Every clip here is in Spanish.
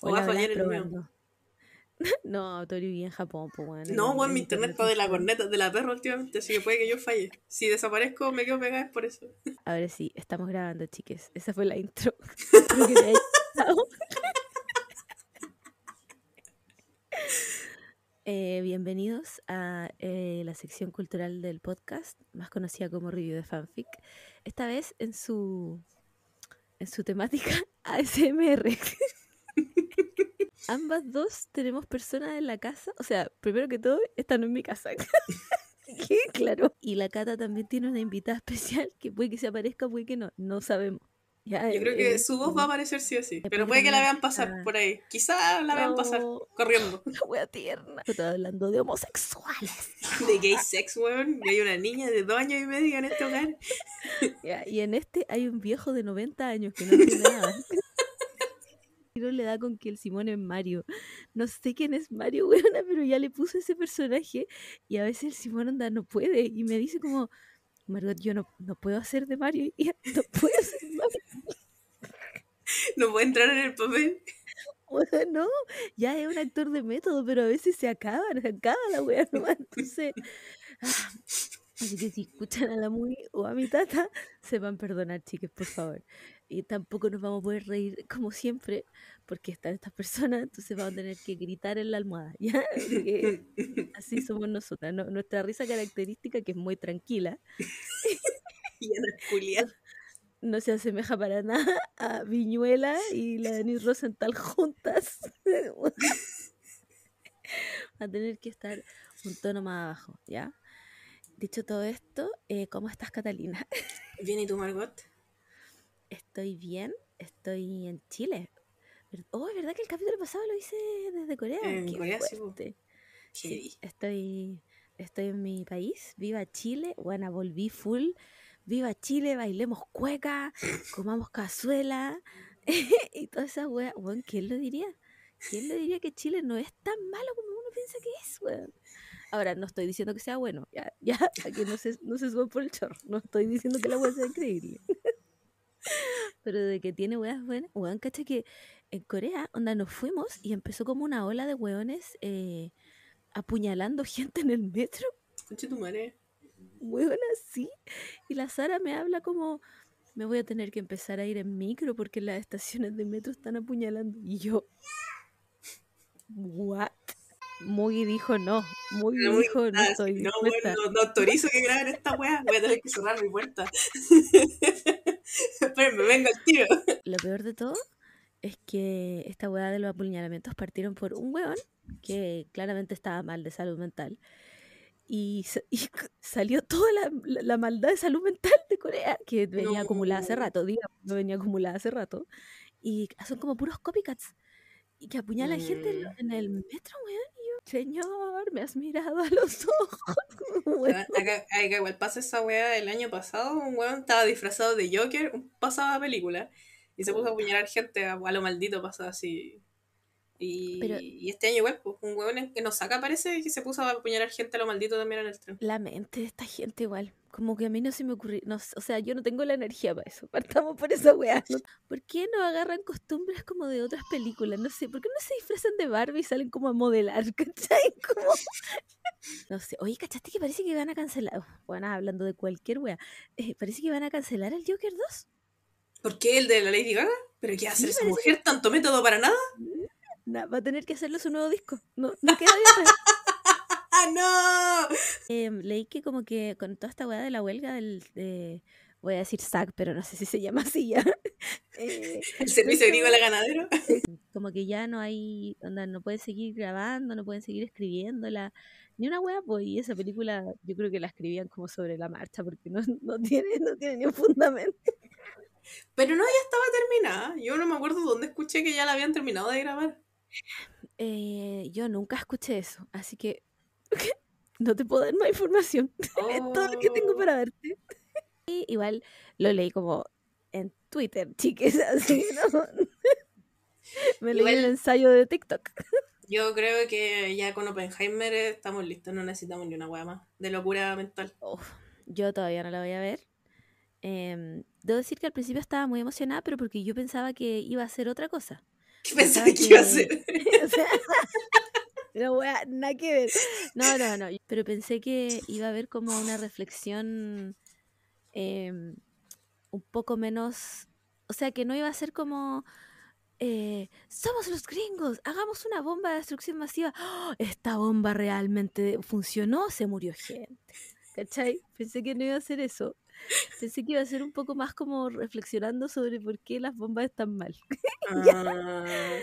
O va a fallar el mío. No, Tori vive en Japón, pues bueno. No, en mi internet está de la corneta, de la perra últimamente, así que puede que yo falle. Si desaparezco, me quedo pegada es por eso. Ahora sí, estamos grabando, chiques. Esa fue la intro. Eh, bienvenidos a eh, la sección cultural del podcast, más conocida como Review de Fanfic. Esta vez en su, en su temática ASMR. Ambas dos tenemos personas en la casa. O sea, primero que todo, esta no es mi casa. ¿Qué? Claro. Y la Cata también tiene una invitada especial que puede que se aparezca, puede que no. No sabemos. Ya, Yo creo eh, que eh, su voz va a aparecer sí o sí. Pero puede que la vean pasar por ahí. Quizá la vean pasar corriendo. La wea tierna. Estoy hablando de homosexuales. De gay sex, weón. Y hay una niña de dos años y medio en este hogar. Ya, y en este hay un viejo de 90 años que no entiende nada. No le da con que el Simón es Mario. No sé quién es Mario, weona, pero ya le puso ese personaje y a veces el Simón anda no puede y me dice como, Margot, yo no, no puedo hacer de Mario. Y no puedo hacer Mario. No puede entrar en el papel. Weona, no, ya es un actor de método, pero a veces se acaba, se acaba la wea nomás. Entonces, ah, así que si escuchan a la Muni o a mi tata, sepan perdonar, chiques, por favor. Y tampoco nos vamos a poder reír como siempre, porque están estas personas, entonces vamos a tener que gritar en la almohada, ¿ya? Porque así somos nosotras, ¿no? Nuestra risa característica, que es muy tranquila, Y no no se asemeja para nada a Viñuela y la Denise Rosenthal juntas. Va a tener que estar un tono más abajo, ¿ya? Dicho todo esto, eh, ¿cómo estás, Catalina? Bien, ¿y tú, Margot? Estoy bien, estoy en Chile. Oh, es verdad que el capítulo pasado lo hice desde Corea. En Qué Corea, sí, fuerte. Sí, Heavy. estoy, estoy en mi país. Viva Chile. Bueno, volví full. Viva Chile, bailemos cueca, comamos cazuela y toda esa wea. Bueno, ¿quién lo diría? ¿Quién lo diría que Chile no es tan malo como uno piensa que es, weón? Ahora, no estoy diciendo que sea bueno, ya, ya, que no se, no se suban por el chorro. No estoy diciendo que la wea sea increíble. Pero de que tiene weas buenas, weón, cacha que en Corea, onda, nos fuimos y empezó como una ola de weones eh, apuñalando gente en el metro, tu madre. weón, así. Y la Sara me habla como, me voy a tener que empezar a ir en micro porque las estaciones de metro están apuñalando. Y yo, ¿what? Muy dijo no, muy dijo no ah, estoy no, bueno, no, no autorizo que graben esta weá. Voy a tener que cerrar mi puerta. Espérenme, vengo al tiro. Lo peor de todo es que esta weá de los apuñalamientos partieron por un weón que claramente estaba mal de salud mental. Y, salió toda la, la- la maldad de salud mental de Corea, que venía acumulada hace rato, digamos, no venía acumulada hace rato. Y son como puros copycats. Y que gente en, lo- Mm. en el metro, weón. Señor, me has mirado a los ojos. weón". Acá, acá igual pasa esa weá el año pasado. Un weón estaba disfrazado de Joker, un pasaba película. Y se puso a apuñalar gente a, a lo maldito, pasa así. Y, Pero- y este año igual, pues, un weón que nos saca parece que se puso a apuñalar gente a lo maldito también en el tren. La mente de esta gente igual. Como que a mí no se me ocurrió. No, o sea, yo no tengo la energía para eso. Partamos por esa weá. ¿no? ¿Por qué no agarran costumbres como de otras películas? No sé. ¿Por qué no se disfrazan de Barbie y salen como a modelar? ¿Cachai? Como... No sé. Oye, ¿cachaste que parece que van a cancelar? Bueno, hablando de cualquier weá. eh, parece que van a cancelar el Joker 2. ¿Por qué el de la Lady Gaga? ¿Pero qué hacer Sí, esa mujer? ¿Tanto método para nada? Nah, va a tener que hacerlo su nuevo disco. No, no queda de otra. ¡Ah, no! Eh, leí que como que con toda esta weá de la huelga del... de- voy a decir SAG, pero no sé si se llama así ya. Eh, El servicio agrícola ganadero. como que ya no hay, onda, no pueden seguir grabando, no pueden seguir escribiéndola, ni una wea, pues, y esa película yo creo que la escribían como sobre la marcha, porque no, no tiene, no tiene ni un fundamento. Pero no, ya estaba terminada. Yo no me acuerdo dónde escuché que ya la habían terminado de grabar. Eh, yo nunca escuché eso, así que no te puedo dar más información. Es todo lo que tengo Oh. para darte. Y igual lo leí como en Twitter, chiques, así, ¿no? Me leí Igual- el ensayo de TikTok. Yo creo que ya con Oppenheimer estamos listos, no necesitamos ni una hueá más de locura mental. Uf, yo todavía no la voy a ver. Em, debo decir que al principio estaba muy emocionada, pero porque yo pensaba que iba a ser otra cosa. ¿Qué pensaste que iba a hacer? o sea, no voy a, nada que ver. No, no, no. Pero pensé que iba a haber como una reflexión em, un poco menos. O sea, que no iba a ser como. eh, somos los gringos, hagamos una bomba de destrucción masiva. ¡Oh! Esta bomba realmente funcionó, se murió gente. ¿Cachai? Pensé que no iba a ser eso. Pensé que iba a ser un poco más como reflexionando sobre por qué las bombas están mal. Ah,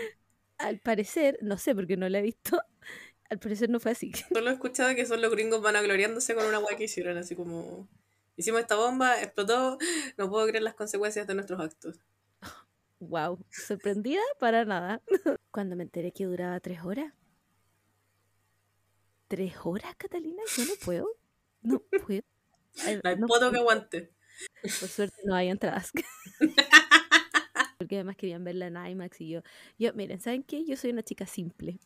Al parecer, no sé porque no la he visto, al parecer no fue así. solo he escuchado que son los gringos vanagloriándose con una weá que hicieron, así como. Hicimos esta bomba, explotó, no puedo creer las consecuencias de nuestros actos. Wow, sorprendida para nada. Cuando me enteré que duraba tres horas. ¿Tres horas, Catalina? Yo no puedo. No puedo. No no poto que puedo. aguante. Por suerte no hay entradas. Porque además querían verla en IMAX y yo, yo, miren, ¿saben qué? Yo soy una chica simple.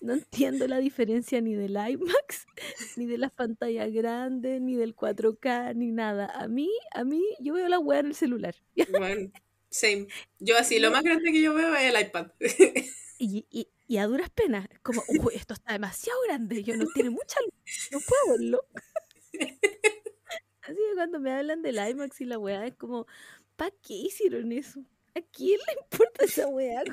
No entiendo la diferencia ni del IMAX, ni de las pantallas grandes, ni del 4K, ni nada. A mí, a mí, yo veo la web en el celular. Bueno, same. Yo así, lo más grande que yo veo es el iPad. Y, y, y a duras penas, como, uy, esto está demasiado grande, yo no tiene mucha luz, no puedo verlo. Así que cuando me hablan del IMAX y la weá, es como, ¿para qué hicieron eso? ¿A quién le importa esa weá?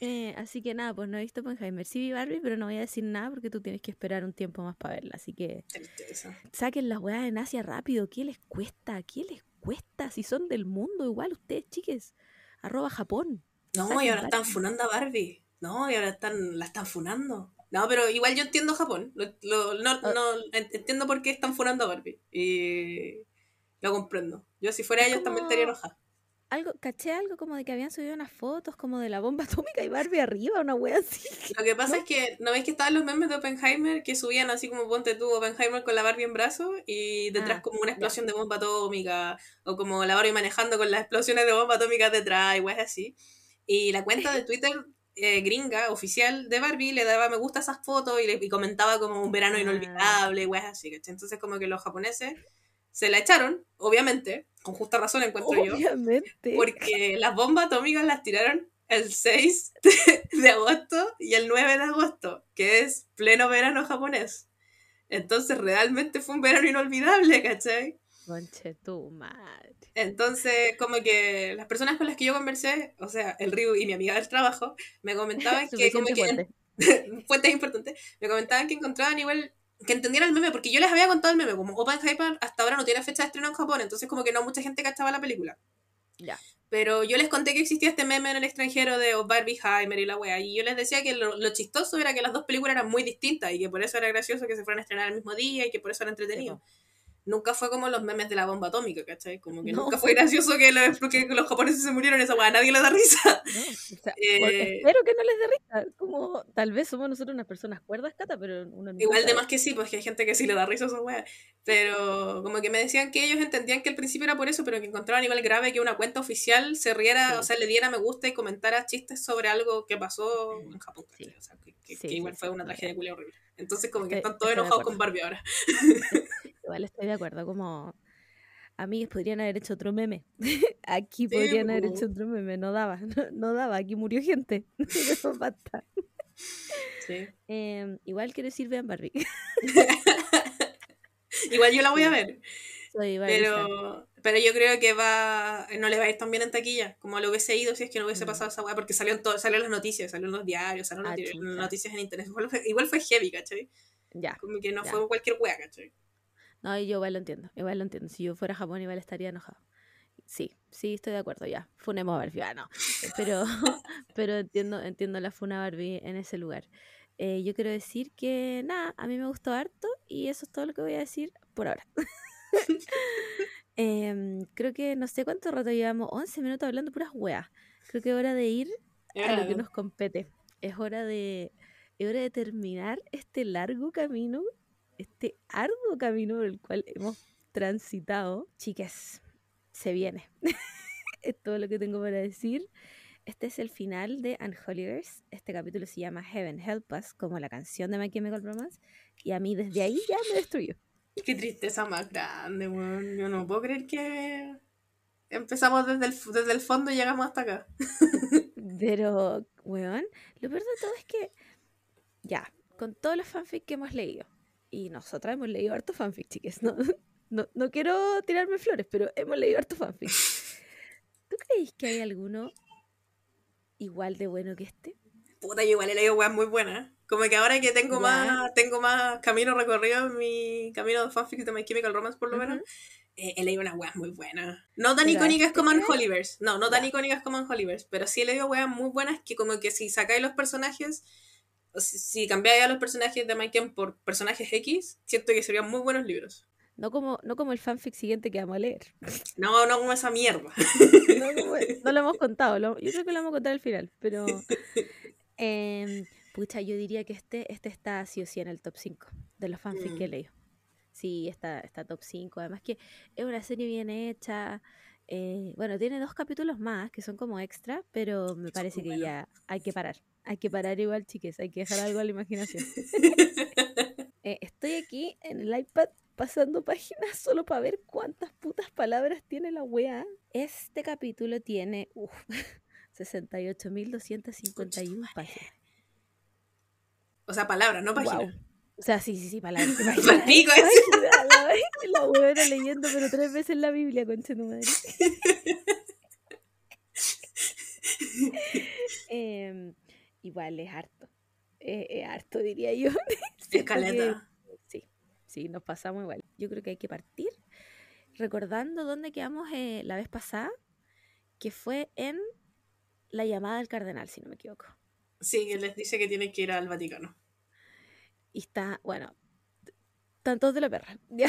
Eh, así que nada, pues no he visto Oppenheimer. Sí vi Barbie, pero no voy a decir nada porque tú tienes que esperar un tiempo más para verla. Así que Tristeza. saquen las weas en Asia rápido. ¿Qué les cuesta? ¿Qué les cuesta? Si son del mundo, igual ustedes, chiques. Arroba Japón. No, Saquen y ahora están Barbie. funando a Barbie. No, y ahora están, la están funando. No, pero igual yo entiendo Japón. Lo- lo- no, Ah. no, en- entiendo por qué están funando a Barbie. Y lo comprendo. Yo si fuera ellos también como- estaría enojada. Algo, caché algo como de que habían subido unas fotos como de la bomba atómica y Barbie arriba, una wea así. Lo que pasa es que, ¿no ves que estaban los memes de Oppenheimer que subían así como ponte tú Oppenheimer con la Barbie en brazo y detrás Ah, como una ya. explosión de bomba atómica o como la Barbie manejando con las explosiones de bomba atómica detrás y weas así. Y la cuenta de Twitter eh, gringa oficial de Barbie le daba me gusta a esas fotos y, le, y comentaba como un verano Ah. inolvidable, weas así, ¿cachai? Entonces como que los japoneses se la echaron, obviamente, con justa razón encuentro yo. Obviamente. Porque las bombas atómicas las tiraron el 6 de, agosto y el 9 de agosto, que es pleno verano japonés. Entonces realmente fue un verano inolvidable, ¿cachai? Conche tu madre. Entonces, como que las personas con las que yo conversé, o sea, el Ryu y mi amiga del trabajo, me comentaban que como que fuerte. fuentes importantes, me comentaban que encontraban igual que entendieran el meme, porque yo les había contado el meme, como Oppenheimer hasta ahora no tiene fecha de estreno en Japón, entonces como que no mucha gente cachaba la película. Ya. Pero yo les conté que existía este meme en el extranjero de Barbieheimer y la wea. Y yo les decía que lo, lo chistoso era que las dos películas eran muy distintas y que por eso era gracioso que se fueran a estrenar el mismo día y que por eso era entretenido. Nunca fue como los memes de la bomba atómica, ¿cachai? Como que No. nunca fue gracioso que los, que los japoneses se murieron esa wea. A nadie le da risa. ¿no? O sea, Eh, espero que no les dé risa. Como tal vez somos nosotros unas personas cuerdas, Cata, pero uno nunca Igual de más que sí, pues que hay gente que sí le da risa a esa wea. Pero como que me decían que ellos entendían que al principio era por eso, pero que encontraban igual grave que una cuenta oficial se riera, Sí. o sea, le diera me gusta y comentara chistes sobre algo que pasó en Japón. Sí. O sea, que, que- Sí, que igual fue una tragedia culia horrible. Entonces como que están todos de enojados con Barbie ahora. Igual estoy de acuerdo, como amigos podrían haber hecho otro meme. Aquí Sí, podrían haber hecho otro meme, no daba, no, no daba, aquí murió gente. Eso basta. Sí. Em, igual quiero decir vean Barbie. Igual yo la voy a ver, Soy pero, pero yo creo que va no le va a ir tan bien en taquilla como lo hubiese ido si es que no hubiese Mm. pasado esa weá, porque salió en, todo, salió en las noticias, salió en los diarios, salió en Ah, chucha. noticias en internet. Igual fue, igual fue heavy, ¿cachai? Ya. Como que no Ya. fue cualquier weá, ¿cachai? No, yo igual lo entiendo, igual lo entiendo. Si yo fuera a Japón igual estaría enojado. Sí, sí, estoy de acuerdo, ya. Funemos a Barbie, ah, no. Pero, pero entiendo, entiendo la funa Barbie en ese lugar. Eh, yo quiero decir que, nada, a mí me gustó harto y eso es todo lo que voy a decir por ahora. Em, creo que no sé cuánto rato llevamos, 11 minutos hablando puras weas. Creo que es hora de ir a lo que nos compete. Es hora de, es hora de terminar este largo camino, este arduo camino por el cual hemos transitado. Chicas, se viene. es todo lo que tengo para decir. Este es el final de Unholyverse. Este capítulo se llama Heaven Help Us, como la canción de My Chemical Romance. Y a mí desde ahí ya me destruyó. Qué tristeza más grande, weón. Yo no puedo creer que. Empezamos desde el, desde el fondo y llegamos hasta acá. Pero, weón, lo peor de todo es que, ya, con todos los fanfics que hemos leído, y nosotras hemos leído harto fanfic, chiques, no, no, no quiero tirarme flores, pero hemos leído harto fanfic. ¿Tú creéis que hay alguno igual de bueno que este? Puta, yo igual he leído weas muy buenas. Como que ahora que tengo más tengo más camino recorrido en mi camino de fanfics de My Chemical Romance, por lo menos, eh, he leído unas weas muy buenas. No tan Pero icónicas este como en Hollyverse. No, no tan icónicas como en Hollyverse. Pero sí he leído weas muy buenas que como que si sacáis los personajes, o si, si cambiáis a los personajes de Chem por personajes X, siento que serían muy buenos libros. No como, no como el fanfic siguiente que vamos a leer. No, no como esa mierda. No, como- no lo hemos contado, lo- yo creo que lo vamos a contar al final, pero... em, pucha, yo diría que este, este está sí o sí en el top 5 de los fanfics que he Mm. leído. Sí, está, está top 5. Además que es una serie bien hecha. eh, bueno, tiene dos capítulos más que son como extra, pero me parece que ya hay que parar. Hay que parar igual, chiques. Hay que dejar algo a la imaginación. Eh, estoy aquí en el iPad pasando páginas solo para ver cuántas putas palabras tiene la weá. Este capítulo tiene uf, 68.251 páginas. o sea, palabras, no páginas. O sea, sí, sí, sí, palabras. pico La, weona leyendo, pero tres veces la Biblia, concha tu madre. Em, igual es harto. Eh, es harto, diría yo. Escaleta. Sí, sí, nos pasamos igual. Yo creo que hay que partir recordando dónde quedamos eh, la vez pasada, que fue en la llamada del cardenal, si no me equivoco. Sí, que les dice que tienen que ir al Vaticano. Y está, bueno, están todos de la perra, ¿ya?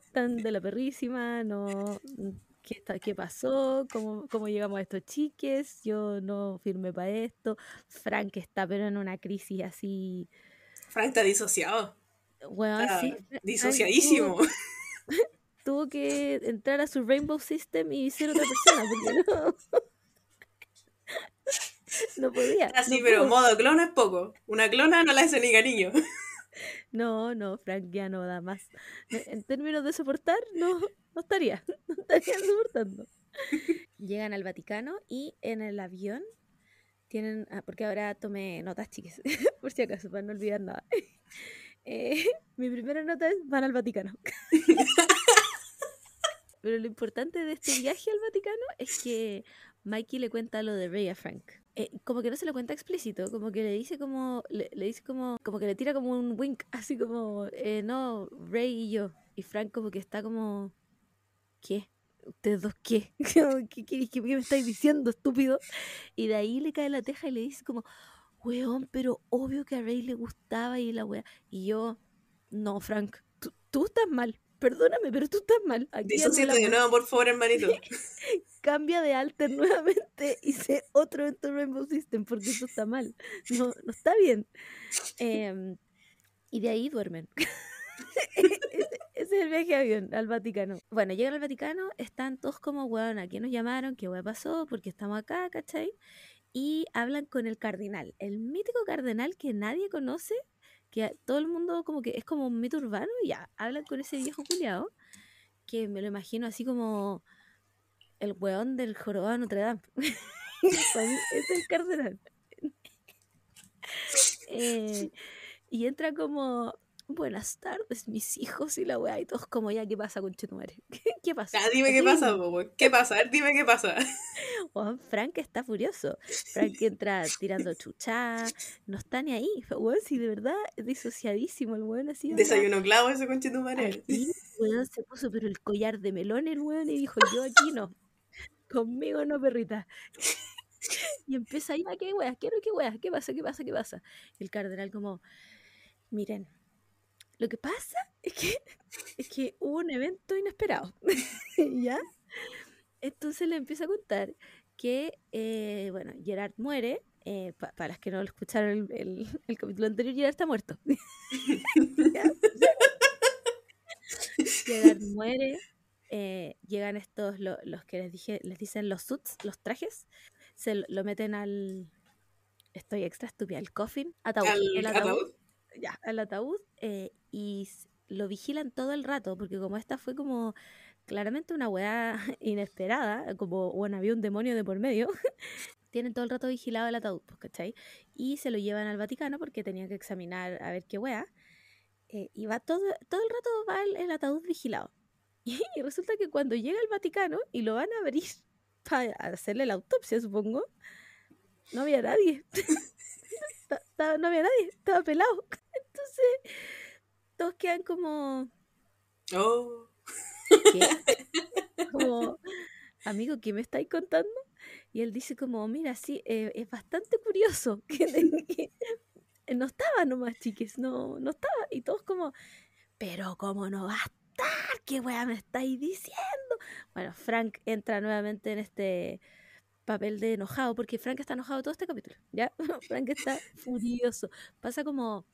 Están de la perrísima, no... ¿Qué, está, ¿Qué pasó? ¿Cómo, ¿Cómo llegamos a estos chiques? Yo no firmé para esto. Frank está pero en una crisis así... Frank está disociado. Bueno, Está sí, Frank disociadísimo. tuvo- tuvo que entrar a su Rainbow System y ser otra persona, porque no, no podía. Así, no pero pudo. modo clona es poco. Una clona no la hace ni cariño. No, no, Frank ya no da más. En términos de soportar, no, no estaría, no estaría soportando. Llegan al Vaticano y en el avión tienen, ah, porque ahora tomé notas chiques, por si acaso, para no olvidar nada. Eh, mi primera nota es van al Vaticano. Pero lo importante de este viaje al Vaticano es que Mikey le cuenta lo de Ray a Frank. Eh, como que no se lo cuenta explícito, como que le dice como, le, dice como, como que le tira como un wink, así como, eh, no, Ray y yo. Y Frank como que está como, ¿qué? ¿Ustedes dos qué? ¿Qué, qué, qué- me estáis diciendo, estúpido? Y de ahí le cae la teja y le dice como, weón, pero obvio que a Ray le gustaba y la wea. Y yo, no, Frank, tú, tú estás mal. Perdóname, pero tú estás mal. Aquí Disociate de nuevo, por favor, hermanito. Cambia de alter nuevamente y sé otro en tu Rainbow System porque esto está mal. No, no está bien. Em, y de ahí duermen. ese, ese es el viaje de avión al Vaticano. Bueno, llegan al Vaticano, están todos como, weón, ¿a quién nos llamaron? ¿Qué weá pasó? Porque estamos acá, ¿cachai? Y hablan con el cardenal, el mítico cardenal que nadie conoce, que todo el mundo como que es como un mito urbano, y ya, hablan con ese viejo culiao, que me lo imagino así como el weón del jorobado de Notre Dame. Es el cardenal. Eh, y entra como, buenas tardes, mis hijos, y la weá, y todos como, ya, ¿qué pasa con Chetumare? ¿Qué, qué pasa? Ya, dime qué pasa, weón. ¿Qué pasa? A ver, dime qué pasa. Weón, Frank está furioso. Frank entra tirando chucha, no está ni ahí. Weón, si de verdad es disociadísimo el weón así. Desayuno clavo ese al madre. tiro, weón, se puso pero el collar de melón el weón y dijo, yo aquí no. Conmigo no, perrita. Y empieza ahí, "Ah, ¿qué weas? ¿Qué, qué weas? ¿Qué pasa? ¿Qué pasa? ¿Qué pasa? Y el cardenal como, miren, lo que pasa es que, es que hubo un evento inesperado. ¿Ya? Entonces le empieza a contar que, eh, bueno, Gerard muere. eh, pa- para las que no lo escucharon el, el- el capítulo anterior, Gerard está muerto. ¿Ya? Gerard muere. eh, llegan estos, lo- los que les dije, les dicen los suits, los trajes, se lo, lo meten al. Estoy extra estúpida, al coffin, ataúd. Al el ataúd, ataúd. ya, al ataúd, eh, y lo vigilan todo el rato, porque como esta fue como claramente una weá inesperada, como, bueno, había un demonio de por medio. Tienen todo el rato vigilado el ataúd, pues, ¿cachai? Y se lo llevan al Vaticano porque tenían que examinar a ver qué weá. Eh, y va todo, todo el rato va el, ataúd vigilado. Y, resulta que cuando llega al Vaticano y lo van a abrir para hacerle la autopsia, supongo, no había nadie. no había nadie, estaba pelado. Entonces, todos quedan como. Oh. Como, amigo, ¿qué me estáis contando? Y él dice como, mira, sí, eh, es bastante curioso que, no estaba nomás, chiques, no, no estaba. Y todos como, pero ¿cómo no va a estar? ¿Qué weá me estáis diciendo? Bueno, Frank entra nuevamente en este papel de enojado, porque Frank está enojado todo este capítulo, ¿ya? Frank está furioso. Pasa como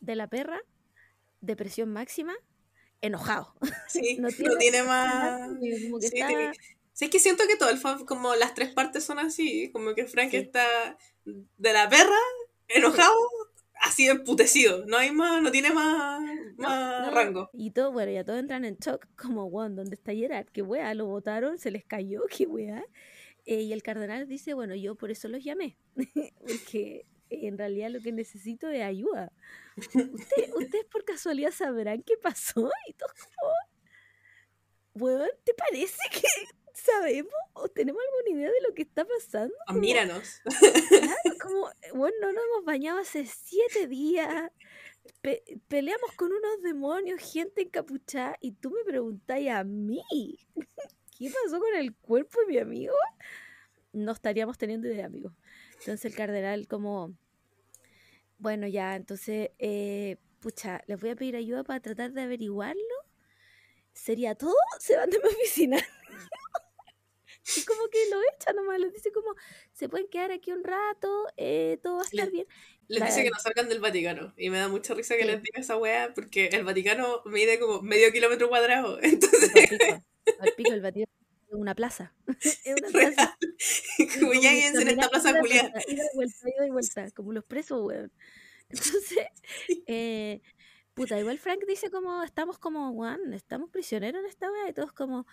de la perra, depresión máxima, enojado. Sí, no tiene, más... sí, es que siento que todo el como las tres partes son así, como que Frank está de la perra, enojado, así emputecido, no hay más, no tiene más, más rango. Y todo, bueno, ya todos entran en shock, como, Juan, ¿dónde está Gerard? ¿Qué wea? ¿Lo votaron? ¿Se les cayó? ¿Qué wea? Eh, y el cardenal dice, bueno, yo por eso los llamé, porque en realidad lo que necesito es ayuda. ¿Usted, ¿Ustedes por casualidad sabrán qué pasó? Y todo como, bueno, ¿te parece que sabemos o tenemos alguna idea de lo que está pasando? Ah, míranos. como, bueno, no nos hemos bañado hace siete días. peleamos con unos demonios, gente encapuchada, y tú me preguntáis a mí. ¿qué pasó con el cuerpo de mi amigo? No estaríamos teniendo idea, amigo. Entonces el cardenal como, bueno, ya, entonces, eh, pucha, les voy a pedir ayuda para tratar de averiguarlo. ¿Sería todo? Se van de mi oficina. y como que lo echan nomás, les dice como, se pueden quedar aquí un rato, eh, todo va a estar bien. Les dice que no salgan del Vaticano. Y me da mucha risa que les diga esa weá, porque el Vaticano mide como medio kilómetro cuadrado. Entonces... Al pico el batido es una plaza. es una plaza. como ya en esta plaza Julián. Y de vuelta, y de vuelta, como los presos, weón. Entonces, eh, puta, igual Frank dice como, estamos como, Juan, estamos prisioneros en esta wea, y todos como,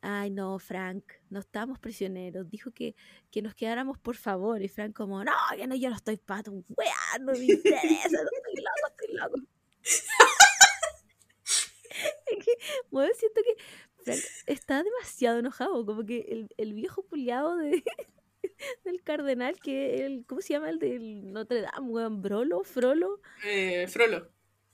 ay no, Frank, no estamos prisioneros, dijo que, que nos quedáramos por favor, y Frank como, no, que no, yo no estoy pato, wea, no me interesa, no estoy loco, estoy loco. bueno, siento que está demasiado enojado, como que el, el viejo puliado de, del cardenal, que el, ¿cómo se llama el del Notre Dame, weón? ¿Brolo? ¿Frolo? Eh, Frolo.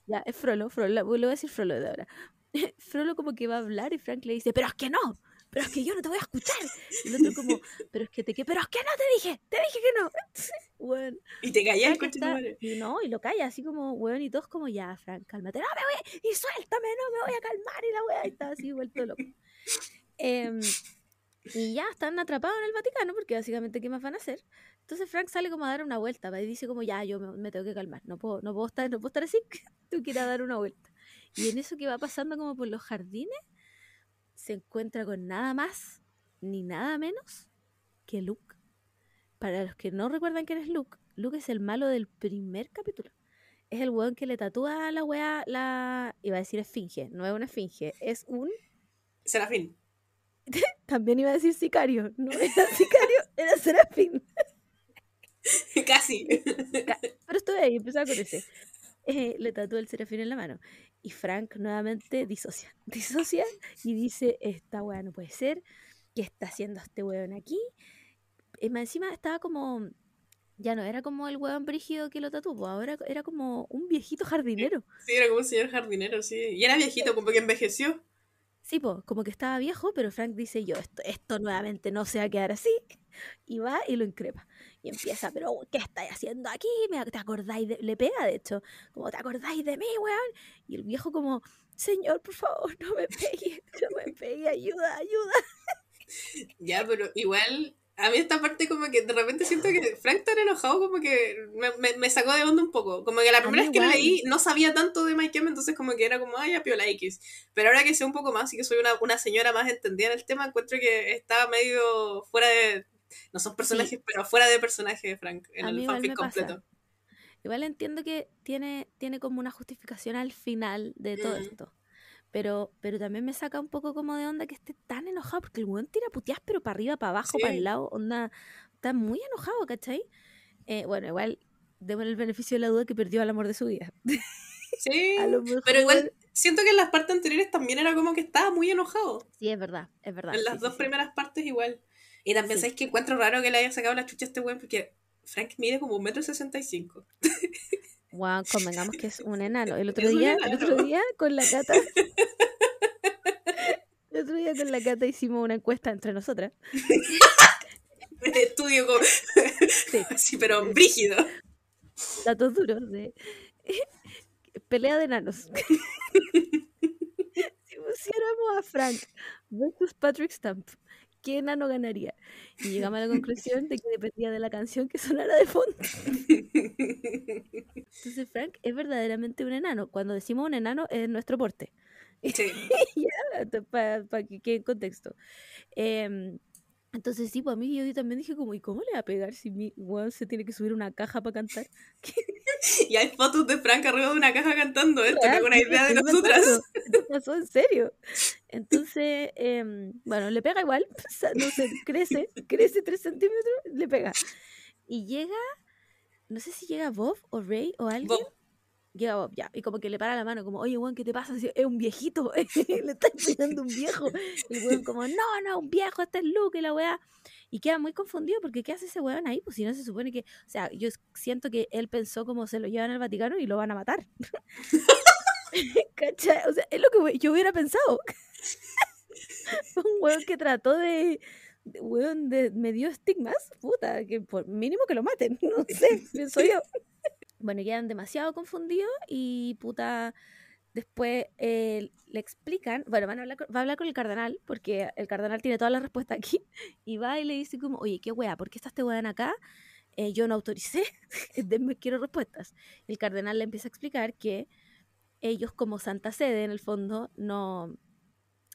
Ya, es Frolo, Frolo, le voy a decir Frolo de ahora. Frolo como que va a hablar y Frank le dice, pero es que no, pero es que yo no te voy a escuchar. Y el otro como, pero es que te que, pero es que no te dije, te dije que no. Bueno, y te callas, Y no, y lo calla, así como, weón, y todos como, ya, Frank, cálmate, no me voy, y suéltame, no me voy a calmar, y la weá está así vuelto loco. Em, y ya están atrapados en el Vaticano, porque básicamente, ¿qué más van a hacer? Entonces Frank sale como a dar una vuelta, y dice como, ya, yo me, tengo que calmar, no puedo, no puedo estar, no puedo estar así, tú quieres dar una vuelta. Y en eso que va pasando como por los jardines, se encuentra con nada más ni nada menos que Luke. Para los que no recuerdan quién es Luke, Luke es el malo del primer capítulo. Es el weón que le tatúa a la weá la. iba a decir esfinge, no es una esfinge, es un. Serafín. También iba a decir sicario, no era sicario, era serafín. Casi. Pero estoy ahí, empezaba con ese. Eh, le tatúa el serafín en la mano. Y Frank nuevamente disocia. Disocia y dice, esta weá no puede ser. ¿Qué está haciendo este weón aquí? Y más encima estaba como... Ya no era como el weón brígido que lo tatuó, ahora era como un viejito jardinero. Sí, era como un señor jardinero, sí. Y era viejito, como que envejeció. Sí, pues, como que estaba viejo, pero Frank dice yo, esto, esto nuevamente no se va a quedar así. Y va y lo increpa. Y empieza, pero ¿qué estáis haciendo aquí? ¿Te acordáis de...? Le pega, de hecho, como, ¿te acordáis de mí, weón? Y el viejo como, señor, por favor, no me pegue, no me pegue, ayuda, ayuda. Ya, pero igual, a mí esta parte como que de repente siento que Frank tan enojado como que me, me, sacó de onda un poco. Como que la primera vez que lo leí no sabía tanto de Mike M, entonces como que era como, ay, a piola X. Pero ahora que sé un poco más y que soy una, una señora más entendida en el tema, encuentro que estaba medio fuera de, no son personajes, pero fuera de personaje, Frank, en el fanfic completo. Igual entiendo que tiene, tiene como una justificación al final de todo esto. Pero, pero también me saca un poco como de onda que esté tan enojado, porque el weón tira puteas, pero para arriba, para abajo, para Sí. el lado, onda, está muy enojado, ¿cachai? Eh, bueno, igual, démosle el beneficio de la duda que perdió al amor de su vida. Sí. Mejor... Pero igual siento que en las partes anteriores también era como que estaba muy enojado. Sí, es verdad, es verdad. En las sí, sí, dos sí. primeras partes igual. Y también Sí. sabéis que encuentro raro que le haya sacado la chucha a este weón porque Frank mide como un metro sesenta y cinco. Guau, convengamos que es un enano. El otro Es día, el otro día con la cata. el otro día con la cata hicimos una encuesta entre nosotras. Estudio como... Sí. así, pero brígido. datos duros de pelea de enanos. si pusiéramos a Frank versus Patrick Stump, ¿qué enano ganaría? Y llegamos a la conclusión de que dependía de la canción que sonara de fondo. Entonces Frank es verdaderamente un enano. Cuando decimos un enano es nuestro porte. Sí. Para que quede en contexto. Em, entonces sí, pues a mí yo también dije como, ¿y cómo le va a pegar si mi weón se tiene que subir una caja para cantar? Y hay fotos de Frank arriba de una caja cantando esto, Real, que es una idea de nosotras. pasó, pasó en serio. Entonces, em, bueno, le pega igual, no sé, crece, crece 3 centímetros, le pega. Y llega, no sé si llega Bob o Ray o alguien. Bob. Bob, ya, y como que le para la mano, como, oye, weón, ¿qué te pasa? Es un viejito, le está pegando un viejo. Y el weón como, no, no, un viejo, este es Luke y la weá. Y queda muy confundido porque ¿qué hace ese weón ahí? Pues si no se supone que, o sea, yo siento que él pensó como se lo llevan al Vaticano y lo van a matar. ¿Cachai? O sea, es lo que yo hubiera pensado. un weón que trató de, de- weón, de, me dio estigmas, puta, que por mínimo que lo maten, no sé, pienso yo. Bueno, quedan demasiado confundidos y puta, después eh, le explican, bueno, van a hablar, va a hablar con el cardenal, porque el cardenal tiene todas las respuestas aquí, y va y le dice como, oye, qué wea, ¿por qué está este weón acá? Eh, yo no autoricé, denme, quiero respuestas. El cardenal le empieza a explicar que ellos como Santa Sede, en el fondo, no,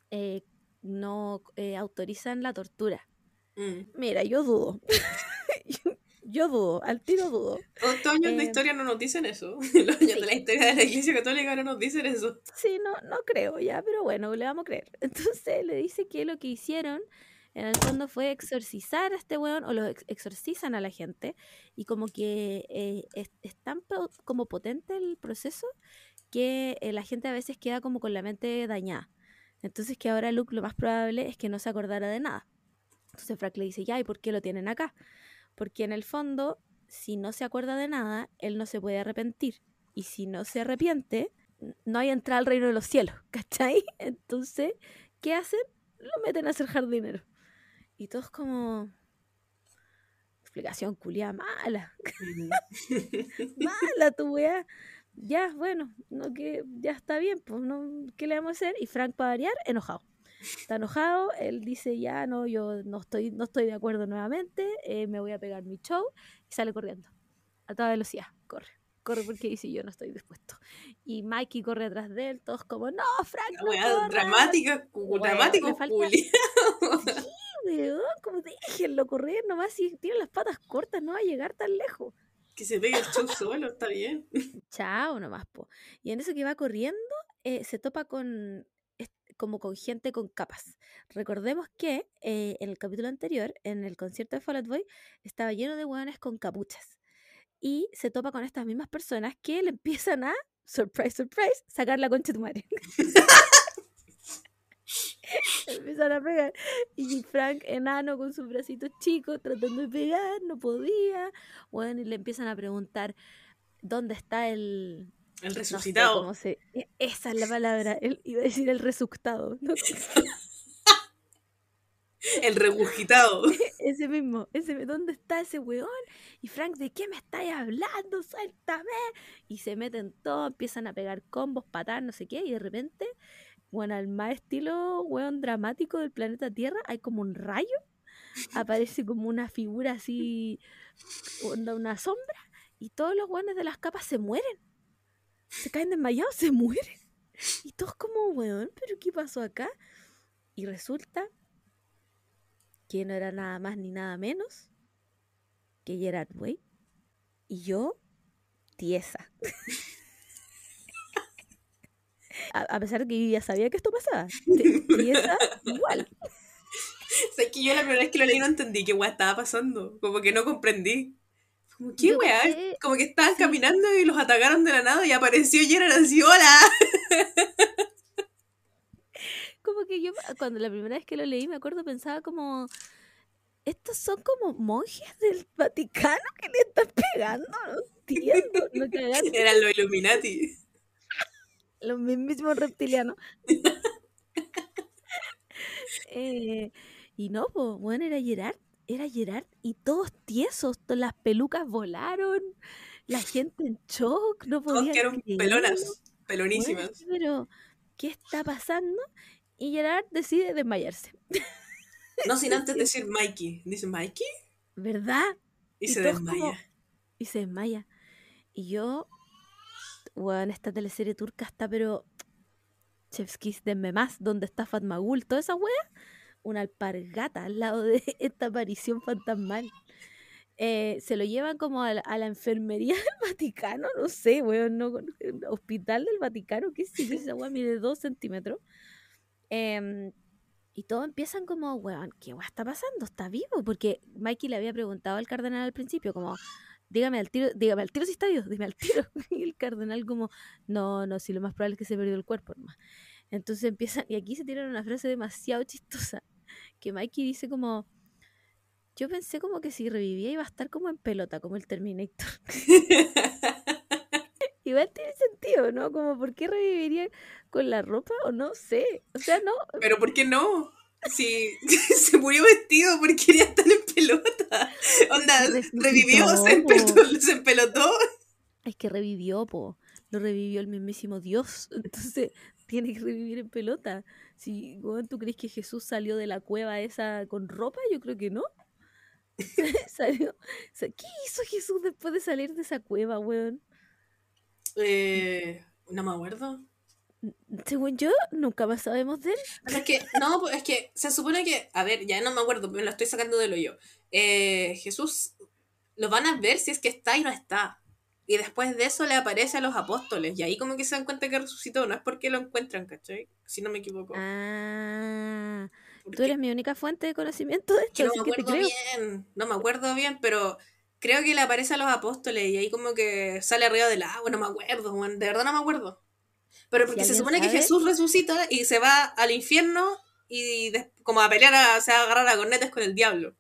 eh, no autorizan la tortura. Mm. Mira, yo dudo. yo, yo dudo, al tiro dudo. Ocho años de Eh, historia no nos dicen eso. Los años sí. de la historia de la Iglesia Católica no nos dicen eso. Sí, no, no creo ya, pero bueno, le vamos a creer. Entonces le dice que lo que hicieron en el fondo fue exorcizar a este weón, o lo ex- exorcizan a la gente, y como que eh, es, es tan como potente el proceso que eh, la gente a veces queda como con la mente dañada. Entonces que ahora Luke lo más probable es que no se acordara de nada. Entonces Frank le dice, ya, ¿y por qué lo tienen acá? Porque en el fondo, si no se acuerda de nada, él no se puede arrepentir. Y si no se arrepiente, no hay entrada al reino de los cielos, ¿cachai? Entonces, ¿qué hacen? Lo meten a ser jardinero. Y todos como... Explicación culia mala, mala tu weá. Ya, bueno, no que ya está bien, pues no, ¿qué le vamos a hacer? Y Frank para variar, enojado. Está enojado, él dice ya no, yo no estoy, no estoy de acuerdo nuevamente, eh, me voy a pegar mi show y sale corriendo. A toda velocidad, corre. Corre porque dice yo no estoy dispuesto. Y Mikey corre atrás de él, todos como, no, Frank, no corras". dramática, Weón, dramático. Weón, como déjenlo correr nomás si tiene las patas cortas, no va a llegar tan lejos. Que se pegue el show solo, está bien. Chao nomás, po. Y en eso que va corriendo, eh, se topa con como con gente con capas. Recordemos que eh, en el capítulo anterior, en el concierto de Fall Out Boy, estaba lleno de hueones con capuchas. Y se topa con estas mismas personas que le empiezan a, surprise, surprise, sacar la concha de tu madre. Empiezan a pegar. Y Frank, enano, con sus bracitos chicos, tratando de pegar, no podía. Bueno, y le empiezan a preguntar dónde está el, El no sé resucitado. cómo se. e- Esa es la palabra. Él iba a decir el resuctado. ¿no? El regurgitado. Ese mismo. Ese, ¿Dónde está ese weón? Y Frank, ¿de qué me estáis hablando? ¡Suéltame! Y se meten todos, empiezan a pegar combos, patadas, no sé qué. Y de repente, bueno, al más estilo weón dramático del planeta Tierra, hay como un rayo. Aparece como una figura así, onda, una sombra. Y todos los weones de las capas se mueren. Se caen desmayados, se mueren. Y todos como, weón, ¿pero qué pasó acá? Y resulta que no era nada más ni nada menos que Gerard Way. Y yo, tiesa. A, pesar de que yo ya sabía que esto pasaba. Y esa, igual. O sea, que yo la primera vez que lo leí no entendí qué weá estaba pasando. Como que no comprendí. Como, ¿qué weá? Como que estaban caminando y los atacaron de la nada y apareció Gerard así, ¡hola! Como que yo, cuando la primera vez que lo leí, me acuerdo, pensaba como, estos son como monjes del Vaticano que le están pegando, no entiendo. No Eran los Illuminati. Los mismos reptilianos. eh, y no, pues, bueno, era Gerard, era Gerard y todos tiesos, las pelucas volaron, la gente en shock, no podían Todos pelonas, pelonísimas. pero, ¿qué está pasando? Y Gerard decide desmayarse. No sin antes decir Mikey. Dice Mikey. ¿Verdad? Y, se desmaya. y se desmaya. Y yo, bueno, esta teleserie turca está, pero. Chefskis, denme más. ¿Dónde está Fatmagul? Toda esa wea. Una alpargata al lado de esta aparición fantasmal. Eh, se lo llevan como a la, enfermería del Vaticano, no sé, weón, no, hospital del Vaticano, ¿qué es esa weá? Mide dos centímetros. Eh, y todos empiezan como, weón, ¿qué weón está pasando? ¿Está vivo? Porque Mikey le había preguntado al cardenal al principio, como, dígame al tiro, dígame al tiro si está vivo, dime al tiro. Y el cardenal como, no, no, si lo más probable es que se perdió el cuerpo nomás. Entonces empiezan, y aquí se tiran una frase demasiado chistosa, que Mikey dice como, yo pensé como que si revivía iba a estar como en pelota, como el Terminator. Igual tiene sentido, ¿no? Como, ¿por qué reviviría con la ropa? O no sé. O sea, no. Pero ¿por qué no? Si se murió vestido porque quería estar en pelota. Onda, revivió, se, se empelotó. Es que revivió, po. Lo revivió el mismísimo Dios. Entonces, tiene que revivir en pelota. Si, ¿tú crees que Jesús salió de la cueva esa con ropa? Yo creo que no. salió. ¿Qué hizo Jesús después de salir de esa cueva, weón? Eh, no me acuerdo. Según yo, nunca más sabemos de él. Es que, no, pues, es que se supone que, a ver, ya no me acuerdo, me lo estoy sacando del hoyo. Eh, Jesús lo van a ver si es que está y no está. Y después de eso le aparece a los apóstoles. Y ahí como que se dan cuenta que resucitó. No es porque lo encuentran, ¿cachai? Si no me equivoco. Ah, tú eres mi única fuente de conocimiento de esto. no me acuerdo bien, no me acuerdo bien, pero creo que le aparece a los apóstoles y ahí como que sale arriba del agua, no me acuerdo, de verdad no me acuerdo. Pero porque se supone que Jesús resucita y se va al infierno y como a pelear, a, o sea, a agarrar a cornetas con el diablo.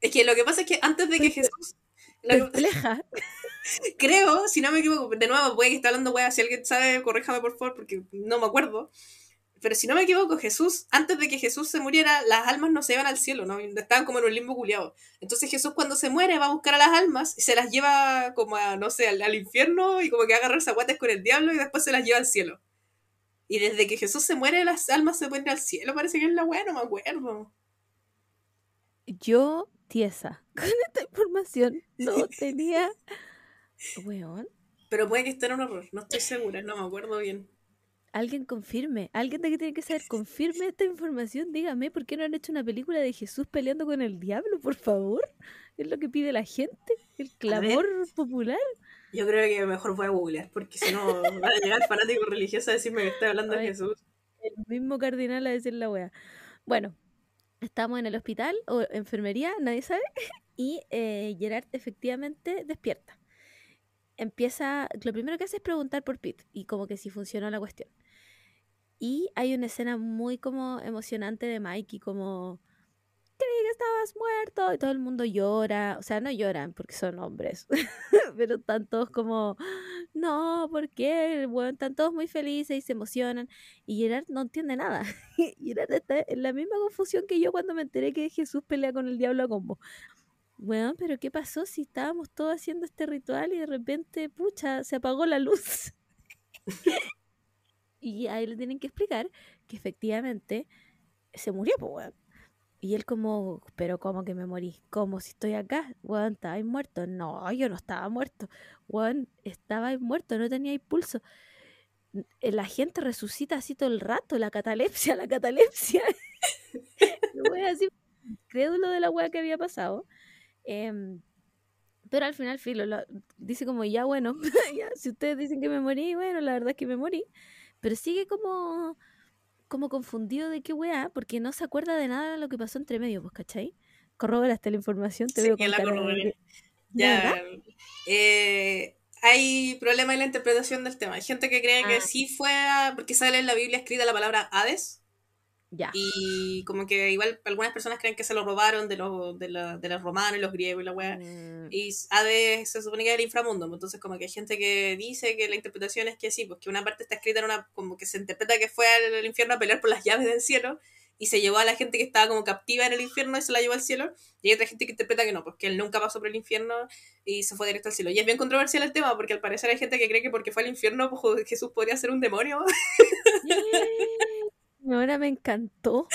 Es que lo que pasa es que antes de que Jesús... creo, si no me equivoco, de nuevo, puede que esté hablando wea, si alguien sabe, corríjame por favor, porque no me acuerdo. Pero si no me equivoco, Jesús, antes de que Jesús se muriera, las almas no se iban al cielo, ¿no? Estaban como en un limbo culiado. Entonces Jesús cuando se muere va a buscar a las almas y se las lleva como a, no sé, al, infierno y como que agarra zaguates con el diablo y después se las lleva al cielo. Y desde que Jesús se muere, las almas se ponen al cielo, parece que es la weá, no me acuerdo. Yo, tiesa, con esta información no tenía... Weón. Pero puede que esté en un error, no estoy segura, no me acuerdo bien alguien confirme, alguien de que tiene que saber, confirme esta información, dígame por qué no han hecho una película de Jesús peleando con el diablo, por favor. Es lo que pide la gente, el clamor popular. Yo creo que mejor voy a googlear, porque si no va a llegar el fanático religioso a decirme que estoy hablando de Jesús. El mismo cardinal a decir la wea. Bueno, estamos en el hospital o enfermería, nadie sabe, y eh, Gerard efectivamente despierta empieza, lo primero que hace es preguntar por Pete y como que si funcionó la cuestión. Y hay una escena muy como emocionante de Mike y como, estabas muerto y todo el mundo llora, o sea, no lloran porque son hombres, pero están todos como, no, ¿por qué? Bueno, están todos muy felices y se emocionan y Gerard no entiende nada. Gerard está en la misma confusión que yo cuando me enteré que Jesús pelea con el diablo a combo. Bueno, pero ¿qué pasó si estábamos todos haciendo este ritual y de repente, pucha, se apagó la luz? y ahí le tienen que explicar que efectivamente se murió, pues. Y él como, pero ¿cómo que me morí? ¿Cómo si estoy acá? Weón, ¿estabais muerto? No, yo no estaba muerto. Weón, estaba muerto, no tenía impulso. La gente resucita así todo el rato, la catalepsia, la catalepsia. así, crédulo de la weá que había pasado. Em, Pero al final, Filo lo- dice como, ya bueno, ya, si ustedes dicen que me morí, bueno, la verdad es que me morí. Pero sigue como, como confundido de qué weá, porque no se acuerda de nada de lo que pasó entre medio, pues, ¿cachai? Corroboraste la información, te Sí, veo que con la cara de corroboré. que- ¿De Ya. eh, hay problema en la interpretación del tema. Hay gente que cree que Ah. sí fue a- porque sale en la Biblia escrita la palabra Hades. Ya. Y como que igual algunas personas creen que se lo robaron de los, de, la- de los romanos y los griegos y la weá. Mm, Y Hades se supone que es el inframundo, pues, entonces como que hay gente que dice que la interpretación es que sí, pues que una parte está escrita en una, como que se interpreta que fue al infierno a pelear por las llaves del cielo y se llevó a la gente que estaba como captiva en el infierno y se la llevó al cielo, y hay otra gente que interpreta que no, pues que él nunca pasó por el infierno y se fue directo al cielo. Y es bien controversial el tema, porque al parecer hay gente que cree que porque fue al infierno, pues Jesús podría ser un demonio. Ahora me encantó.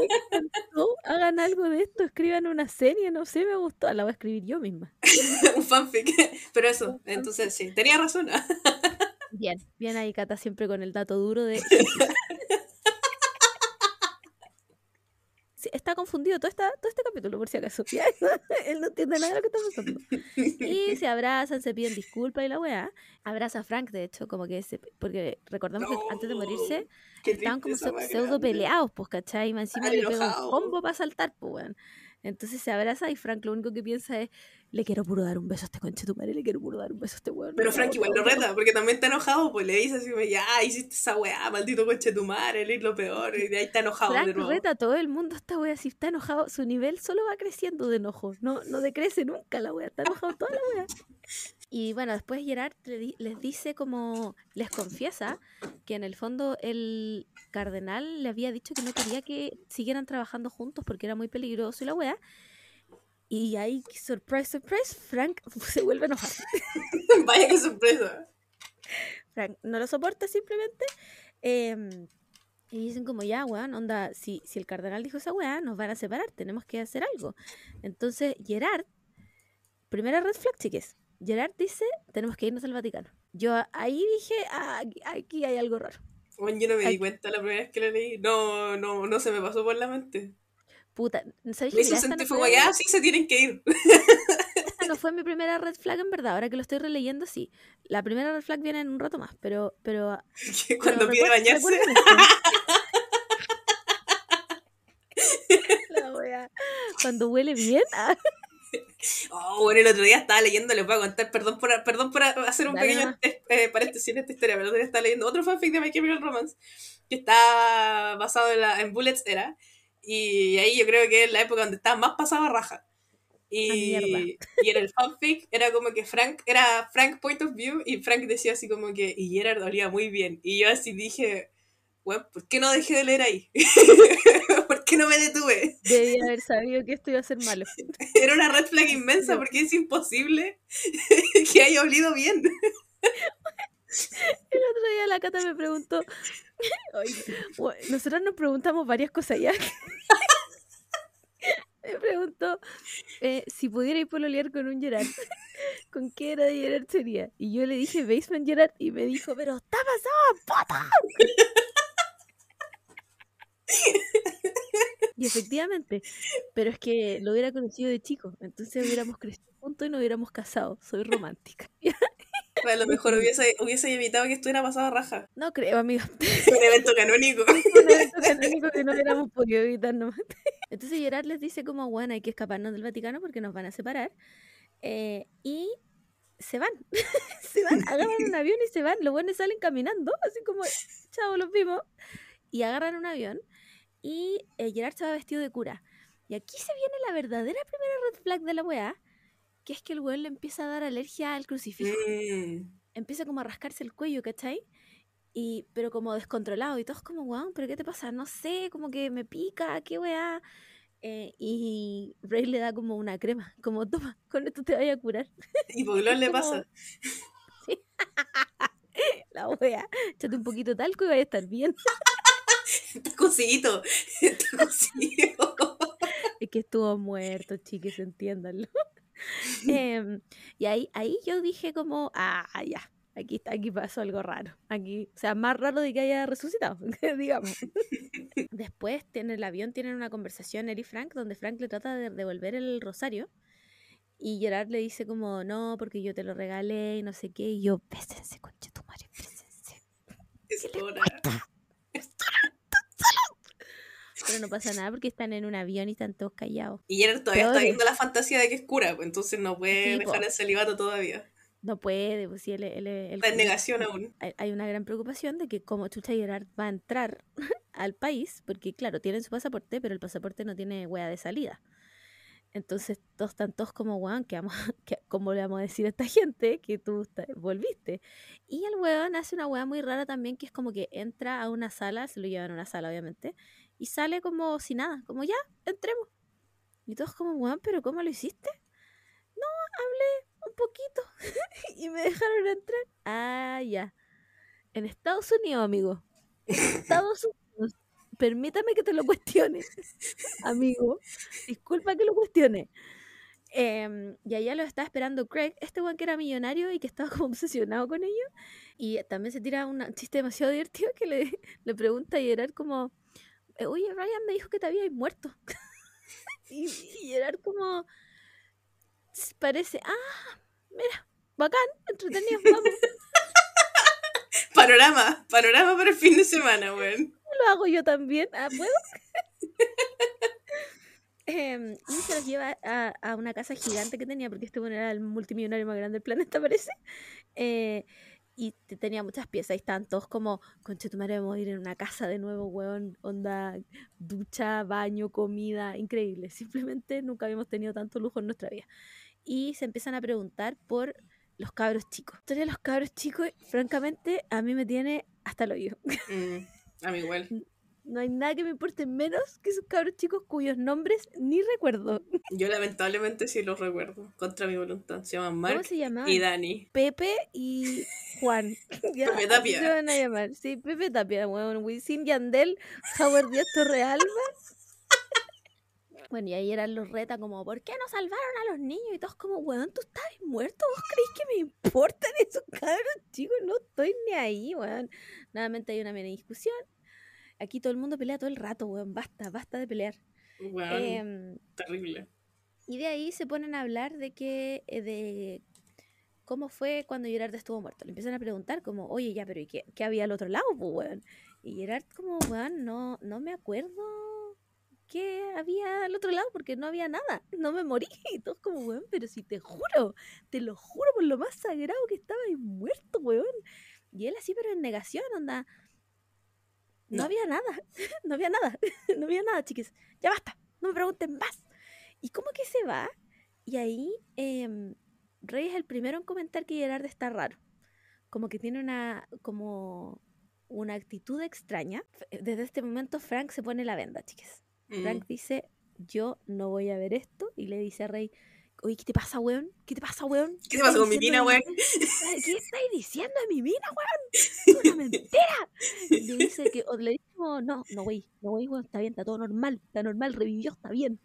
Me encantó. Hagan algo de esto, escriban una serie, no sé, me gustó. La voy a escribir yo misma. un fanfic. Pero eso, entonces sí, tenía razón. Bien, bien ahí, Cata, siempre con el dato duro de. Sí, está confundido todo, esta, todo este capítulo, por si acaso. Él no entiende nada de lo que está pasando. Y se abrazan, se piden disculpas y la weá. Abraza a Frank, de hecho, como que se. Porque recordamos que antes de morirse estaban como pseudo peleados, pues, ¿cachai? Y encima le pega un combo para saltar, pues, weón. Entonces se abraza y Frank lo único que piensa es: le quiero puro dar un beso a este conche tu madre, le quiero puro dar un beso a este weón. Pero Frank igual no, lo no". reta, porque también está enojado, pues le dice así, ya, hiciste esa weá, maldito coche tu madre, eres lo peor, y de ahí está enojado de Frank nuevo. reta a todo el mundo esta wea, si está enojado, su nivel solo va creciendo de enojo, no, no decrece nunca la wea, está enojado toda la wea. Y bueno, después Gerard les dice como, les confiesa que en el fondo el cardenal le había dicho que no quería que siguieran trabajando juntos porque era muy peligroso y la wea. Y ahí, surprise, surprise, Frank se vuelve a enojar. Vaya que sorpresa. Frank no lo soporta simplemente. em, y dicen como, ya, weón, onda, si, si el cardenal dijo esa weá, nos van a separar, tenemos que hacer algo. Entonces, Gerard, primera red flag, chiques. Gerard dice, tenemos que irnos al Vaticano. Yo ahí dije, ah, aquí, aquí hay algo raro. Bueno, yo no me di Ay. cuenta la primera vez que lo leí. No, no, no se me pasó por la mente. Puta, ¿sabéis Me que hizo sentir fue, ya, sí se tienen que ir. esta no fue mi primera red flag en verdad, ahora que lo estoy releyendo, sí. La primera red flag viene en un rato más, pero... pero cuando pero pide bañarse. La wea. Cuando huele bien, ah, Oh, bueno, el otro día estaba leyendo, les voy a contar, perdón por, perdón por hacer un Dale pequeño eh, eh, paréntesis en esta historia, pero el otro día estaba leyendo otro fanfic de My Chemical Romance que está basado en, la, en Bullets Era, y ahí yo creo que es la época donde estaba más pasado a raja. Y, Ah, y en el fanfic era como que Frank, era Frank Point of View, y Frank decía así como que, y Gerard olía muy bien. Y yo así dije, bueno, ¿por qué no dejé de leer ahí? ¿Por qué no me detuve? debía haber sabido que esto iba a ser malo. Era una red flag inmensa porque es imposible que haya olido bien. El otro día la Cata me preguntó. Nosotros nos preguntamos varias cosas ya. me preguntó eh, si pudiera ir pololear con un Gerard. ¿Con qué era de Gerard sería? Y yo le dije Basement Gerard y me dijo, pero está pasado, pata. Y efectivamente, pero es que lo hubiera conocido de chico, entonces hubiéramos crecido juntos y nos hubiéramos casado. Soy romántica. A lo mejor hubiese, hubiese evitado que estuviera pasado a raja. No creo, amiga. Un evento canónico. un evento canónico que no hubiéramos podido evitar nomás. Entonces Gerard les dice como, bueno, hay que escaparnos del Vaticano porque nos van a separar. Eh, y se van, se van, agarran un avión y se van. Los buenos salen caminando, así como, chao, los vimos. Y agarran un avión y eh, Gerard se va vestido de cura. Y aquí se viene la verdadera primera red flag de la weá, que es que el weón le empieza a dar alergia al crucifijo Mm. empieza como a rascarse el cuello, ¿cachai? Y, pero como descontrolado, y todos como, weón, ¿pero qué te pasa? No sé, como que me pica, qué weá. Eh, y Rey le da como una crema, como, toma, con esto te vaya a curar. Y Poglón le Como- pasa. La weá, échate un poquito de talco y vaya a estar bien. Está cosidito. Está cosido. Es que estuvo muerto, chiques, entiéndanlo. Em, y ahí, ahí yo dije como, ah, ya, aquí, está- aquí pasó algo raro. Aquí, o sea, más raro de que haya resucitado, digamos. Después, en el avión tienen una conversación él y Frank, donde Frank le trata de devolver el rosario. Y Gerard le dice como, no, porque yo te lo regalé y no sé qué. Y yo, pésense, conche tu madre, pésense. Es hora. Pero no pasa nada porque están en un avión y están todos callados. Y Gerard todavía está viendo la fantasía de que es cura, pues entonces no puede Sí, po. dejar el celibato todavía. No puede, pues sí, él, él- él- Está en negación aún. hay, una gran preocupación de que como Chucha Gerard va a entrar al país, porque claro, tienen su pasaporte, pero el pasaporte no tiene hueá de salida. Entonces todos están todos como, weón, ¿qué vamos, qué- ¿cómo le vamos a decir a esta gente que tú volviste? Y el weón hace una hueá muy rara también, que es como que entra a una sala, se lo llevan a una sala obviamente, y sale como si nada, como ya, entremos. Y todos como, weón, ¿pero cómo lo hiciste? No, hablé un poquito y me dejaron entrar. Ah, ya. En Estados Unidos, amigo. Estados Unidos. Permítame que te lo cuestione, amigo. Disculpa que lo cuestione. Em, y allá lo estaba esperando Craig, este weón que era millonario y que estaba como obsesionado con ello. Y también se tira un chiste demasiado divertido que le, le pregunta a Gerard como, eh, oye, Ryan me dijo que te habías muerto. y, y Gerard como, "S- parece, ah, mira, bacán, entretenido, vamos. Panorama, panorama para el fin de semana, weón. lo hago yo también. Ah, ¿Puedo? Em, y se los lleva a, a una casa gigante que tenía, porque este bueno era el multimillonario más grande del planeta, parece. Eh, y te- tenía muchas piezas y estaban todos como, conche tu madre, vamos a ir en una casa de nuevo, weón, onda, ducha, baño, comida, increíble. Simplemente nunca habíamos tenido tanto lujo en nuestra vida. Y se empiezan a preguntar por los cabros chicos. La historia de los cabros chicos, francamente, a mí me tiene hasta el oído. Mm, a mí igual. No hay nada que me importe menos que esos cabros chicos cuyos nombres ni recuerdo. Yo lamentablemente sí los recuerdo, contra mi voluntad. Se llaman ¿Cómo Mark se llamaban? y Dani. Pepe y Juan. Ya, Pepe Tapia. Se van a llamar. Sí, Pepe Tapia, weón. Wisin Yandel, Howard Díaz Torrealba. Bueno, y ahí eran los reta como, ¿por qué no salvaron a los niños? Y todos como, weón, tú estás muerto, ¿vos creéis que me importan esos cabros chicos? No estoy ni ahí, weón. Nuevamente hay una mini discusión. Aquí todo el mundo pelea todo el rato, weón. Basta, basta de pelear. Weón, Em, terrible. y de ahí se ponen a hablar de que eh, de cómo fue cuando Gerard estuvo muerto. Le empiezan a preguntar como, oye, ya, pero ¿y qué, qué había al otro lado, pues, weón? Y Gerard como, weón, no, no me acuerdo qué había al otro lado porque no había nada. No me morí. Y todos como, weón, pero si te juro, te lo juro por lo más sagrado que estaba ahí muerto, weón. Y él así, pero en negación, onda. No, No. había nada, no había nada, no había nada, chiques. Ya basta, no me pregunten más. Y como que se va, y ahí em, Rey es el primero en comentar que Gerard está raro. Como que tiene una, como una actitud extraña. F- Desde este momento Frank se pone la venda, chiques. Mm. Frank dice, yo no voy a ver esto. Y le dice a Rey, oye, ¿qué te pasa, weón? ¿Qué te pasa, weón? ¿Qué te pasa con mi mina, weón? ¿Qué estáis diciendo de mi mina, weón? Es una mentira. Y le dice que, o le dice no, no, güey, no, güey, weón, está bien, está todo normal, está normal, revivió, está bien.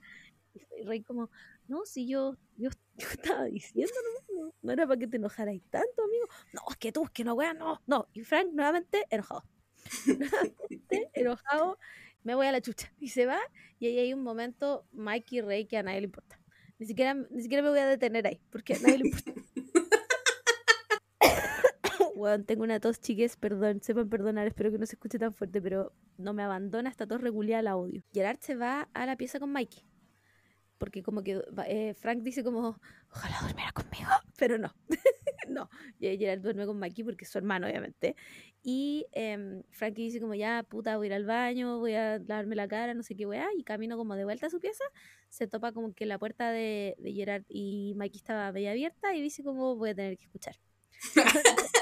Y Rey como, no, si yo, yo, yo estaba diciendo, no, no, no era para que te enojaras tanto, amigo. No, es que tú, es que no, weón, no, no. Y Frank nuevamente enojado. Nuevamente enojado, me voy a la chucha. Y se va, y ahí hay un momento, Mike y Rey, que a nadie le importa. Ni siquiera, ni siquiera me voy a detener ahí, porque a nadie le importa. Weón, tengo una tos, chiques, perdón, sepan perdonar, espero que no se escuche tan fuerte, pero no me abandona esta tos regular la audio. Gerard se va a la pieza con Mikey. Porque como que eh, Frank dice como, ojalá durmiera conmigo, pero no, no. Gerard duerme con Mikey porque es su hermano, obviamente. Y em, Frankie dice como, ya, puta, voy a ir al baño, voy a lavarme la cara, no sé qué weá, y camino como de vuelta a su pieza, se topa como que la puerta de, de Gerard y Mikey estaba media abierta y dice como, voy a tener que escuchar.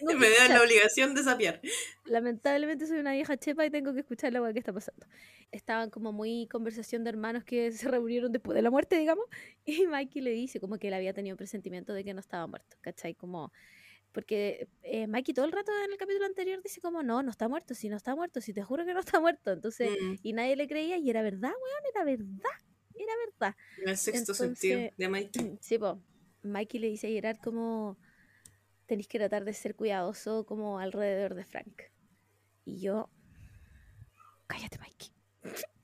Me da la obligación de sapiar. Lamentablemente soy una vieja chepa y tengo que escuchar la que está pasando. Estaban como muy conversación de hermanos que se reunieron después de la muerte, digamos, y Mikey le dice como que él había tenido presentimiento de que no estaba muerto, ¿cachai? Como, porque eh, Mikey todo el rato en el capítulo anterior dice como, no, no está muerto, si no está muerto, si te juro que no está muerto. Entonces, Mm, y nadie le creía y era verdad, weón, era verdad, era verdad. el sexto Entonces- sentido de Mike. Sí, po. Mikey le dice a Gerard como tenéis que tratar de ser cuidadoso como alrededor de Frank. Y yo, cállate, Mikey.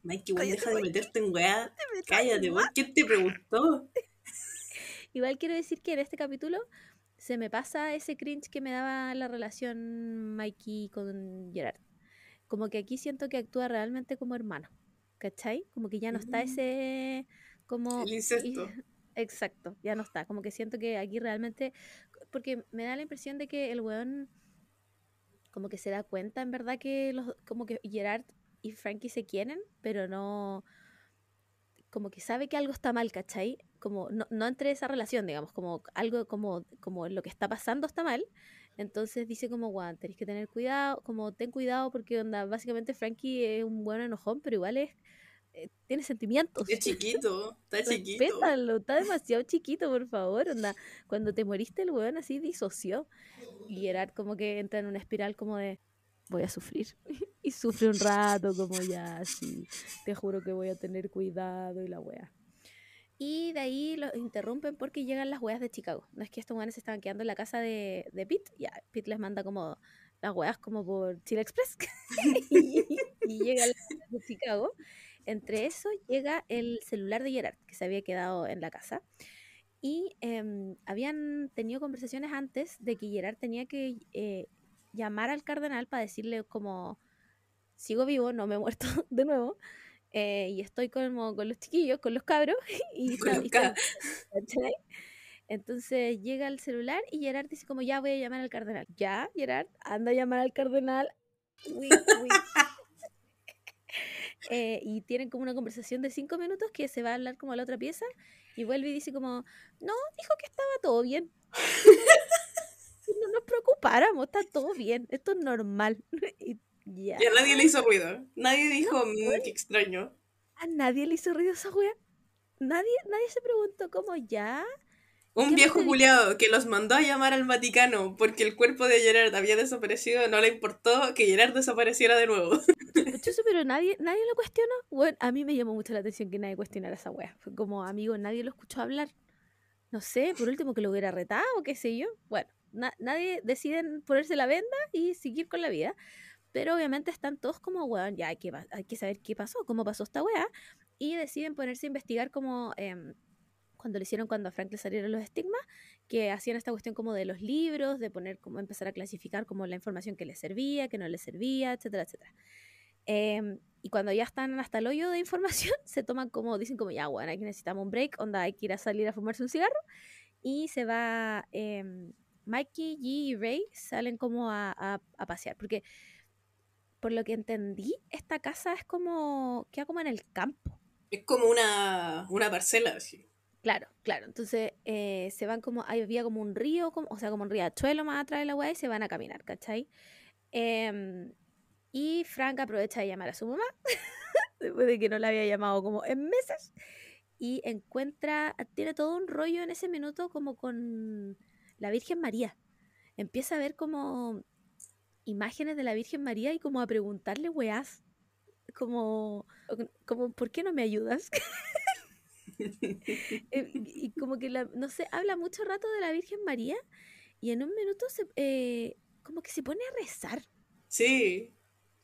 Mikey, Cállate, deja de meterte en weá. Cállate, weón. ¿Quién te preguntó? igual quiero decir que en este capítulo se me pasa ese cringe que me daba la relación Mikey con Gerard. Como que aquí siento que actúa realmente como hermano. ¿Cachai? Como que ya no está ese. Como. El incesto. Exacto, ya no está. Como que siento que aquí realmente. Porque me da la impresión de que el weón. Como que se da cuenta, en verdad, que los, como que Gerard y Frankie se quieren, pero no. Como que sabe que algo está mal, ¿cachai? Como no, no entre esa relación, digamos, como algo como, como lo que está pasando está mal. Entonces dice como, guau, tenéis que tener cuidado, como ten cuidado porque básicamente Frankie es un buen enojón, pero igual es eh, tiene sentimientos. Es chiquito, está chiquito. Respétalo, está demasiado chiquito, por favor. Onda, cuando te moriste el weón así disoció. Y Gerard como que entra en una espiral como de voy a sufrir. y sufre un rato como ya así. Te juro que voy a tener cuidado y la wea. Y de ahí los interrumpen porque llegan las weas de Chicago. No es que estos weones se estaban quedando en la casa de, de Pete. Ya, Pete les manda como las weas como por Chile Express. y, y llegan las de Chicago. Entre eso llega el celular de Gerard, que se había quedado en la casa. Y em, habían tenido conversaciones antes de que Gerard tenía que eh, llamar al cardenal para decirle como, sigo vivo, no me he muerto de nuevo. eh, y estoy como con los chiquillos, con los cabros. Y, Con está- los. Entonces llega el celular y Gerard dice como, ya voy a llamar al cardenal. Ya, Gerard, anda a llamar al cardenal. Wink, wink. Eh, y tienen como una conversación de cinco minutos que se va a hablar como a la otra pieza y vuelve y dice como, no, dijo que estaba todo bien. no nos preocupáramos, está todo bien, esto es normal. y ya. Y a nadie le hizo ruido. Nadie dijo, "Mm, qué extraño. A nadie le hizo ruido esa wea. Nadie, nadie se preguntó como ya. Un ¿Qué viejo culiado que los mandó a llamar al Vaticano porque el cuerpo de Gerard había desaparecido, no le importó que Gerard desapareciera de nuevo. Chuzo, pero nadie, nadie lo cuestionó. Bueno, a mí me llamó mucho la atención que nadie cuestionara esa wea. Fue como, amigo, nadie lo escuchó hablar. No sé, por último que lo hubiera retado, qué sé yo. Bueno, na- nadie decide ponerse la venda y seguir con la vida. Pero obviamente están todos como, weón, ya hay que, hay que saber qué pasó, cómo pasó esta wea. Y deciden ponerse a investigar como em, cuando lo hicieron cuando a Frank le salieron los estigmas, que hacían esta cuestión como de los libros, de poner como empezar a clasificar como la información que les servía, que no les servía, etcétera, etcétera. Em, y cuando ya están hasta el hoyo de información, se toman como, dicen como, ya, bueno, aquí necesitamos un break, onda, hay que ir a salir a fumarse un cigarro. Y se va, em, Mikey, G y Ray salen como a, a- a pasear, porque por lo que entendí, esta casa es como, queda como en el campo. Es como una, una parcela, así. Claro, claro. Entonces eh, se van como, había como un río, como- o sea, como un riachuelo más atrás de la weá y se van a caminar, ¿cachai? Em, y Frank aprovecha de llamar a su mamá, después de que no la había llamado como en meses, y encuentra, tiene todo un rollo en ese minuto como con la Virgen María. Empieza a ver como imágenes de la Virgen María y como a preguntarle weás, como, como ¿por qué no me ayudas? Eh, y como que, la, no sé, habla mucho rato de la Virgen María y en un minuto se, eh, como que se pone a rezar. Sí,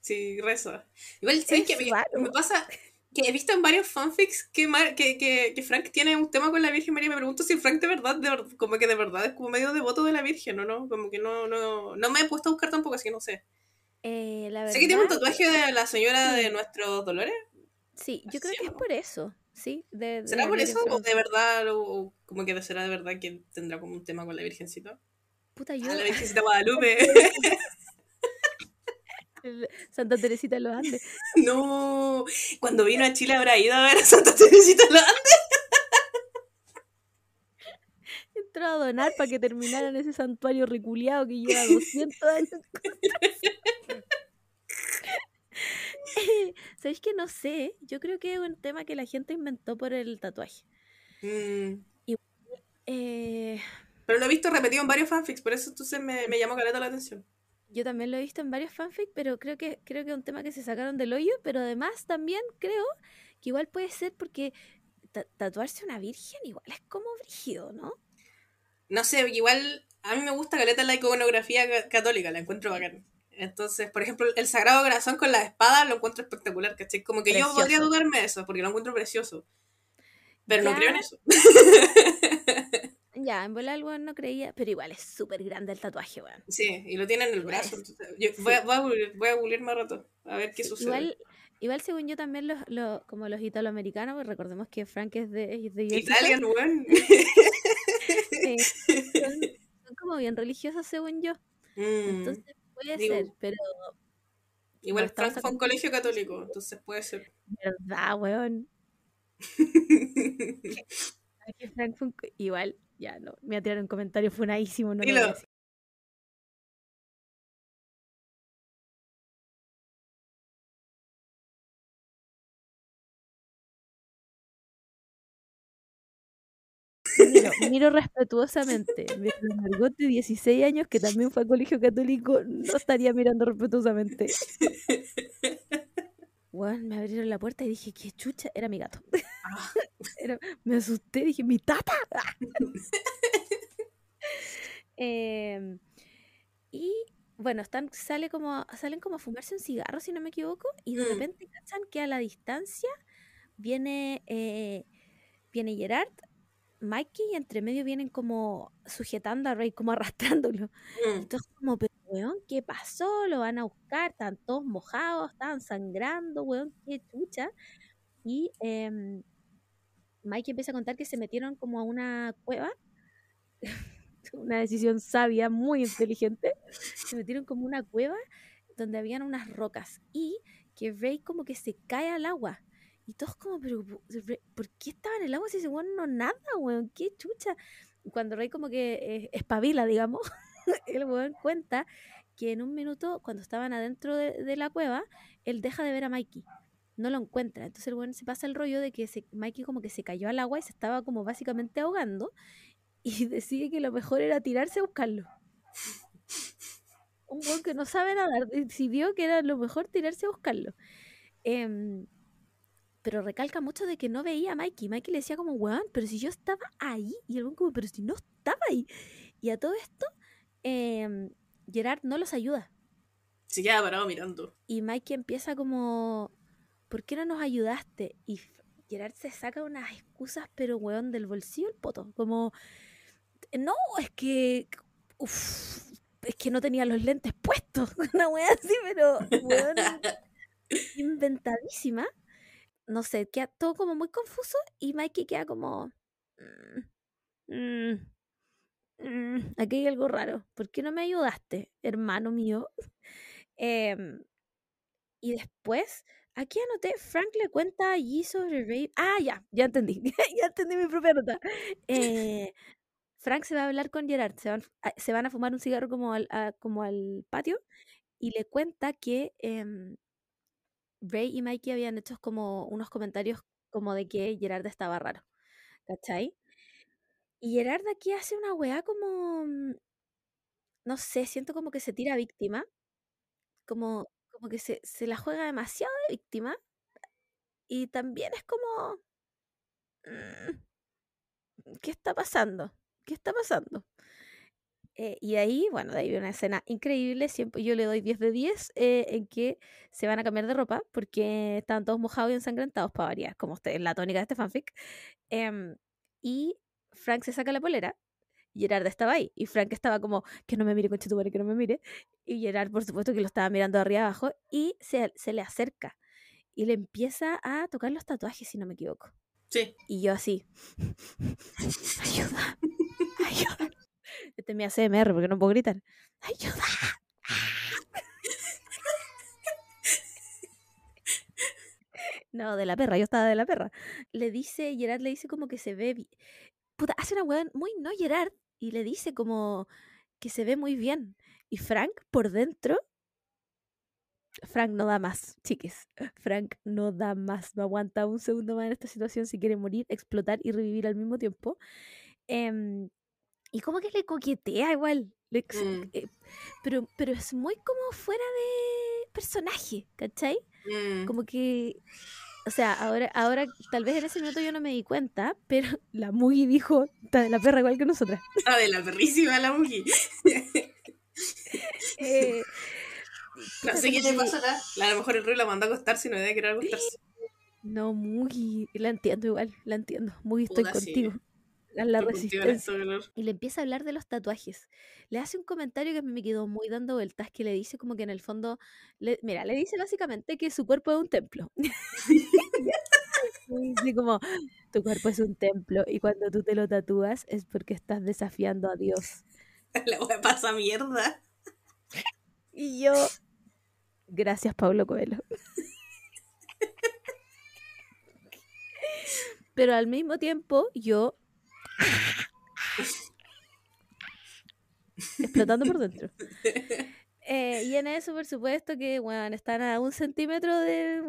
sí, reza. Igual, ¿sabes Es qué? Me, me pasa que he visto en varios fanfics que, Mar- que, que, que Frank tiene un tema con la Virgen María. Me pregunto si Frank de verdad, de como que de verdad es como medio devoto de la Virgen, ¿o no? Como que no, no, no me he puesto a buscar tampoco, así que no sé. Eh, la verdad, Sé que tiene un tatuaje de la señora Sí. de nuestros dolores. sí, yo creo que es por eso, ¿sí? De, ¿Será por eso? ¿O de verdad? O, o como que será de verdad que tendrá como un tema con la Virgencita? Puta, yo, Ah, la Virgencita Guadalupe. Santa Teresita de los Andes. no. Cuando vino a Chile habrá ido a ver a Santa Teresita de los Andes. Entró a donar para que terminaran ese santuario reculeado que lleva 200 años. ¿Sabéis que no sé? Yo creo que es un tema que la gente inventó por el tatuaje. Mm. Eh, Pero lo he visto repetido en varios fanfics, por eso entonces me, me llamó caleta la atención. Yo también lo he visto en varios fanfics, pero creo que creo que es un tema que se sacaron del hoyo, pero además también creo que igual puede ser porque ta- tatuarse una virgen igual es como brígido, ¿no? No sé, igual a mí me gusta caleta la iconografía ca- católica, la encuentro bacán. Entonces, por ejemplo, el Sagrado Corazón con la espada lo encuentro espectacular, ¿cachai? Como que yo Precioso. podría dudarme de eso, porque lo encuentro precioso. Pero no creo en eso. Ya, en volar weón no creía, pero igual es súper grande el tatuaje, weón. Sí, y lo tiene en el Igual brazo. es- yo voy, a, voy, a voy a googlear más rato, a ver qué sucede. Igual, igual según yo también los, los- como los italoamericanos, pues recordemos que Frank es de, es de Italian, weón. son, son como bien religiosos según yo. Mm, Entonces puede digo, ser, pero Igual Frank fue un colegio católico, entonces puede ser. verdad, weón. Frank fue un Igual, ya no, me voy a tirar un comentario funadísimo, no Dilo. Miro, respetuosamente. Margot de 16 años, que también fue a colegio católico, no estaría mirando respetuosamente. Bueno, me abrieron la puerta y dije, qué chucha, era mi gato. Ah, Era- me asusté, dije, mi tata. Em, y bueno, están, sale como, salen como a fumarse un cigarro, si no me equivoco, y de Mm. repente cachan que a la distancia viene, eh, viene Gerard, Mikey, y entre medio vienen como sujetando a Rey, como arrastrándolo. mm. Entonces, como, pero weón, ¿qué pasó? Lo van a buscar, están todos mojados, estaban sangrando, weón, qué chucha. Y em, Mikey empieza a contar que se metieron como a una cueva, una decisión sabia, muy inteligente. Se metieron como a una cueva donde habían unas rocas y que Ray como que se cae al agua. Y todos como, pero ¿por qué estaba en el agua si ese weón no nada, weón? ¿Qué chucha? Cuando Ray como que eh, espabila, digamos, el weón cuenta que en un minuto, cuando estaban adentro de, la cueva, él deja de ver a Mikey. No lo encuentra. Entonces el weón se pasa el rollo de que se- Mikey como que se cayó al agua y se estaba como básicamente ahogando. Y decide que lo mejor era tirarse a buscarlo. Un weón que no sabe nadar decidió que era lo mejor tirarse a buscarlo. Em, pero recalca mucho de que no veía a Mikey. Mikey le decía como, weón, pero si yo estaba ahí. Y el weón como, pero si no estaba ahí. Y a todo esto, em, Gerard no los ayuda. Se queda parado mirando. Y Mikey empieza como, ¿por qué no nos ayudaste? Y Gerard se saca unas excusas, pero weón, del bolsillo el poto. Como, no, es que, uf, es que no tenía los lentes puestos. Una weá así, pero weón, inventadísima. No sé, queda todo como muy confuso y Mikey queda como, "Mm, mm, mm, aquí hay algo raro. ¿Por qué no me ayudaste, hermano mío? Em, y después, aquí anoté, Frank le cuenta allí sobre Ray. Ah, ya, ya entendí. ya entendí mi propia nota. Eh, Frank se va a hablar con Gerard. Se van, a- se van a fumar un cigarro como al, a- como al patio. Y le cuenta que em, Ray y Mikey habían hecho como unos comentarios como de que Gerard estaba raro. ¿Cachai? Y Gerard aquí hace una weá como. mm, No sé, siento como que se tira víctima como, como que se, se la juega demasiado de víctima y también es como, mm, ¿qué está pasando? ¿Qué está pasando? Eh, y ahí, bueno, de ahí una escena increíble, siempre yo le doy 10 de 10 eh, en que se van a cambiar de ropa porque estaban todos mojados y ensangrentados para variar, como usted, la tónica de este fanfic. Em, y Frank se saca la polera. Gerard estaba ahí y Frank estaba como que no me mire con que no me mire y Gerard por supuesto que lo estaba mirando de arriba abajo y se, se le acerca y le empieza a tocar los tatuajes si no me equivoco Sí. y yo así ayuda ayuda este es mi ACMR porque no puedo gritar ayuda no de la perra yo estaba de la perra le dice Gerard le dice como que se ve puta hace una weá muy no Gerard y le dice como que se ve muy bien y Frank por dentro Frank no da más, chiques. Frank no da más, no aguanta un segundo más en esta situación si quiere morir, explotar y revivir al mismo tiempo. Em, y como que le coquetea igual. le Mm. eh, pero, pero es muy como fuera de personaje, ¿cachai? Mm. Como que. O sea, ahora, ahora tal vez en ese minuto yo no me di cuenta, pero la Mugi dijo, está de la perra igual que nosotras. Está de la perrísima la Mugi. Eh, No sé qué le pasa a la. A lo mejor el Rui la mandó a acostarse y no debe querer acostarse. no, Mugi, la entiendo igual, la entiendo. Mugi, estoy sí. A la cultivas resistencia. Y le empieza a hablar de los tatuajes. Le hace un comentario que me quedó muy dando vueltas, que le dice como que en el fondo, le- mira, le dice básicamente que su cuerpo es un templo. Y dice como, tu cuerpo es un templo y cuando tú te lo tatúas es porque estás desafiando a Dios. La wea pasa mierda. Y yo, gracias Pablo Coelho. Pero al mismo tiempo yo explotando por dentro. Eh, y en eso, por supuesto, que weón, están a un centímetro de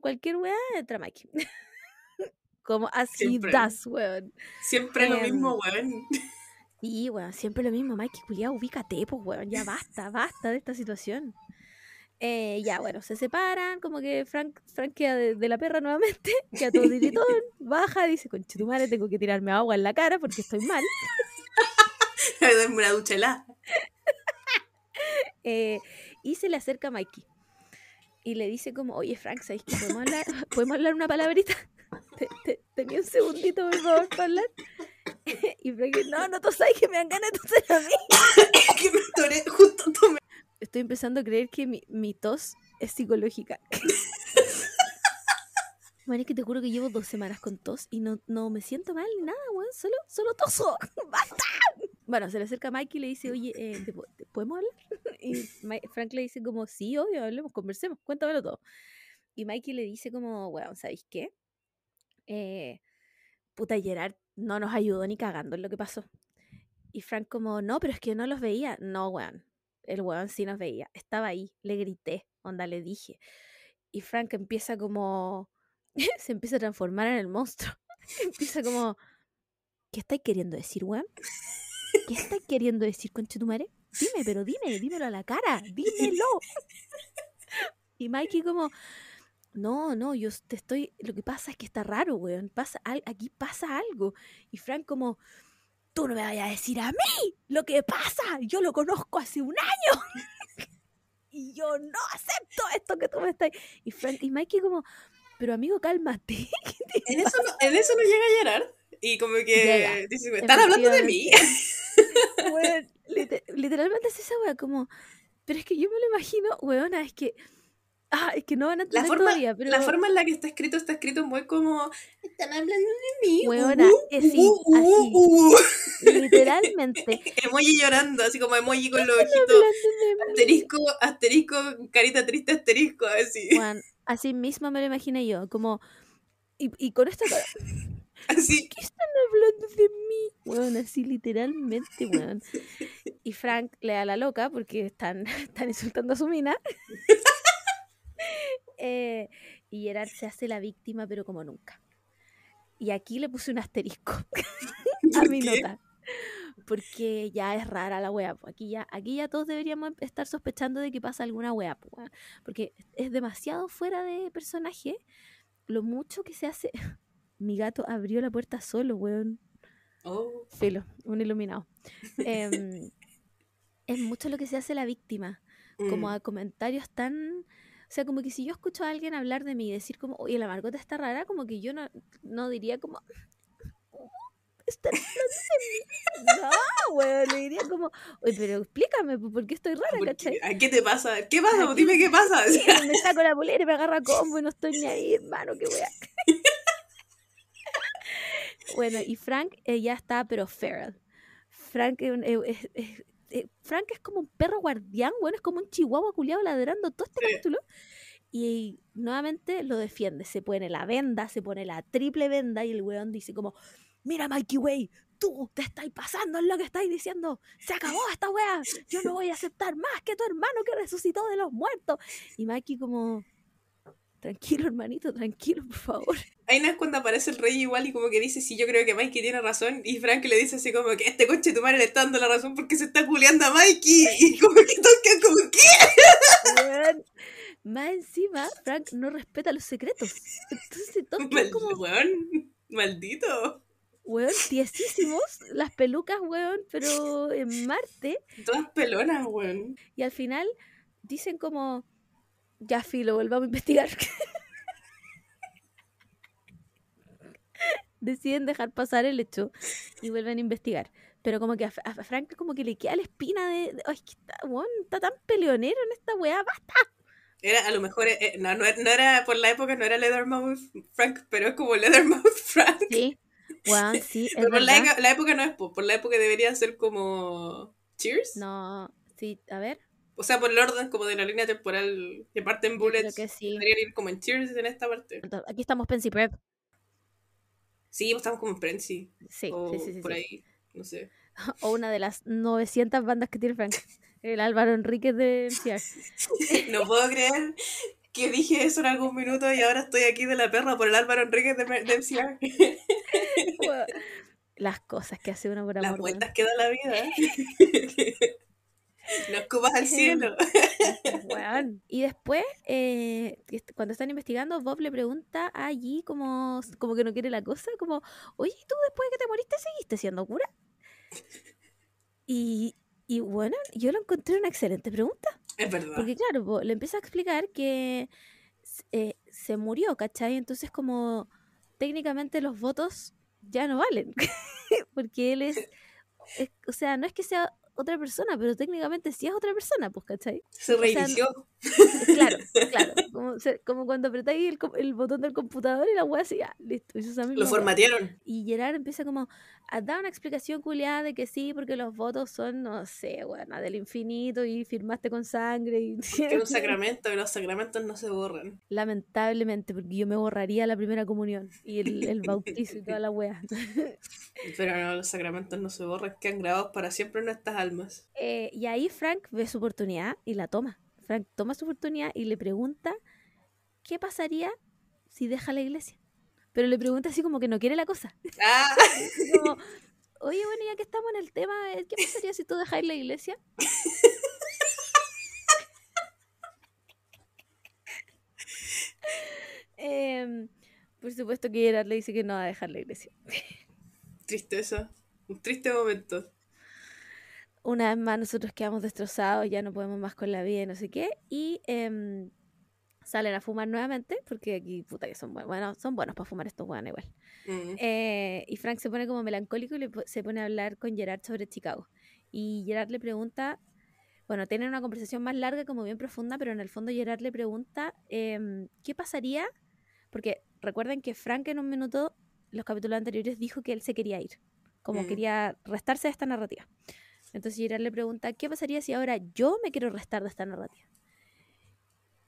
cualquier weá, entra Mikey. Como así das, weón. Siempre lo Em, mismo, weón. Y weón, siempre lo mismo, Mikey, culiao, ubícate, pues weón, ya basta, basta de esta situación. Eh, ya, bueno, se separan, como que Frank, Frank queda de, de la perra nuevamente, queda todo tiritón, baja, dice, conchetumare, tengo que tirarme agua en la cara porque estoy mal. Dame una ducha helada. Eh, y se le acerca a Mikey. Y le dice como, oye Frank, ¿sabes que podemos hablar, ¿podemos hablar una palabrita? Te- te- Tenía un segundito, por favor, para hablar. Y Frank, no, no, tú sabes que me dan ganas de toser a mí. que me atoré, justo tomé. Estoy empezando a creer que mi, mi tos es psicológica. Bueno, es que te juro que llevo dos semanas con tos y no, no me siento mal ni nada, weón. Solo, solo toso. ¡Basta! Bueno, se le acerca a Mike y le dice, oye, eh, ¿te po- te- ¿podemos hablar? Y Frank le dice como, sí, obvio, hablemos, conversemos, cuéntamelo todo. Y Mikey le dice como, weón, ¿sabéis qué? Eh, puta, Gerard no nos ayudó ni cagando en lo que pasó. Y Frank como, no, pero es que no los veía. No, weón. El weón sí nos veía. Estaba ahí. Le grité. Onda, le dije. Y Frank empieza como... se empieza a transformar en el monstruo. empieza como... ¿Qué estáis queriendo decir, weón? ¿Qué estáis queriendo decir, conchetumare? Dime, pero dime, dímelo a la cara. Dímelo. y Mikey como... No, no, yo te estoy... Lo que pasa es que está raro, weón. Pasa, aquí pasa algo. Y Frank como... Tú no me vayas a decir a mí lo que pasa. Yo lo conozco hace un año. y yo no acepto esto que tú me estás... Y Frank y Mikey como... Pero amigo, cálmate. En eso, no, en eso no llega a llorar. Y como que dice, están hablando de mí. Literalmente es esa wea como... Pero es que yo me lo imagino, weona, es que... Ah, es que no van a La entender forma, todavía, pero... la forma en la que está escrito está escrito muy como están hablando de mí. Weona, uh, es sí, uh, uh, así. uh, uh". Literalmente. Emoji llorando, así como emoji con los ojitos. Asterisco, asterisco, carita triste, asterisco, así. Así mismo me lo imaginé yo, como... Y, y con esta cara, Así. ¿qué están hablando de mí? Weón, así literalmente, weón. Y Frank le da la loca porque están, están insultando a su mina. Eh, y Gerard se hace la víctima, pero como nunca. Y aquí le puse un asterisco a ¿Por mi qué? nota. Porque ya es rara la wea. Aquí ya, aquí ya todos deberíamos em- estar sospechando de que pasa alguna wea. Porque es demasiado fuera de personaje lo mucho que se hace. Mi gato abrió la puerta solo, weón. Oh, Filo, un iluminado. Em, es mucho lo que se hace la víctima. Como mm. a comentarios tan. O sea, como que si yo escucho a alguien hablar de mí y decir como, oye, la Margot está rara, como que yo no, no diría como. Está hablando de mí". No, weón, le diría como, oye, pero explícame, pues, ¿por qué estoy rara, ¿Por cachai? qué? ¿A qué te pasa? ¿Qué pasa? Dime qué pasa. Sí, me saco la polera y me agarra combo y no estoy ni ahí, hermano, qué wea. bueno, y Frank eh, ya está, pero feral. Frank eh, eh, Frank es como un perro guardián, bueno, es como un chihuahua culiado ladrando todo este Sí. capítulo. Y nuevamente lo defiende, se pone la venda, se pone la triple venda y el weón dice como, mira Mikey Way, tú te estáis pasando en lo que estáis diciendo, se acabó esta wea, yo no voy a aceptar más que tu hermano que resucitó de los muertos. Y Mikey como, tranquilo hermanito, tranquilo, por favor. Ahí no es cuando aparece el rey igual y como que dice, sí, yo creo que Mikey tiene razón. Y Frank le dice así como que este coche tu madre le está dando la razón porque se está culeando a Mikey. Y como que todos quedan como, ¿qué? Weón. Más encima, Frank no respeta los secretos. Entonces todos Mal- como, weón, maldito. weón, tiesísimos, las pelucas, weón, pero en Marte. Todas pelonas, weón. Y al final dicen como, ya filo, volvamos a investigar. deciden dejar pasar el hecho y vuelven a investigar. Pero como que a, a Frank como que le queda la espina de, de, ay, que está, está tan peleonero en esta weá, basta. Era, a lo mejor, eh, no, no, no era, por la época no era Leathermouth Frank, pero es como Leathermouth Frank. Sí, weón, sí, Pero por la, la época no es, po, por la época debería ser como Cheers. No, sí, a ver, O sea, por el orden como de la línea temporal que parte en yo creo Bullets. que sí. Deberían ir como en Cheers en esta parte. Aquí estamos Pensy Prep. Sí, estamos como en Frenzy. Sí, o sí, sí, sí, por sí. ahí. No sé. O una de las 900 bandas que tiene Frank. El Álvaro Enríquez de MCR. No puedo creer que dije eso en algún minuto y ahora estoy aquí de la perra por el Álvaro Enríquez de, de MCR. Las cosas que hace uno por Las amor. weón. vueltas que da la vida. No escupas al cielo. Weón. Y después, eh, cuando están investigando, Bob le pregunta a G como, como que no quiere la cosa, como, oye, ¿y tú después de que te moriste seguiste siendo cura? Y, y bueno, yo lo encontré una excelente pregunta. Es verdad. Porque claro, le empieza a explicar que eh, se murió, ¿cachai? Entonces como técnicamente los votos ya no valen. Porque él es, es- o sea, no es que sea otra persona, pero técnicamente sí es otra persona, pues, ¿cachai? Se sea, reinició. Claro, claro. Como, cuando apretáis el, el botón del computador y la weá así, ya, listo. Lo weá. formatearon. Y Gerard empieza como a dar una explicación culiada de que sí, porque los votos son, no sé, bueno, del infinito y firmaste con sangre. Y... Que era un sacramento y los sacramentos no se borran. Lamentablemente, porque yo me borraría la primera comunión y el, el bautizo y toda la wea. Pero no, los sacramentos no se borran, quedan grabados para siempre en nuestras almas. Eh, y ahí Frank ve su oportunidad y la toma. Frank toma su oportunidad y le pregunta qué pasaría si deja la iglesia. Pero le pregunta así como que no quiere la cosa. ¡Ah! Como, oye, bueno, ya que estamos en el tema, eh, ¿qué pasaría si tú dejáis la iglesia? Em, por supuesto que Gerard le dice que no va a dejar la iglesia. Tristeza. Un triste momento. Una vez más nosotros quedamos destrozados, ya no podemos más con la vida y no sé qué. Y em, salen a fumar nuevamente, porque aquí, puta, que son buenos. Bueno, son buenos para fumar estos weones igual. Mm. Eh, y Frank se pone como melancólico y le se pone a hablar con Gerard sobre Chicago. Y Gerard le pregunta, bueno, tienen una conversación más larga, como bien profunda, pero en el fondo Gerard le pregunta em, qué pasaría, porque recuerden que Frank en un minuto, los capítulos anteriores, dijo que él se quería ir, como Mm. quería restarse de esta narrativa. Entonces Gerard le pregunta, ¿qué pasaría si ahora yo me quiero restar de esta narrativa?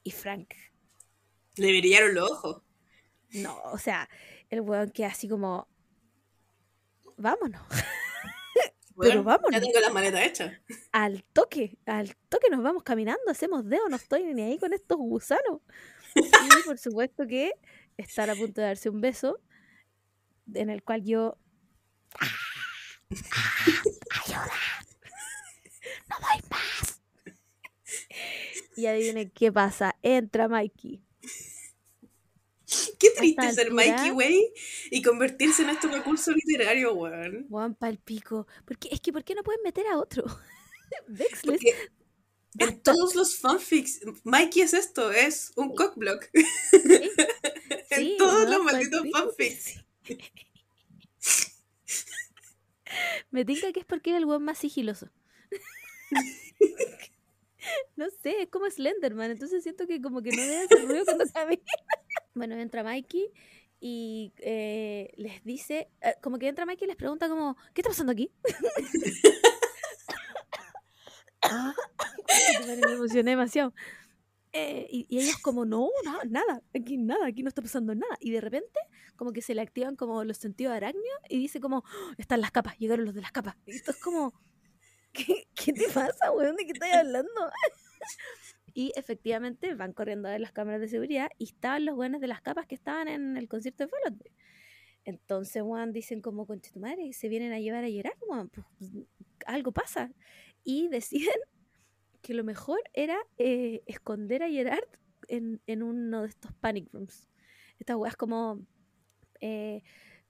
Y Frank, Le brillaron los ojos. no, o sea, el weón que así como, vámonos. Bueno, vámonos. Ya tengo las maletas hechas. al toque, al toque nos vamos caminando, hacemos dedo, no estoy ni ahí con estos gusanos. Y por supuesto que estar a punto de darse un beso, en el cual yo. ¡Ayuda! ¡No doy más! Y adivinen qué pasa. Entra Mikey. Qué triste ser Mikey, güey, y convertirse en este recurso literario, weón. Juan Palpico. Porque, es que, ¿por qué no pueden meter a otro? Porque en todos los fanfics, Mikey es esto, es un cockblock. Sí, en todos los malditos fanfics. Me tinca que es porque era el weón más sigiloso. No sé, es como Slenderman, entonces siento que como que no debe hacer ruido cuando camina. bueno, entra Mikey y eh, les dice, eh, como que entra Mikey y les pregunta como, ¿qué está pasando aquí? Madre, me emocioné demasiado. Eh, y, y ellos como, no, no, nada, aquí nada, aquí no está pasando nada. Y de repente, como que se le activan como los sentidos arácnidos y dice como, "Oh, están las capas, llegaron los de las capas. Y esto es como, ¿qué, qué te pasa, weón? ¿De qué estás hablando? y efectivamente van corriendo a ver las cámaras de seguridad y estaban los weones de las capas que estaban en el concierto de Fall Out Boy. Entonces, weón, dicen como, concha tu madre, se vienen a llevar a Gerard, weón, pues, algo pasa. Y deciden que lo mejor era eh, esconder a Gerard en, en uno de estos panic rooms. Estas weas como... eh,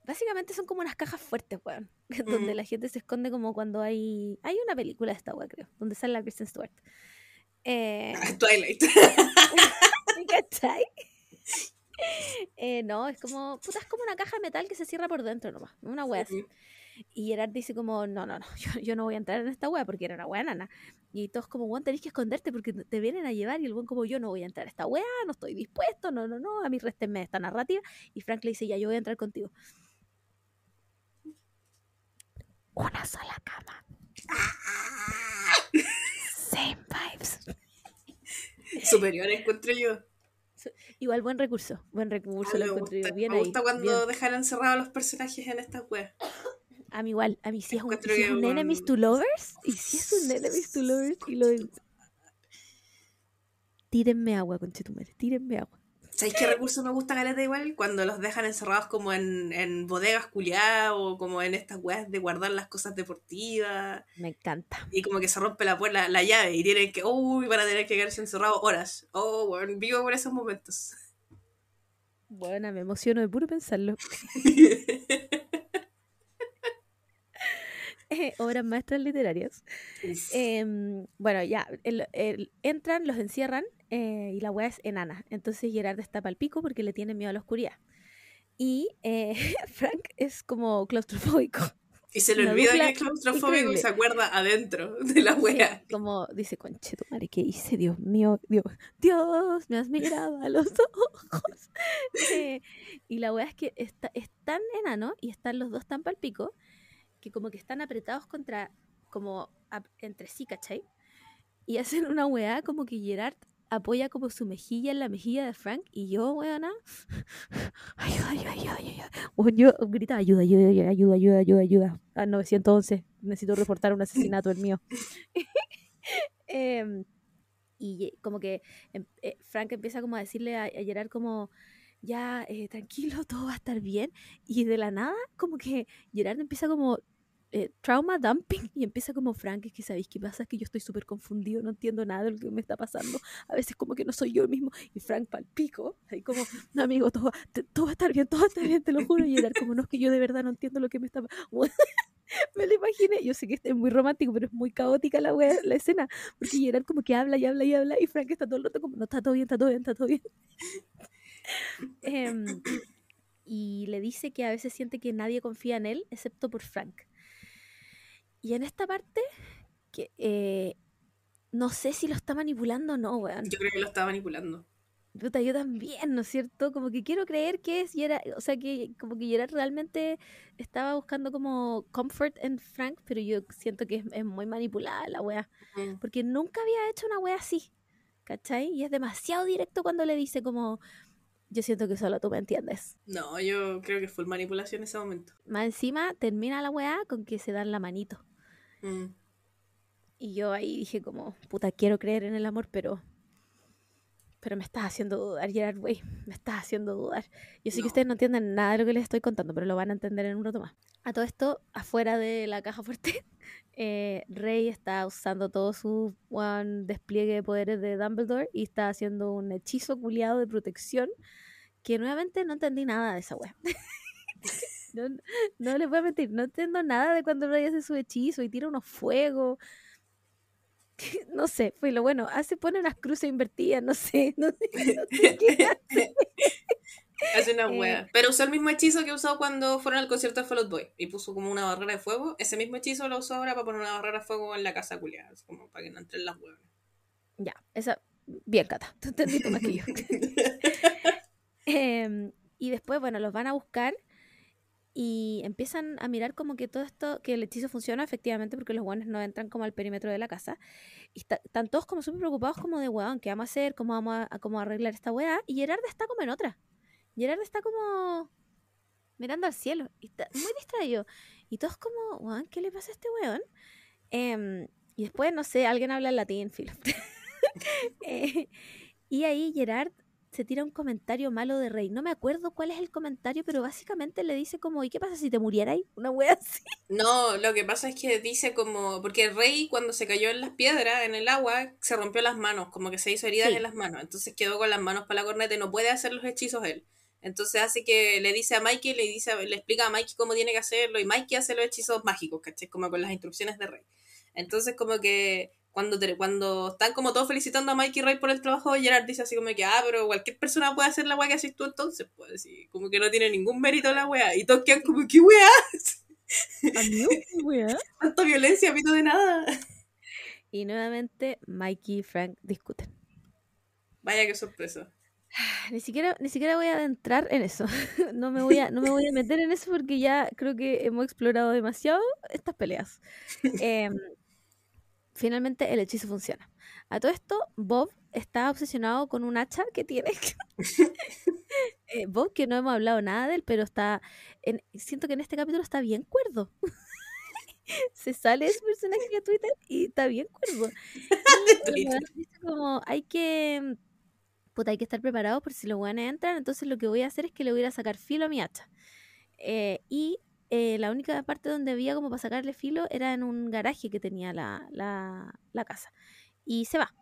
básicamente son como unas cajas fuertes, weón. Donde Mm. la gente se esconde como cuando hay... Hay una película de esta wea, creo. Donde sale la Kristen Stewart. Eh, Twilight. ¿Cachai? Eh, no, es como, puta, es como una caja de metal que se cierra por dentro nomás, una wea así. Y Gerard dice como, no, no, no, yo, yo no voy a entrar en esta wea porque era una wea nana. Y todos como, weón, tenés que esconderte porque te vienen a llevar. Y el buen como, yo no voy a entrar a esta wea, no estoy dispuesto, no, no, no, a mí restenme esta narrativa. Y Frank le dice, ya, yo voy a entrar contigo. Una sola cama. Same vibes. Superior encuentro yo. Igual buen recurso, buen recurso Ah, lo encuentro yo. gusta, Bien me ahí, gusta cuando bien. dejan encerrados a los personajes en estas weas. A mí igual, a mí si es un, si es un un- enemies to lovers, y si es un enemies to lovers, y lo Tírenme agua, conchetumare, tírenme agua. ¿Sabéis qué recurso me gusta caleta igual? Cuando los dejan encerrados como en, en bodegas culiadas o como en estas weas de guardar las cosas deportivas Me encanta. y como que se rompe la, puerta, la, la llave y tienen que, uy, van a tener que quedarse encerrados horas. Oh, bueno, vivo por esos momentos. Bueno, me emociono de puro pensarlo. Eh, Obras maestras literarias. Em, bueno, ya, el- el- entran, los encierran eh, y la weá es enana. Entonces Gerard está pal pico porque le tiene miedo a la oscuridad. Y eh, Frank es como claustrofóbico. y se le olvida que es claustrofóbico y se acuerda adentro de la wea. Sí, como dice, conche tu madre, ¿qué hice? Dios mío, Dios, Dios, me has mirado a los ojos. Eh, y la weá es que está, es tan enano y están los dos tan palpico que como que están apretados contra, como ap- entre sí, ¿cachai? Y hacen una weá como que Gerard apoya como su mejilla en la mejilla de Frank y yo, weona, ayuda, ayuda, ayuda, ayuda. Yo grita, ayuda, ayuda, ayuda, ayuda, ayuda, ayuda, ayuda. A 911, necesito reportar un asesinato, el mío. Em, y eh, como que em- eh, Frank empieza como a decirle a, a Gerard como, ya, eh, tranquilo, todo va a estar bien. Y de la nada, como que Gerard empieza como eh, trauma dumping y empieza como, Frank, es que sabéis qué pasa, es que yo estoy súper confundido, no entiendo nada de lo que me está pasando. A veces como que no soy yo mismo. Y Frank palpico, ahí como, no, amigo, todo, te- todo va a estar bien, todo va a estar bien, te lo juro. Y Gerard como, no, es que yo de verdad no entiendo lo que me está pasando. Me lo imaginé, yo sé que es muy romántico, pero es muy caótica la, wea- la escena, porque Gerard como que habla y habla y habla, y Frank está todo el rato como, no, está todo bien, está todo bien, está todo bien. Em, y le dice que a veces siente que nadie confía en él, excepto por Frank. Y en esta parte, que eh, no sé si lo está manipulando o no, weón. Yo creo que lo estaba manipulando. Puta, yo también, ¿no es cierto? Como que quiero creer que es Gerard, o sea, que como que Gerard realmente estaba buscando como comfort en Frank, pero yo siento que es, es muy manipulada la wea, Mm. porque nunca había hecho una wea así, ¿cachai? Y es demasiado directo cuando le dice como, yo siento que solo tú me entiendes. No, yo creo que fue manipulación en ese momento. Más encima termina la wea con que se dan la manito. Mm. Y yo ahí dije como, puta, quiero creer en el amor, pero... Pero me estás haciendo dudar, Gerard Way. Me estás haciendo dudar. Yo sé que No. ustedes no entienden nada de lo que les estoy contando, pero lo van a entender en un rato más. A todo esto, afuera de la caja fuerte, eh, Rey está usando todo su weón, despliegue de poderes de Dumbledore y está haciendo un hechizo culiado de protección que nuevamente no entendí nada de esa wea. no, no les voy a mentir, no entiendo nada de cuando Rey hace su hechizo y tira unos fuegos. No sé, fue lo bueno. Hace, pone unas cruces invertidas, no sé, no sé, no sé qué hace. Hace una Eh. wea. Pero usó el mismo hechizo que usó cuando fueron al concierto de Fall Out Boy. Y puso como una barrera de fuego. Ese mismo hechizo lo usó ahora para poner una barrera de fuego en la casa culiada. Como para que no entren las huevas. Ya, esa, bien, Cata, tú entendiste más que yo. Em, y después, bueno, los van a buscar y empiezan a mirar como que todo esto, que el hechizo funciona efectivamente porque los guanes no entran como al perímetro de la casa. Y está- están todos como súper preocupados como de, weón, ¿qué vamos a hacer? ¿Cómo vamos a, cómo arreglar esta weá? Y Gerard está como en otra. Gerard está como mirando al cielo y está muy distraído. Y todos como, weón, ¿qué le pasa a este weón? Em, y después, no sé, alguien habla en latín, filo. Eh, y ahí Gerard se tira un comentario malo de Rey. No me acuerdo cuál es el comentario, pero básicamente le dice como, ¿y qué pasa si te muriera ahí? Una wea así. No, lo que pasa es que dice como. Porque el rey, cuando se cayó en las piedras, en el agua, se rompió las manos. Como que se hizo heridas Sí. en las manos. Entonces quedó con las manos para la corneta y no puede hacer los hechizos él. Entonces hace que le dice a Mikey, le dice, le explica a Mikey cómo tiene que hacerlo. Y Mikey hace los hechizos mágicos, ¿cachai? Como con las instrucciones de rey. Entonces como que cuando, te- cuando están como todos felicitando a Mikey Ray por el trabajo, Gerard dice así como que, ah, pero cualquier persona puede hacer la weá que haces tú entonces, pues así, como que no tiene ningún mérito la weá. Y todos quedan como, ¿qué weá? Tanta violencia, pito de nada. Y nuevamente Mikey y Frank discuten. Vaya qué sorpresa. Ni siquiera, ni siquiera voy a adentrar en eso. No me voy a, no me voy a meter en eso porque ya creo que hemos explorado demasiado estas peleas. Em, finalmente el hechizo funciona. A todo esto, Bob está obsesionado con un hacha que tiene. Eh, Bob, que no hemos hablado nada de él, pero está. en- siento que en este capítulo está bien cuerdo. Se sale de su personaje de Twitter y está bien cuerdo. Y dice como, hay que. Puta, hay que estar preparados por si los weones entran. Entonces lo que voy a hacer es que le voy a sacar filo a mi hacha. Eh, y eh, la única parte donde había como para sacarle filo era en un garaje que tenía la, la, la casa. Y se va.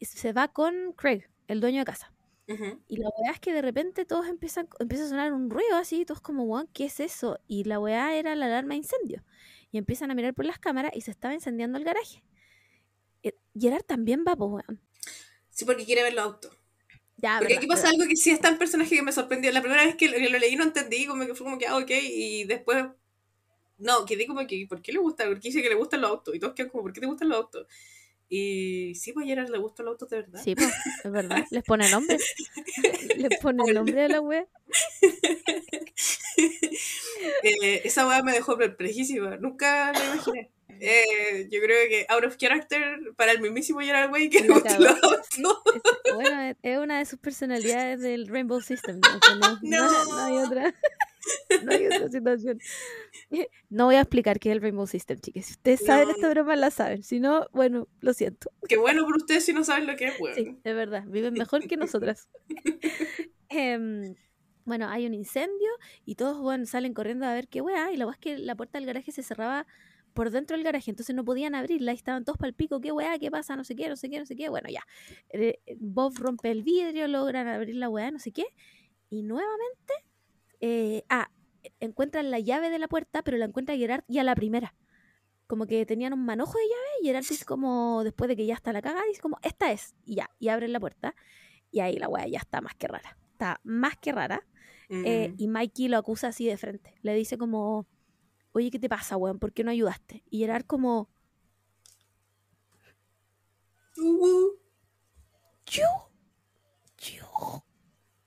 Se va con Craig, el dueño de casa. Y la weá es que de repente todos empiezan, empieza a sonar un ruido así, todos como, weón, ¿qué es eso? Y la weá era la alarma de incendio. Y empiezan a mirar por las cámaras y se estaba incendiando el garaje. Eh, Gerard también va, pues, weón. Sí, porque quiere ver los autos. Ya, Porque verdad, aquí pasa verdad. algo que sí está en personaje que me sorprendió. La primera vez que lo, que lo leí no entendí, como que fue como que, ah, ok, y después, no, quedé como que, ¿por qué le gusta? Porque dice que le gustan los autos, y todos quedan como, ¿por qué te gustan los autos? Y sí, pues Gerard le gustan los autos de verdad. Sí, pues, es verdad. Les pone nombre. Les pone el nombre a la wea. Eh, esa weá me dejó perplejísima, nunca lo imaginé. Eh, yo creo que out of character para el mismísimo Gerard Way que los autos. Es- bueno, es- una de sus personalidades del Rainbow System. ¿no? No, no- no hay otra. No hay otra situación. No voy a explicar qué es el Rainbow System, chicas. Si ustedes saben No. esta broma, la saben. Si no, bueno, lo siento. Qué bueno por ustedes si no saben lo que es, weón. Sí, es verdad. Viven mejor que nosotras. Em, bueno, hay un incendio y todos bueno, salen corriendo a ver qué weá. Y la weá es que la puerta del garaje se cerraba por dentro del garaje, entonces no podían abrirla y estaban todos para el pico. ¿Qué weá? ¿Qué pasa? No sé qué, no sé qué, no sé qué. Bueno, ya. Eh, Bob rompe el vidrio, logran abrir la weá, no sé qué. Y nuevamente, eh, ah, encuentran la llave de la puerta, pero la encuentra Gerard y a la primera. Como que tenían un manojo de llave y Gerard dice como, después de que ya está la cagada, dice como, esta es. Y ya, y abren la puerta. Y ahí la weá ya está más que rara. Está más que rara. Eh, Mm. y Mikey lo acusa así de frente. Le dice como, oye, ¿qué te pasa, weón? ¿Por qué no ayudaste? Y Gerard como, yo, yo,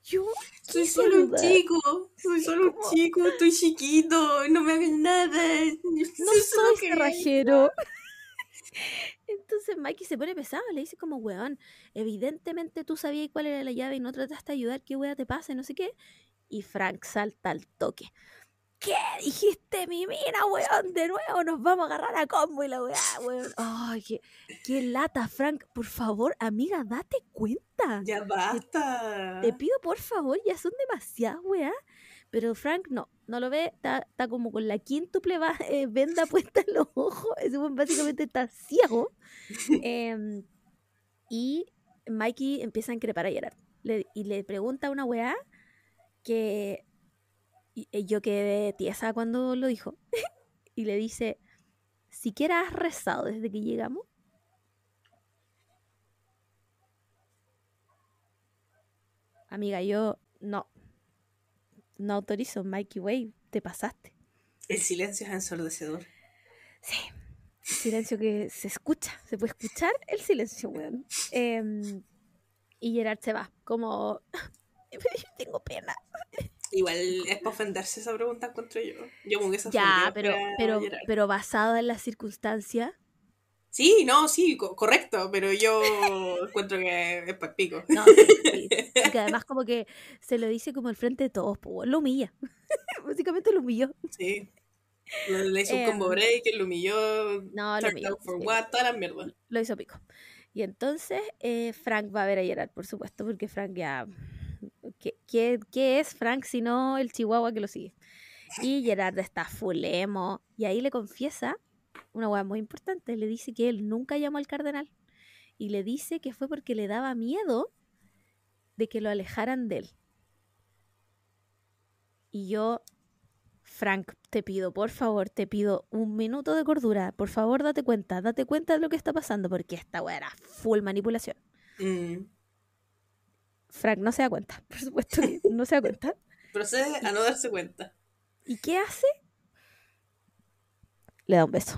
yo. soy solo un chico, soy solo un chico, estoy chiquito, no me hagan nada. No soy cerrajero. Entonces Mikey se pone pesado, le dice como, weón, evidentemente tú sabías cuál era la llave y no trataste de ayudar, qué weá te pasa, y no sé qué. Y Frank salta al toque. ¿Qué dijiste, mi mina, weón? De nuevo nos vamos a agarrar a combo y la weá, weón. Ay, qué, qué lata, Frank. Por favor, amiga, date cuenta. Ya basta. Te pido por favor, ya son demasiadas weá. Pero Frank no, no lo ve, está, está como con la quíntuple va- eh, venda puesta en los ojos. Ese weón básicamente está ciego. Em, y Mikey empieza a increpar a. Le- y le pregunta una weá que y- y yo quedé tiesa cuando lo dijo. y le dice, ¿siquiera has rezado desde que llegamos? Amiga, yo no. No autorizo, Mikey Way, te pasaste. El silencio es ensordecedor. Sí. Silencio que se escucha, se puede escuchar el silencio, weón. Em, y Gerard se va, como. Tengo pena. Igual es para ofenderse esa pregunta encuentro yo. Yo me hubiese Ya, pero, pero, pero basado en las circunstancias. Sí, no, sí, co- correcto, pero yo encuentro que es para pico. No, sí, sí. Porque además, como que se lo dice como al frente de todos, pues, lo humilla. Básicamente lo humilló. Sí. Le hizo un Em, combo break, lo humilló, No, lo humilló. for sí. what, toda la mierda. lo hizo pico. Y entonces eh, Frank va a ver a Gerard, por supuesto, porque Frank ya... ¿Qué, qué, qué es Frank si no el chihuahua que lo sigue? Y Gerard está full emo. Y ahí le confiesa una hueá muy importante. Le dice que él nunca llamó al cardenal. Y le dice que fue porque le daba miedo de que lo alejaran de él. Y yo Frank, te pido, por favor, te pido un minuto de cordura. Por favor, date cuenta, date cuenta de lo que está pasando, porque esta weá era full manipulación. Mm. Frank no se da cuenta, por supuesto que no se da cuenta. Procede a no darse cuenta. ¿Y qué hace? Le da un beso.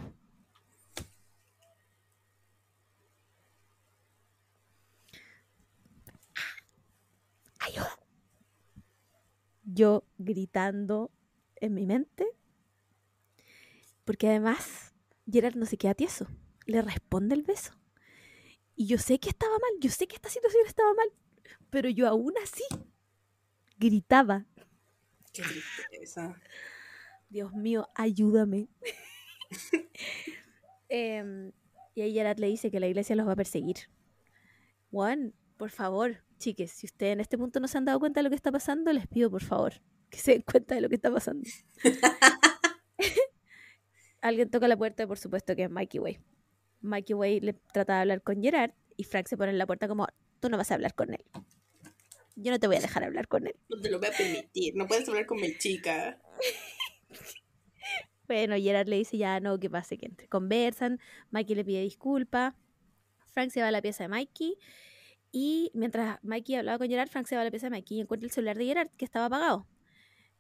Ayuda. Yo gritando en mi mente, porque además Gerard no se queda tieso, le responde el beso. Y yo sé que estaba mal, yo sé que esta situación estaba mal, pero yo aún así gritaba. Qué tristeza. Dios mío, ayúdame. Em, y ahí Gerard le dice que la iglesia los va a perseguir. Juan, por favor, chiques, si ustedes en este punto no se han dado cuenta de lo que está pasando, les pido por favor que se den cuenta de lo que está pasando. Alguien toca la puerta, por supuesto que es Mikey Way. Mikey Way le trata de hablar con Gerard y Frank se pone en la puerta como, tú no vas a hablar con él. Yo no te voy a dejar hablar con él. No te lo voy a permitir. No puedes hablar con mi chica. Bueno, Gerard le dice ya no, que pase, que entre. Conversan, Mikey le pide disculpas, Frank se va a la pieza de Mikey y mientras Mikey hablaba con Gerard, Frank se va a la pieza de Mikey y encuentra el celular de Gerard que estaba apagado.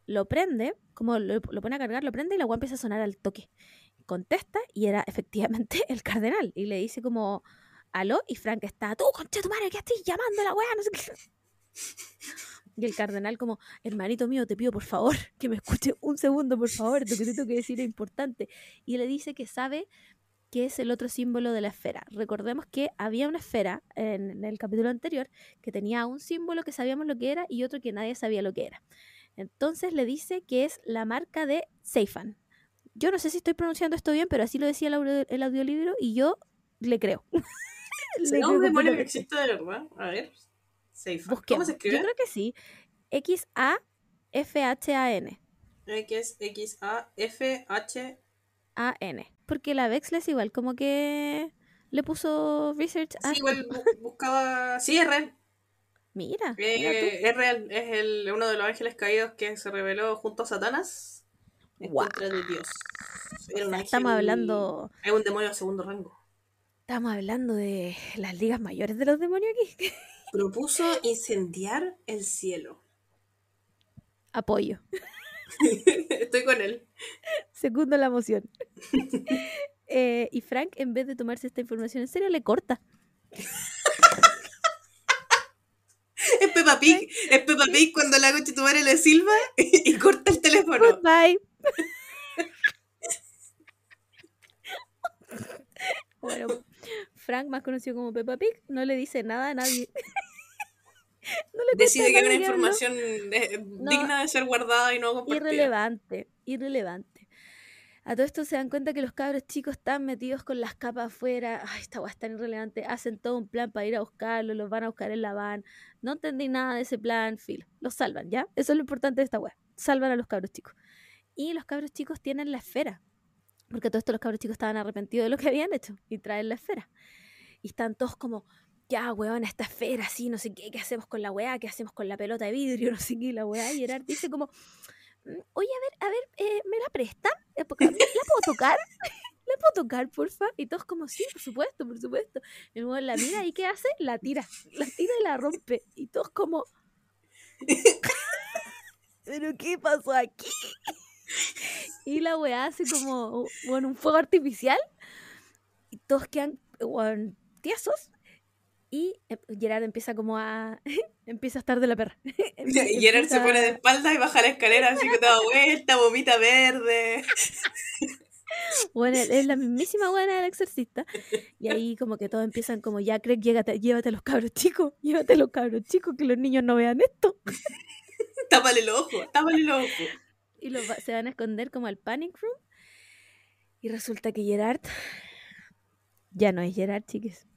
Lo prende, como lo, lo pone a cargar, lo prende y la agua empieza a sonar al toque. Contesta y era efectivamente el cardenal y le dice como aló y Frank está, tú concha tu madre, ¿qué estás llamando a la weá? No sé qué. Y el cardenal como, hermanito mío, te pido por favor que me escuche un segundo, por favor, lo que te tengo que decir es importante. Y le dice que sabe que es el otro símbolo de la esfera. Recordemos que había una esfera en, el capítulo anterior que tenía un símbolo que sabíamos lo que era y otro que nadie sabía lo que era. Entonces le dice que es la marca de Seifan. Yo no sé si estoy pronunciando esto bien, pero así lo decía el, audio- el audiolibro y yo le creo. Le ¿Será creo que existe de verdad? A ver. Safe. ¿Cómo se Yo escribe? creo que sí. X-A-F-H-A-N. X, X, A, F, H. A-N. Porque la Vexles igual como que le puso research a... Sí, igual bu- buscaba. Sí, es real. Mira. Eh, es real. Es el, uno de los ángeles caídos que se reveló junto a Satanás en Guau. contra de Dios. Era un ángel- Estamos hablando, Es un demonio de segundo rango. estamos hablando de las ligas mayores de los demonios aquí. Propuso incendiar el cielo. Apoyo. Estoy con él. Segundo la moción. Eh, y Frank, en vez de tomarse esta información en serio, le corta. Es Peppa Pig. Es Peppa Pig cuando la coche tu madre le silba y corta el teléfono. Goodbye. bueno, Frank, más conocido como Peppa Pig, no le dice nada a nadie. no le Decide que es una información eh, digna de ser guardada y no compartida. Irrelevante, irrelevante. A todo esto se dan cuenta que los cabros chicos están metidos con las capas afuera. Ay, esta weá es tan irrelevante. Hacen todo un plan para ir a buscarlos, los van a buscar en la van. No entendí nada de ese plan, filo. Los salvan, ¿ya? Eso es lo importante de esta weá. Salvan a los cabros chicos. Y los cabros chicos tienen la esfera. Porque todo esto los cabros chicos estaban arrepentidos de lo que habían hecho y traen la esfera. Y están todos como, ya, weón, esta esfera, así, no sé qué, ¿qué hacemos con la weá? ¿Qué hacemos con la pelota de vidrio? No sé qué, la weá. Y Gerard dice como, "Mm, oye, a ver, a ver, eh, ¿me la prestan? Eh, ¿La puedo tocar? ¿La puedo tocar, porfa? Y todos como, sí, por supuesto, por supuesto. Y luego la mira y ¿qué hace? La tira. La tira y la rompe. Y todos como... ¿Pero qué pasó aquí? Y la weá hace como, bueno, un fuego artificial. Y todos quedan, bueno, tiesos. Y eh, Gerard empieza como a... empieza a estar de la perra. Y Gerard se pone de espalda y baja la escalera así que da vuelta, vomita verde. Bueno, es la mismísima buena del exorcista. Y ahí como que todos empiezan como, ya Craig, llégate- llévate a los cabros chicos, llévate a los cabros chicos, que los niños no vean esto. Tápale el ojo, tápale el ojo. Y los va- se van a esconder como al panic room. Y resulta que Gerard ya no es Gerard, chiques.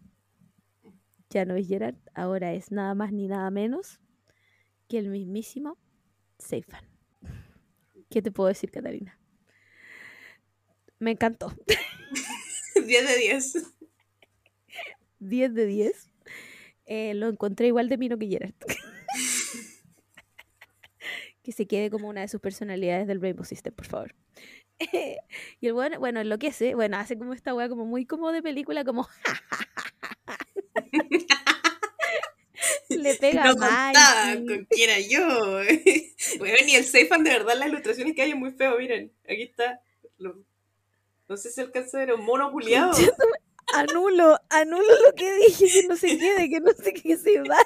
Ya no es Gerard, ahora es nada más ni nada menos que el mismísimo Seifan. ¿Qué te puedo decir, Catalina? Me encantó. 10 de 10. 10 de 10. Eh, lo encontré igual de mino que Gerard. que se quede como una de sus personalidades del Rainbow System, por favor. y el bueno, bueno, enloquece, bueno, hace como esta weá como muy como de película, como le pega no mal. con quién era yo. bueno, ni el Seifan, de verdad, las ilustraciones que hay es muy feo, miren. Aquí está. Lo- no sé si alcanza a ver un mono culiado. Anulo, anulo lo que dije, que no se quede, que no sé que se vaya.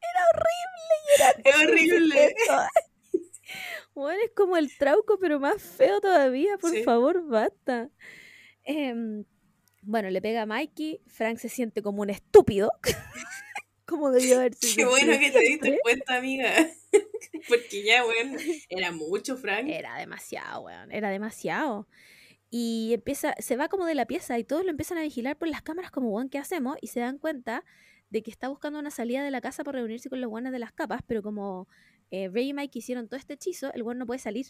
Era horrible Es horrible. Bueno, es como el trauco, pero más feo todavía. Por Sí. favor, basta. Em, bueno, le pega a Mikey. Frank se siente como un estúpido. como debió haberse Qué bueno que te diste cuenta, amiga. Porque ya, weón, era mucho, Frank. Era demasiado, weón. Era demasiado. Y empieza, se va como de la pieza y todos lo empiezan a vigilar por las cámaras como, weón, ¿qué hacemos? Y se dan cuenta de que está buscando una salida de la casa para reunirse con los weones de las capas, pero como eh, Ray y Mike hicieron todo este hechizo, el weón no puede salir.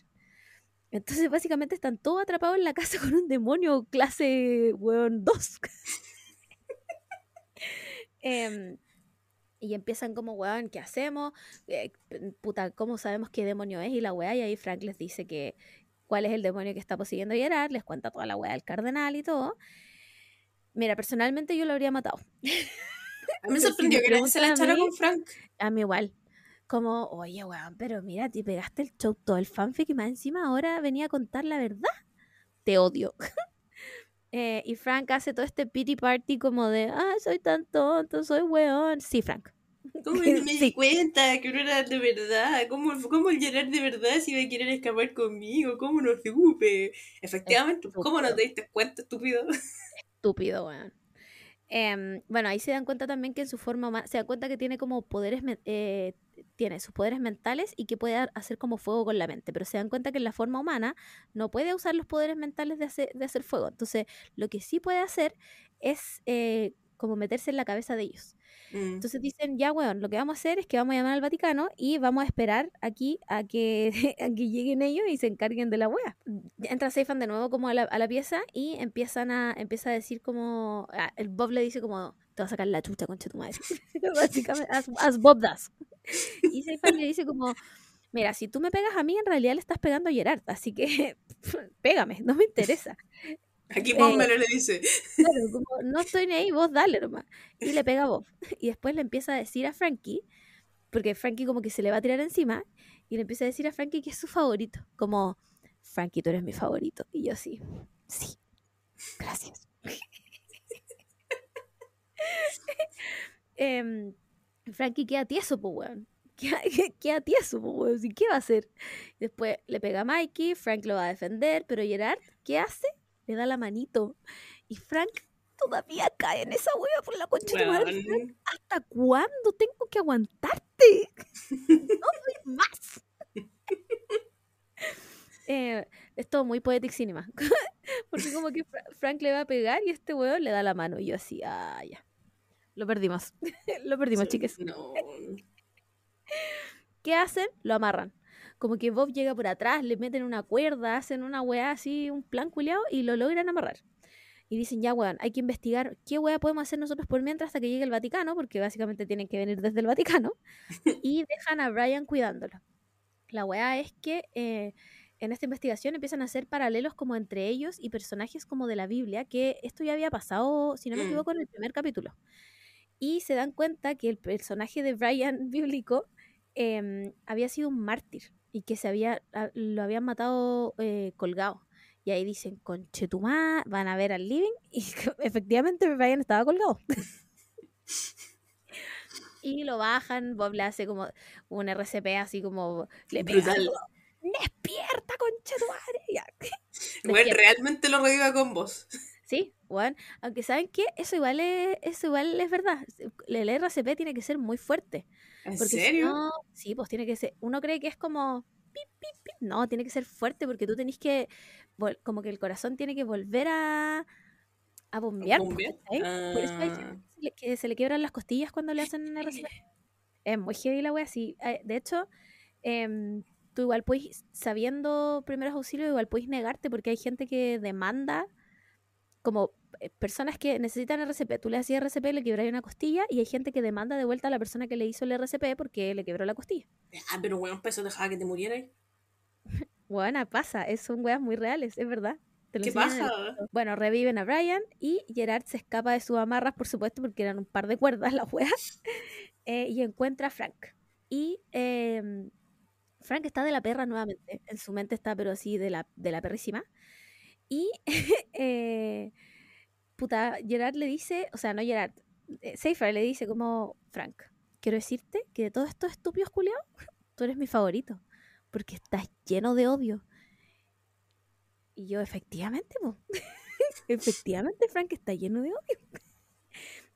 Entonces básicamente están todos atrapados en la casa con un demonio clase, weón, 2. Em, y empiezan como, weón, ¿qué hacemos? Eh, puta, ¿cómo sabemos qué demonio es? Y la weá, y ahí Frank les dice que cuál es el demonio que está poseyendo Gerard, les cuenta toda la weá del cardenal y todo. Mira, personalmente yo lo habría matado. A mí me si sorprendió que nadie se la echara con Frank. A mí igual. Como, oye, weón, pero mira, te pegaste el show, todo el fanfic y más encima ahora venía a contar la verdad. Te odio. Eh, y Frank hace todo este pity party como de, ah, soy tan tonto, soy weón. Sí, Frank. ¿Cómo no me Sí. di cuenta que no era de verdad? ¿Cómo, cómo el Gerard de verdad se iba a querer escapar conmigo? ¿Cómo no supe? Efectivamente, ¿cómo no te diste cuenta, estúpido? Estúpido, weón. Em, bueno, ahí se dan cuenta también que en su forma humana, se dan cuenta que tiene como poderes, eh, tiene sus poderes mentales y que puede ha- hacer como fuego con la mente, pero se dan cuenta que en la forma humana no puede usar los poderes mentales de hacer, de hacer fuego. Entonces, lo que sí puede hacer es eh, como meterse en la cabeza de ellos. Mm. Entonces dicen, ya, weón, lo que vamos a hacer es que vamos a llamar al Vaticano y vamos a esperar aquí a que, a que lleguen ellos y se encarguen de la wea. Entra Seifan de nuevo como a la, a la pieza y empiezan a, empieza a decir como, ah, el Bob le dice como, te va a sacar la chucha, concha tu madre. Básicamente, as, as Bob das. Y Seifan le dice como, mira, si tú me pegas a mí, en realidad le estás pegando a Gerard, así que pégame, no me interesa. Aquí Eh, Bob me lo le dice. Claro, como no estoy ni ahí, vos dale nomás. Y le pega a Bob. Y después le empieza a decir a Frankie, porque Frankie como que se le va a tirar encima, y le empieza a decir a Frankie que es su favorito. Como, Frankie, tú eres mi favorito. Y yo sí, sí, gracias. Em, Frankie queda tieso, pues, weón. Queda, queda tieso, pues, weón. ¿Y ¿Qué va a hacer? Después le pega a Mikey, Frank lo va a defender, pero Gerard, ¿qué hace? Le da la manito. Y Frank todavía cae en esa wea por la concha de tu madre. Frank. ¿Hasta cuándo tengo que aguantarte? No doy más. Eh, es todo muy poetic cinema. Porque como que Fra- Frank le va a pegar y este weón le da la mano. Y yo así, ah, ya. Lo perdimos. Lo perdimos, chiques. No. ¿Qué hacen? Lo amarran. Como que Bob llega por atrás, le meten una cuerda, hacen una weá así, un plan culiao, y lo logran amarrar. Y dicen, ya, weón, hay que investigar qué weá podemos hacer nosotros por mientras hasta que llegue el Vaticano, porque básicamente tienen que venir desde el Vaticano. y dejan a Brian cuidándolo. La weá es que eh, en esta investigación empiezan a hacer paralelos como entre ellos y personajes como de la Biblia, que esto ya había pasado, si no me Mm. equivoco, en el primer capítulo. Y se dan cuenta que el personaje de Brian bíblico em, había sido un mártir y que se había, a- lo habían matado eh, colgado. Y ahí dicen, conchetumá, van a ver al living. Y efectivamente Brian estaba colgado. y lo bajan, Bob le hace como un RCP así como... Le pega, despierta. Weón, Despierta. realmente lo reviva con vos. Sí, bueno, aunque saben que eso igual es, eso igual es verdad. El RCP tiene que ser muy fuerte. ¿En Porque si serio? no, sí, pues tiene que ser. Uno cree que es como. pip, pip, pip. No, tiene que ser fuerte porque tú tenés que. Como que el corazón tiene que volver a. a bombear. pues, ¿Bombear? Por eso hay gente Ah. que se le- que se le quiebran las costillas cuando le hacen RCP. Es muy heavy la wea, sí. Eh, De hecho, em, tú igual puedes, sabiendo primeros auxilios, igual puedes negarte porque hay gente que demanda como personas que necesitan RCP. Tú le hacías RCP, le quebráis una costilla y hay gente que demanda de vuelta a la persona que le hizo el RCP porque le quebró la costilla. Ah, pero weón, peso dejaba que te murieras. Bueno, pasa, es- son weas muy reales, es verdad. Te lo ¿Qué el pasa? Bueno, reviven a Brian y Gerard se escapa de sus amarras, por supuesto, porque eran un par de cuerdas las weas, eh, y encuentra a Frank. Y em, Frank está de la perra nuevamente, en su mente está pero así de la, de la perrísima. Y eh, puta, Gerard le dice, o sea, no Gerard, eh, Seyfried le dice como, Frank, quiero decirte que de todos estos estúpidos culiados, tú eres mi favorito, porque estás lleno de odio. Y yo, efectivamente, efectivamente, Frank está lleno de odio.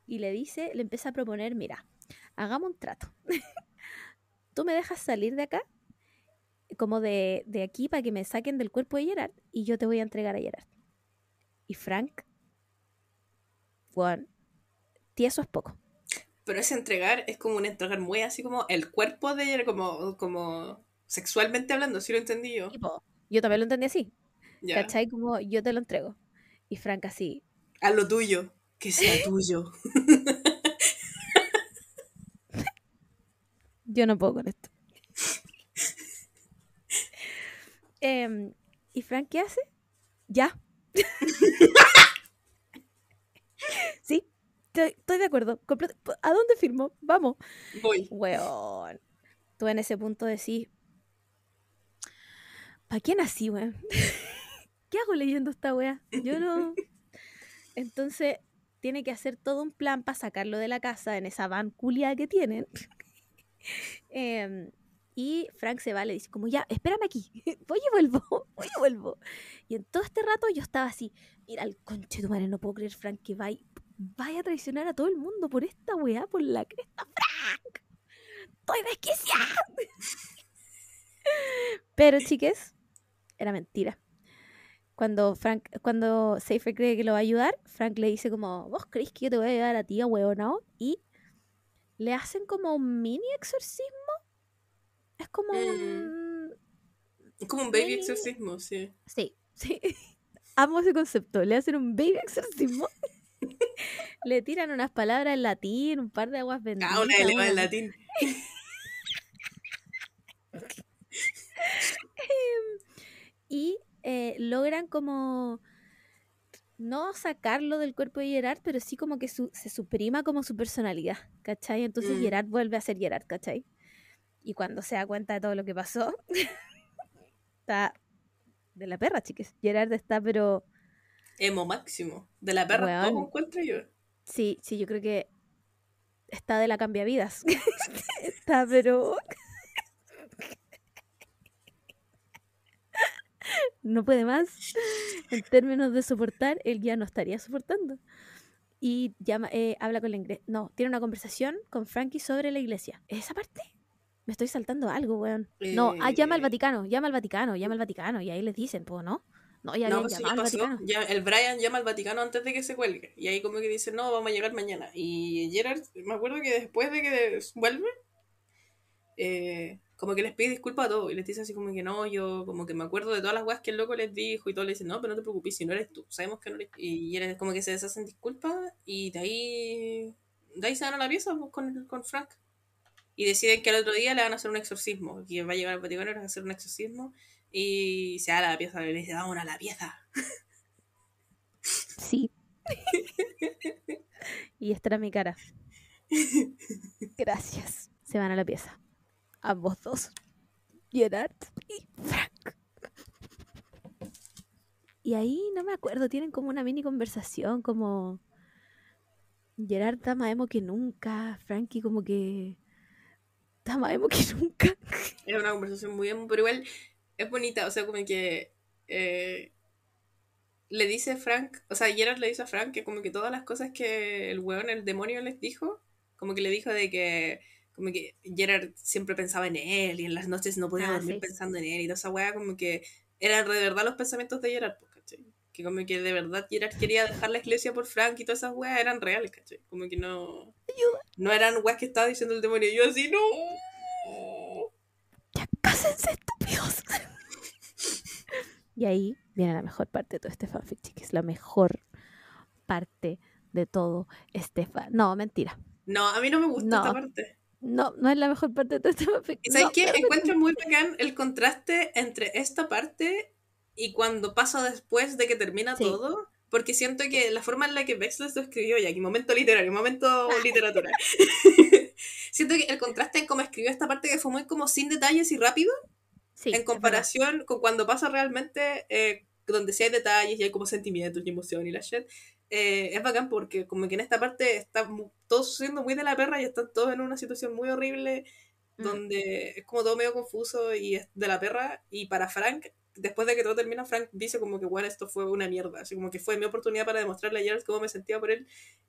y le dice, le empieza a proponer, mira, hagamos un trato. tú me dejas salir de acá, como de, de aquí, para que me saquen del cuerpo de Gerard, y yo te voy a entregar a Gerard. Y Frank, bueno, tieso es poco. Pero ese entregar es como un entregar muy así como el cuerpo de ella, como, como sexualmente hablando, si lo entendí yo. Tipo, yo también lo entendí así, Ya. ¿cachai? Como yo te lo entrego. Y Frank así, A lo tuyo, que sea tuyo. Yo no puedo con esto. Em, ¿Y Frank qué hace? Ya. estoy, de acuerdo. ¿A dónde firmo? Vamos. Voy. Weón. Tú en ese punto decís, ¿para qué nací, weón? ¿Qué hago leyendo esta wea? Yo no... Entonces, tiene que hacer todo un plan para sacarlo de la casa en esa van culia que tienen. Em, y Frank se va, le dice como, ya, espérame aquí, voy y vuelvo, voy y vuelvo. Y en todo este rato yo estaba así, mira, el conche tu madre, no puedo creer, Frank, que vaya, vaya a traicionar a todo el mundo por esta weá, por la cresta, Frank. Estoy desquiciada. Pero, chiques, era mentira. Cuando Frank, cuando Seifer cree que lo va a ayudar, Frank le dice como, ¿vos crees que yo te voy a ayudar a ti, a huevonao? Y le hacen como un mini exorcismo. Es como Mm. un... Es como un baby Mini- exorcismo, sí. Sí, sí. Amo ese concepto. Le hacen un baby exorcismo. le tiran unas palabras en latín, un par de aguas benditas. Ah, una elevada en latín. y eh, logran como no sacarlo del cuerpo de Gerard, pero sí como que su- se suprima como su personalidad, ¿cachai? Entonces Mm. Gerard vuelve a ser Gerard, ¿cachai? Y cuando se da cuenta de todo lo que pasó, está de la perra, chiques. Gerard está, pero Emo máximo. De la perra todo encuentro yo. sí, sí, yo creo que está de la cambiavidas. está, pero... no puede más. En términos de soportar, él ya no estaría soportando. Y llama, eh, habla con la iglesia. No, tiene una conversación con Frankie sobre la iglesia. ¿Esa parte? Me estoy saltando algo, weón. No, ah, llama al Eh. Vaticano, llama al Vaticano, llama al Vaticano. Y ahí les dicen, pues, ¿no? No, ya No, pues ya pasó. Ya, el Brian llama al Vaticano antes de que se cuelgue. Y ahí como que dice, no, vamos a llegar mañana. Y Gerard, me acuerdo que después de que vuelve, eh, como que les pide disculpas a todos. Y les dice así como que no, yo como que me acuerdo de todas las weas que el loco les dijo. Y todos le dicen, no, pero no te preocupes, si no eres tú. Sabemos que no eres. Y Gerard como que se deshacen disculpas. Y de ahí, de ahí se van a la pieza pues, con, con Frank. Y deciden que al otro día le van a hacer un exorcismo. Que va a llegar al Vaticano y le van a hacer un exorcismo. Y se va a la pieza le dice, vámonos a la pieza. Sí. y esta era mi cara. Gracias. Se van a la pieza. Ambos dos. Gerard y Frank. Y ahí no me acuerdo, tienen como una mini conversación, como Gerard está más emo que nunca, Frankie como que está más emo que nunca. Era una conversación muy emo, pero igual es bonita, o sea, como que eh, le dice Frank, o sea, Gerard le dice a Frank que como que todas las cosas que el weón, el demonio les dijo, como que le dijo de que como que Gerard siempre pensaba en él y en las noches no podía Ah, dormir sí. pensando en él y toda esa weá, como que eran de verdad los pensamientos de Gerard, pues, ¿cachai? Que como que de verdad Gerard quería dejar la iglesia por Frank y todas esas weas eran reales, ¿cachai? Como que no... No eran weas que estaba diciendo el demonio, yo así, no. Cásense, estúpidos. y ahí viene la mejor parte de todo este fanfic, chicos. La mejor parte de todo, Estefan. No, mentira. No, a mí no me gusta esta parte. No, no es la mejor parte de todo este ¿Y sabes qué? Encuentro muy bacán el contraste entre esta parte y cuando pasa después de que termina todo. Porque siento que la forma en la que Vexler lo escribió, ya aquí momento literario, momento literatura. siento que el contraste en cómo escribió esta parte que fue muy como sin detalles y rápido. en comparación con cuando pasa realmente, eh, donde sí hay detalles y hay como sentimientos y emoción y la shit. Eh, es bacán porque como que en esta parte está todo sucediendo muy de la perra y están todos en una situación muy horrible mm. donde es como todo medio confuso y es de la perra y para Frank después de que todo termina Frank dice como que bueno esto fue una mierda así como que fue mi oportunidad para demostrarle a Gerald cómo me sentía por él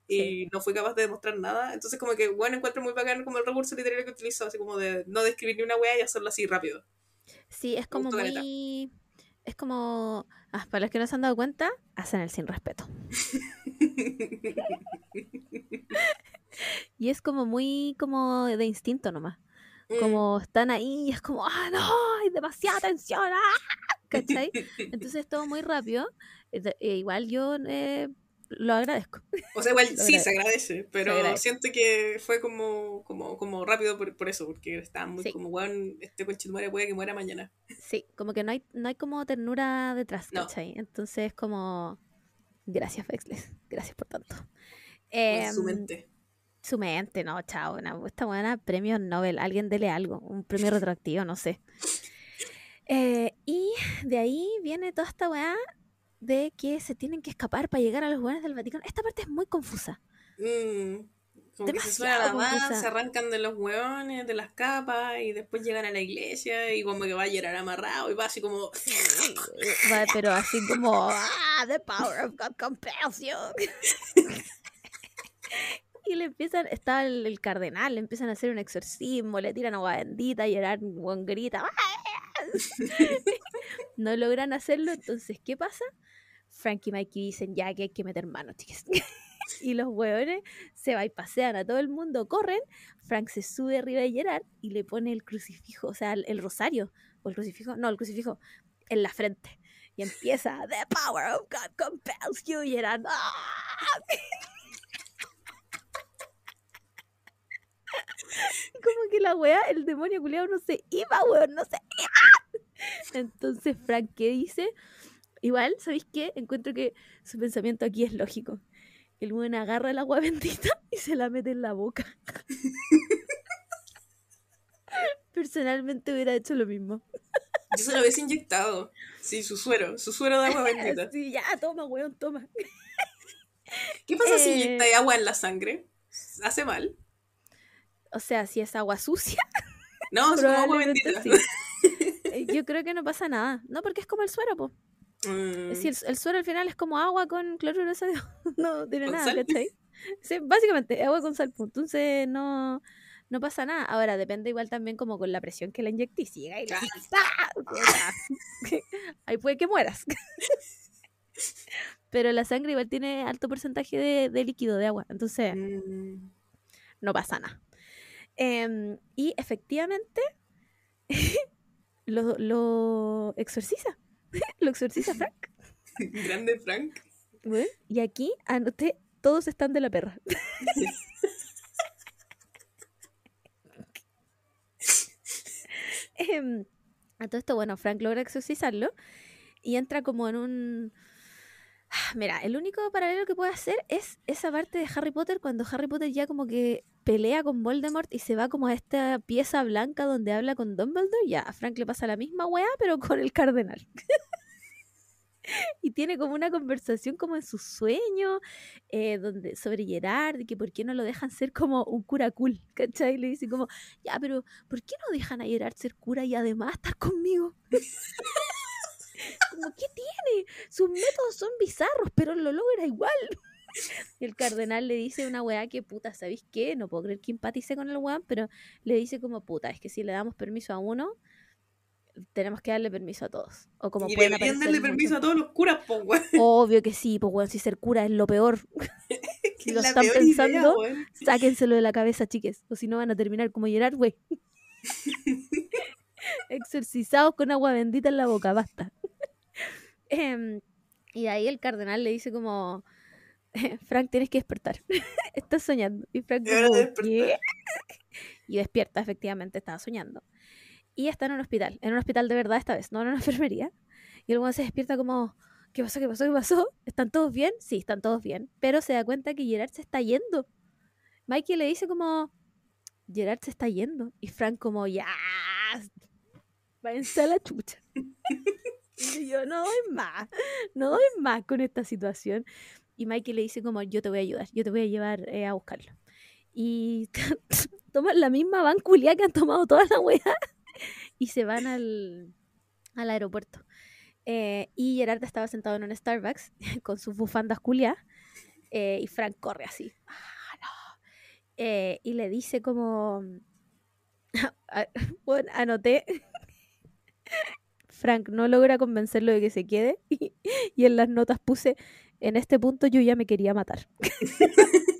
y no fui capaz de demostrar nada entonces como que bueno encuentro muy bacán como el recurso literario que utilizó así como de no describir ni una wea y hacerlo así rápido sí es como muy es como, ah, para los que no se han dado cuenta, hacen el sin respeto. y es como muy como de instinto nomás. Mm. Como están ahí y es como, ah, no, hay demasiada tensión, ah", ¿cachai? Entonces es todo muy rápido. E igual yo eh, lo agradezco. O sea, igual sí se agradece, pero siento que fue como, como, como rápido por, por eso, porque estaba muy como, weón, este conchetumare puede que muera mañana. Sí, como que no hay, no hay como ternura detrás, ¿cachai? Entonces, como, gracias, Fexles, gracias por tanto. Eh, su mente. Su mente, no, chao, esta buena premio Nobel, alguien dele algo, un premio retroactivo, no sé. Eh, y de ahí viene toda esta weá de que se tienen que escapar para llegar a los lugares del Vaticano. Esta parte es muy confusa. Mm, como que se suena la se arrancan de los hueones, de las capas, y después llegan a la iglesia y como que va a llegar amarrado y va así como... va, pero así como... Ah, the power of God compels you. y le empiezan, está el, cardenal, le empiezan a hacer un exorcismo, le tiran agua bendita, y llorar, grita. no logran hacerlo, entonces, ¿qué pasa? Frank y Mikey dicen ya que hay que meter manos, chicas. y los hueones se va y pasean a todo el mundo, corren. Frank se sube arriba de Gerard y le pone el crucifijo, o sea, el, rosario, o el crucifijo, no, el crucifijo en la frente. Y empieza, The power of God compels you, Gerard. ¡ah! Como que la wea, el demonio culiado no se iba, weón, no se iba. Entonces Frank, ¿qué dice? Igual, ¿sabéis qué? Encuentro que su pensamiento aquí es lógico. El buen agarra el agua bendita y se la mete en la boca. Personalmente hubiera hecho lo mismo. Yo se lo hubiese inyectado. Sí, su suero, su suero de agua bendita. Sí, ya, toma, weón, toma. ¿Qué pasa si inyecta eh, agua en la sangre? ¿Hace mal? O sea, si es agua sucia. No, es como agua bendita. Eh, yo creo que no pasa nada. No, porque es como el suero, po. Mm. Si el, suero al final es como agua con cloruro de sodio. no tiene nada, ¿cachai? Sí, básicamente, agua con sal. Entonces no, no pasa nada. Ahora, depende igual también como con la presión que la inyectes. Y ahí, ahí puede que mueras. Pero la sangre igual tiene alto porcentaje de, líquido, de agua. Entonces, mm. no pasa nada. Em, y efectivamente, lo, lo exorciza. lo exorciza Frank. Grande Frank. y aquí anoté, todos están de la perra. Em, a todo esto, bueno, Frank logra exorcizarlo y entra como en un... Mira, el único paralelo que puede hacer es esa parte de Harry Potter cuando Harry Potter ya como que pelea con Voldemort y se va como a esta pieza blanca donde habla con Dumbledore. Ya, a Frank le pasa la misma weá, pero con el cardenal. y tiene como una conversación como en su sueño, eh, donde, sobre Gerard, y que por qué no lo dejan ser como un cura cool, ¿cachai? Le dice como, ya, pero ¿por qué no dejan a Gerard ser cura y además estar conmigo? como, ¿qué tiene? Sus métodos son bizarros, pero lo logra igual. el cardenal le dice una weá que puta, ¿sabéis qué? No puedo creer que empatice con el weón, pero le dice como puta, es que si le damos permiso a uno, tenemos que darle permiso a todos. O como y deberían darle permiso a todos los curas, pues weón. Obvio que sí, pues weón, si ser cura es lo peor. si lo están pensando, sáquenselo de la cabeza, chiques. O si no van a terminar como Gerard, güey. Exorcizados con agua bendita en la boca, basta. Em, y ahí el cardenal le dice como Frank, tienes que despertar. Estás soñando. Y Frank, como. ¿qué? Y despierta, efectivamente, estaba soñando. Y está en un hospital, en un hospital de verdad esta vez, no en una enfermería. Y el se despierta como, ¿qué pasó? ¿Qué pasó? ¿Qué pasó? ¿Están todos bien? Sí, están todos bien. Pero se da cuenta que Gerard se está yendo. Mikey le dice como, Gerard se está yendo. Y Frank como, ya, váyanse a la chucha. Y yo, no doy más, no doy más con esta situación. Y Mikey le dice como, yo te voy a ayudar, yo te voy a llevar eh, a buscarlo. Y toman la misma van culiá que han tomado toda la weá y se van al, al aeropuerto. Eh, y Gerard estaba sentado en un Starbucks con sus bufandas culiá eh, y Frank corre así. "Ah, no". Y le dice como... bueno, anoté. Frank no logra convencerlo de que se quede y, y en las notas puse, en este punto yo ya me quería matar.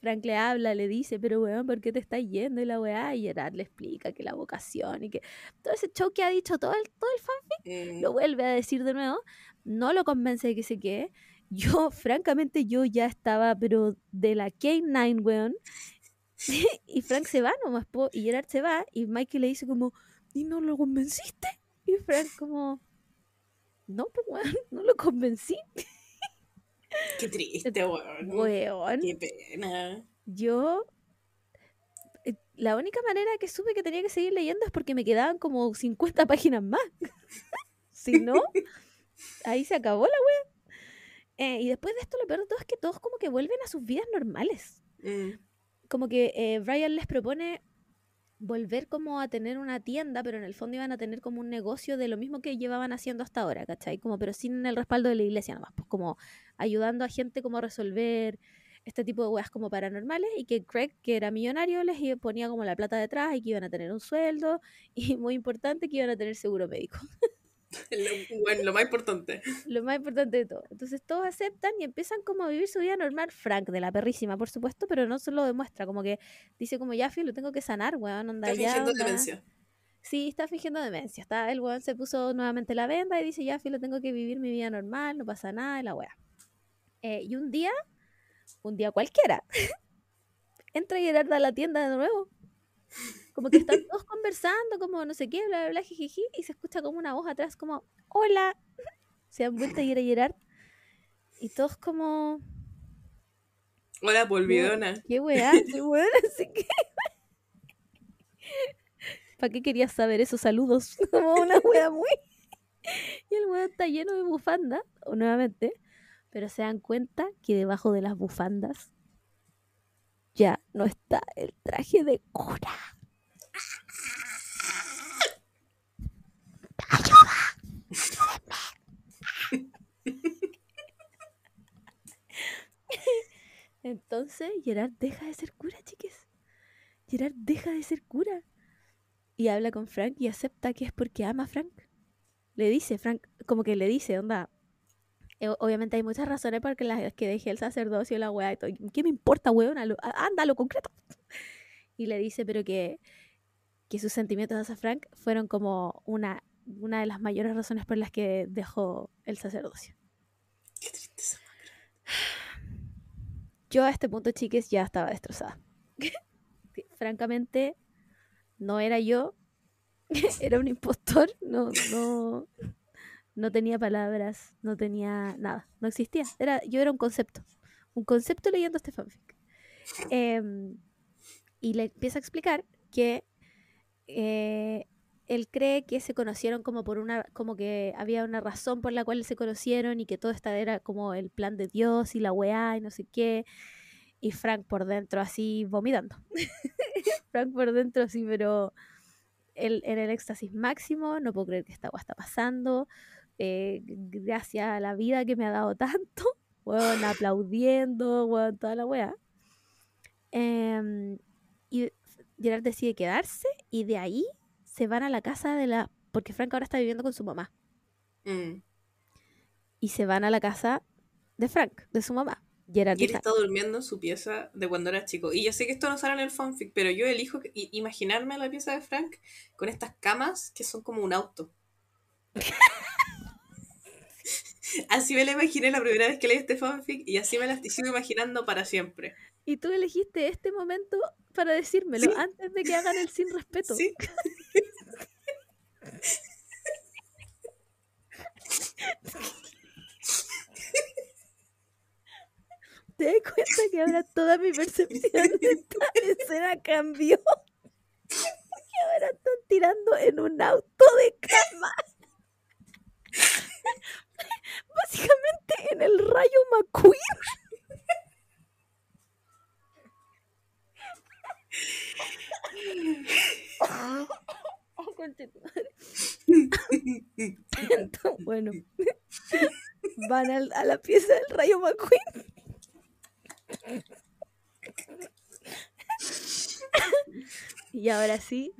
Frank le habla, le dice, pero weón, ¿por qué te estás yendo? Y la weá, y Gerard le explica que la vocación y que todo ese show que ha dicho todo el, todo el fanfic, lo vuelve a decir de nuevo, no lo convence de que se quede. Yo, francamente, yo ya estaba, pero de la K9, weón. y Frank se va nomás, po, y Gerard se va, y Mikey le dice como, ¿y no lo convenciste? Y Frank como, no, pues weón, no lo convencí. Qué triste, weón. Weón, Qué pena. yo... eh, La única manera que supe que tenía que seguir leyendo es porque me quedaban como 50 páginas más. si no, ahí se acabó la wea. Eh, y después de esto, lo peor de todo es que todos como que vuelven a sus vidas normales. Mm, Como que eh, Brian les propone volver como a tener una tienda, pero en el fondo iban a tener como un negocio de lo mismo que llevaban haciendo hasta ahora, ¿cachai? Como, pero sin el respaldo de la iglesia nomás, pues como ayudando a gente como a resolver este tipo de weas como paranormales y que Craig, que era millonario, les ponía como la plata detrás y que iban a tener un sueldo y muy importante que iban a tener seguro médico. lo- bueno, lo más importante. lo más importante de todo. Entonces todos aceptan y empiezan como a vivir su vida normal. Frank, de la perrísima, por supuesto, pero no se lo demuestra. Como que dice como, ya, lo tengo que sanar, weón, onda, Está ya, fingiendo onda". demencia. Sí, está fingiendo demencia. Está, el weón se puso nuevamente la venda y dice, ya, lo tengo que vivir mi vida normal, no pasa nada, y la weá. Eh, y un día, un día cualquiera, entra Gerard a la tienda de nuevo. Como que están todos conversando, como no sé qué, bla, bla, bla, jijiji, y se escucha como una voz atrás, como, hola. Se dan vuelta y era Gerard. Y todos como, Hola, polvidona. qué weá, qué weá, así que... ¿Para qué querías saber esos saludos? Como una wea muy... Y el weón está lleno de bufanda, o nuevamente, pero se dan cuenta que debajo de las bufandas ya no está el traje de cura. Entonces Gerard deja de ser cura, chiques. Gerard deja de ser cura. Y habla con Frank y acepta que es porque ama a Frank. Le dice, Frank, como que le dice, onda. Eh, Obviamente hay muchas razones por las que dejé el sacerdocio la weá y todo. ¿Qué me importa, weón? A lo- a- Anda, a lo concreto. Y le dice, pero que, que sus sentimientos hacia Frank fueron como una, una de las mayores razones por las que dejó el sacerdocio. Qué tristeza. Yo a este punto, chiques, ya estaba destrozada. Francamente, no era yo, era un impostor, no, no, no tenía palabras, no tenía nada, no existía. Era, yo era un concepto, un concepto leyendo este fanfic. Em, y le empieza a explicar que eh, él cree que se conocieron como por una, como que había una razón por la cual se conocieron y que todo esto era como el plan de Dios y la weá y no sé qué. Y Frank por dentro así vomitando. Frank por dentro así, pero él en el éxtasis máximo, no puedo creer que esta weá está pasando. Eh, gracias a la vida que me ha dado tanto, weón, aplaudiendo, weón, toda la weá. Em, y Gerard decide quedarse y de ahí se van a la casa de la... Porque Frank ahora está viviendo con su mamá. Mm. Y se van a la casa de Frank, de su mamá. Gerard Y él deja- está durmiendo en su pieza de cuando era chico. Y yo sé que esto no sale en el fanfic, pero yo elijo que- imaginarme la pieza de Frank con estas camas que son como un auto. así me la imaginé la primera vez que leí este fanfic y así me la sigo imaginando para siempre. Y tú elegiste este momento para decírmelo antes de que hagan el sin respeto. Sí. ¿Te das cuenta que ahora toda mi percepción de esta escena cambió? Que ahora están tirando en un auto de cama. Básicamente en el rayo McQueen. bueno, van a la pieza del rayo McQueen. Y ahora sí,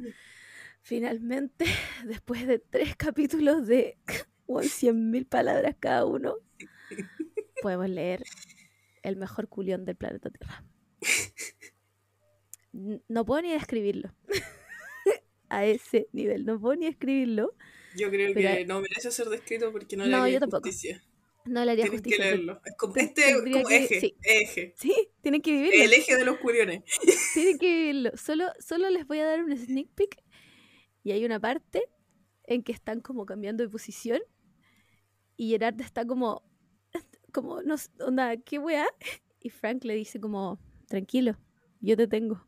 finalmente, después de tres capítulos de 100.000 palabras cada uno, podemos leer el mejor culión del planeta Tierra. No puedo ni describirlo. A ese nivel, no puedo ni escribirlo. Yo creo que no merece ser descrito porque no, le no yo tampoco. No le haría justicia. que leerlo. Es como, este como eje, sí. eje. Sí, tienen que vivirlo. El eje de los curiones. Tienen que vivirlo. Solo, solo les voy a dar un sneak peek. Y hay una parte en que están como cambiando de posición. Y Gerard está como, como, no onda, ¿qué weá? Y Frank le dice como, tranquilo, yo te tengo.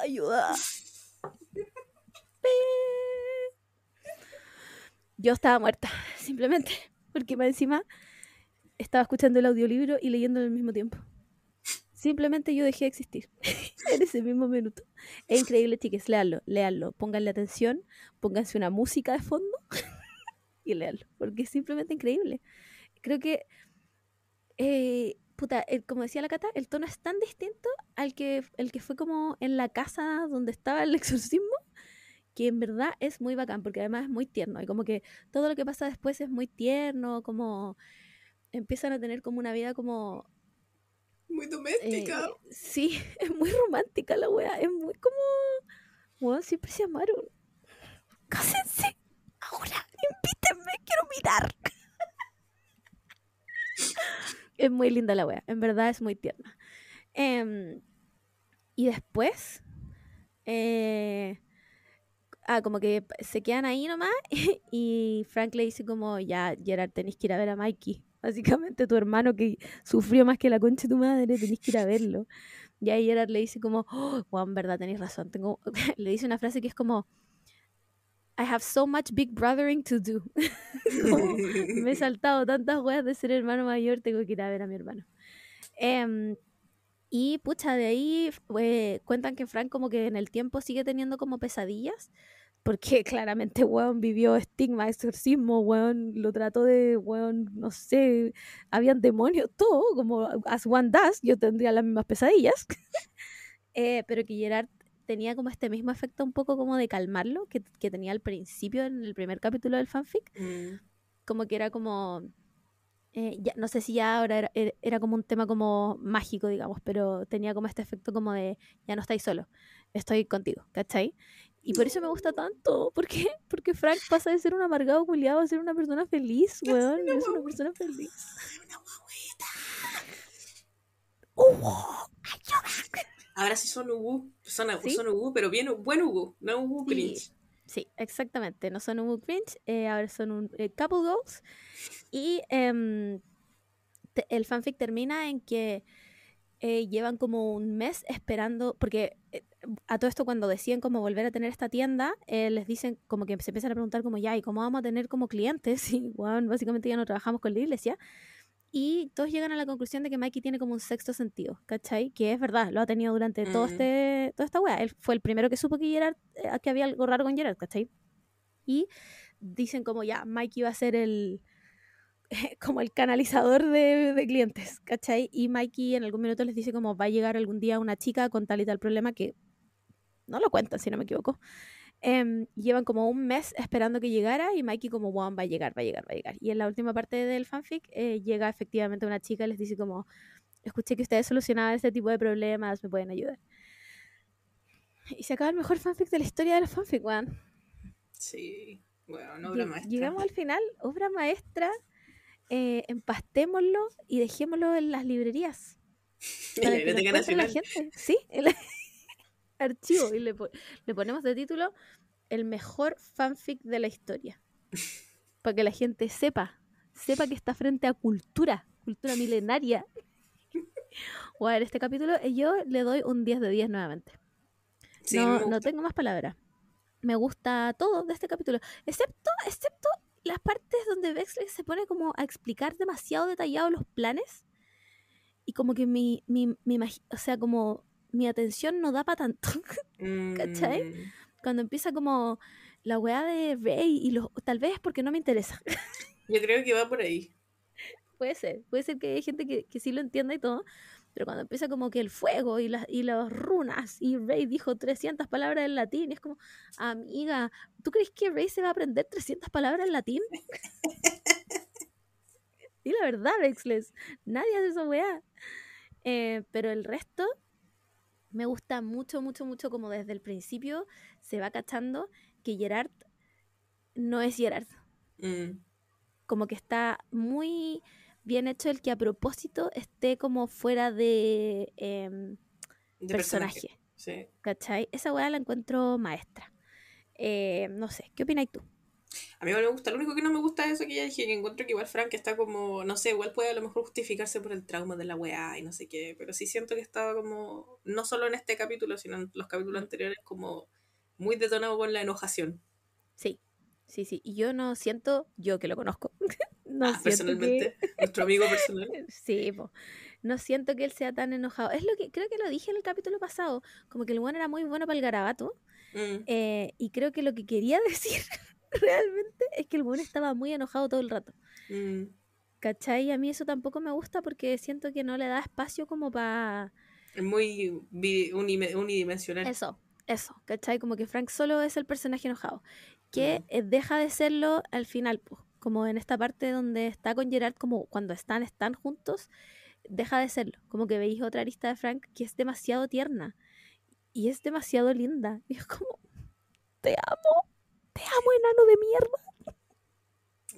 ayuda. Yo estaba muerta, simplemente. Porque más encima estaba escuchando el audiolibro y leyéndolo al mismo tiempo. Simplemente yo dejé de existir en ese mismo minuto. Es increíble, chicas, léanlo, léanlo. Pónganle atención, pónganse una música de fondo y léanlo, porque es simplemente increíble. Creo que, eh, puta, como decía la Cata, el tono es tan distinto al que, el que fue como en la casa donde estaba el exorcismo, que en verdad es muy bacán, porque además es muy tierno, y como que todo lo que pasa después es muy tierno, como empiezan a tener como una vida como... Muy doméstica. Eh, sí, es muy romántica la wea, es muy como... Bueno, siempre se amaron. Cásense, ahora, invítenme, quiero mirar. es muy linda la wea, en verdad es muy tierna. Em, y después... Eh, ah, como que se quedan ahí nomás y Frank le dice como, ya, Gerard, tenés que ir a ver a Mikey. Básicamente tu hermano que sufrió más que la concha de tu madre, tenés que ir a verlo. Y ahí Gerard le dice como, oh, Juan, verdad, tenés razón. Le dice una frase que es como, I have so much big brothering to do. me he saltado tantas weas de ser hermano mayor, tengo que ir a ver a mi hermano. Em, y pucha, de ahí eh, cuentan que Frank como que en el tiempo sigue teniendo como pesadillas porque claramente, weón, vivió estigma, exorcismo, weón, lo trató de, weón, no sé, habían demonios, todo, como as one does, yo tendría las mismas pesadillas, eh, pero que Gerard tenía como este mismo efecto un poco como de calmarlo que, que tenía al principio en el primer capítulo del fanfic, mm. como que era como, eh, ya, no sé si ya ahora era, era, como un tema como mágico, digamos, pero tenía como este efecto como de, ya no estáis solo, estoy contigo, ¿cachai? Y por eso me gusta tanto. ¿Por qué? Porque Frank pasa de ser un amargado culiado a ser una persona feliz, weón. Es una persona feliz. Ahora sí son Ubu. Son, son Ubu, pero bien buen Ubu, no Ubu cringe. Sí, exactamente. No son Ubu cringe, eh, ahora son un eh, couple goals. Y em, el fanfic termina en que eh, llevan como un mes esperando, porque eh, a todo esto cuando deciden como volver a tener esta tienda, eh, les dicen como que se empiezan a preguntar como ya, ¿y cómo vamos a tener como clientes? Y bueno, básicamente ya no trabajamos con la iglesia. Y todos llegan a la conclusión de que Mikey tiene como un sexto sentido, ¿cachai? Que es verdad, lo ha tenido durante todo mm. este, toda esta weá. Él fue el primero que supo que, Gerard, que había algo raro con Gerard, ¿cachai? Y dicen como ya, Mikey va a ser el, como el canalizador de, de, clientes, ¿cachai? Y Mikey en algún minuto les dice como va a llegar algún día una chica con tal y tal problema que no lo cuentan, si no me equivoco. Em, llevan como un mes esperando que llegara y Mikey como, wow, va a llegar, va a llegar, va a llegar. Y en la última parte del fanfic eh, llega efectivamente una chica y les dice como, escuché que ustedes solucionaban este tipo de problemas, me pueden ayudar. Y se acaba el mejor fanfic de la historia de los fanfic, weón. Sí. Bueno, obra maestra. Llegamos al final, obra maestra, eh, empastémoslo y dejémoslo en las librerías. En la Biblioteca encuentre la Nacional. gente. Sí, el archivo. Y le, po- le ponemos de título el mejor fanfic de la historia. Para que la gente sepa, sepa que está frente a cultura, cultura milenaria. O a ver, este capítulo eh, yo le doy un 10 de 10 nuevamente. Sí, no, no tengo más palabras. Me gusta todo de este capítulo, excepto, excepto las partes donde Vexley se pone como a explicar demasiado detallado los planes y como que mi, mi, mi o sea, como mi atención no da para tanto. ¿cachai? Mm, Cuando empieza como la weá de Rey y los, tal vez es porque no me interesa. Yo creo que va por ahí. puede ser, puede ser que hay gente que, que sí lo entienda y todo, pero cuando empieza como que el fuego y las y las runas y Rey dijo 300 palabras en latín, y es como, amiga, ¿tú crees que Rey se va a aprender 300 palabras en latín? y la verdad, Vexles, nadie hace esa weá. Eh, pero el resto me gusta mucho, mucho, mucho como desde el principio se va cachando que Gerard no es Gerard Mm, como que está muy bien hecho el que a propósito esté como fuera de em, de personaje, Sí. ¿cachai? Esa weá la encuentro maestra. Eh, no sé, ¿qué opináis tú? A mí igual me gusta. Lo único que no me gusta es eso que ya dije, que encuentro que igual Frank está como, no sé, igual puede a lo mejor justificarse por el trauma de la weá y no sé qué, pero sí siento que estaba como, no solo en este capítulo, sino en los capítulos anteriores, como muy detonado con la enojación. Sí, sí, sí. Y yo no siento, yo que lo conozco, no Ah, personalmente, nuestro amigo personal. que... Sí, po. no siento que él sea tan enojado. Es lo que creo que lo dije en el capítulo pasado, como que el bueno era muy bueno para el garabato. Mm, eh, y creo que lo que quería decir realmente es que el bueno estaba muy enojado todo el rato. mm, ¿Cachai? A mí eso tampoco me gusta porque siento que no le da espacio como para es muy unidimensional. eso, eso, ¿cachai? Como que Frank solo es el personaje enojado, que Mm. eh, deja de serlo al final, pues, como en esta parte donde está con Gerard, como cuando están, están juntos, deja de serlo, como que veis otra arista de Frank que es demasiado tierna y es demasiado linda, y es como, te amo, te amo enano de mierda.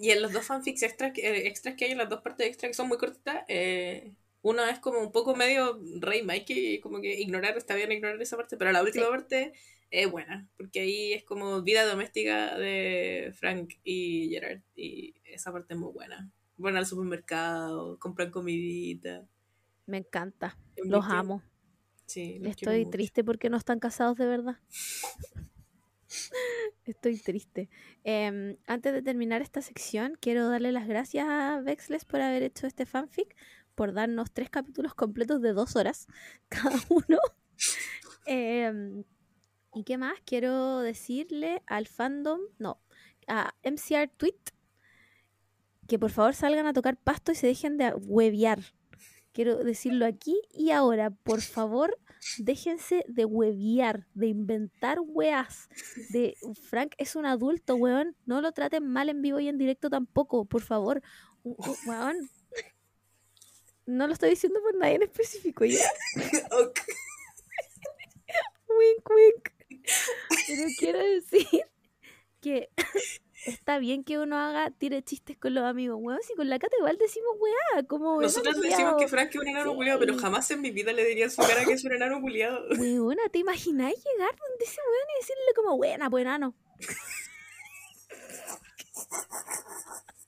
Y en los dos fanfics extras eh, extras que hay, en las dos partes extras que son muy cortitas, eh, uno es como un poco medio Rey Mikey, como que ignorar, está bien ignorar esa parte, pero la última Sí. parte es buena, porque ahí es como vida doméstica de Frank y Gerard, y esa parte es muy buena. Van al supermercado, compran comidita. Me encanta, los amo. Sí, los quiero Estoy triste porque no están casados de verdad. Estoy triste. Em, antes de terminar esta sección, quiero darle las gracias a Vexles por haber hecho este fanfic, por darnos tres capítulos completos de dos horas cada uno. Em, ¿Y qué más? Quiero decirle al fandom, no, a MCR Tweet, que por favor salgan a tocar pasto y se dejen de huevear. Quiero decirlo aquí y ahora, por favor, déjense de huevear, de inventar weas. De Frank es un adulto, weón. No lo traten mal en vivo y en directo tampoco, por favor. U- Weón. No lo estoy diciendo por nadie en específico, ya. Ok. Wink, wink. Pero quiero decir que está bien que uno haga, tire chistes con los amigos, weón. Si con la cata igual decimos weá, como. Nosotros decimos que. Frank es un enano Sí. culiado, pero jamás en mi vida le diría en su cara que es un enano culiado. Weona, ¿te imagináis llegar donde ese weón y decirle como buena, pues enano?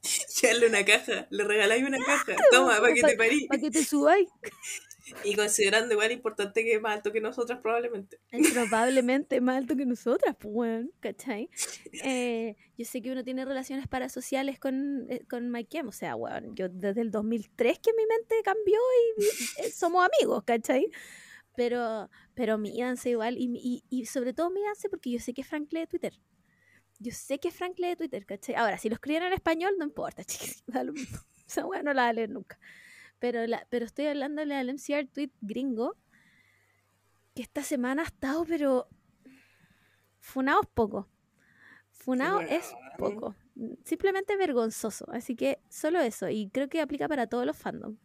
Echarle una caja, le regaláis una caja, toma, para que te parí. Para que te subáis. Y considerando igual importante que es más alto que nosotras probablemente. Es probablemente más alto que nosotras, pues, weón, ¿cachai? Eh, yo sé que uno tiene relaciones parasociales con, eh, con Mike o sea, weón, yo desde el 2003 que mi mente cambió y eh, somos amigos, ¿cachai? Pero, pero mídanse igual, y, y, sobre todo mídanse porque yo sé que Frank lee Twitter. Yo sé que Frank lee Twitter, ¿cachai? Ahora, si lo escriben en español, no importa, chiquis, da lo mismo. Esa weá no la va a leer nunca. Pero, la, pero estoy hablándole al MCR tweet gringo que esta semana ha estado, pero funados poco. Funado es weón. poco. Simplemente vergonzoso. Así que solo eso. Y creo que aplica para todos los fandoms.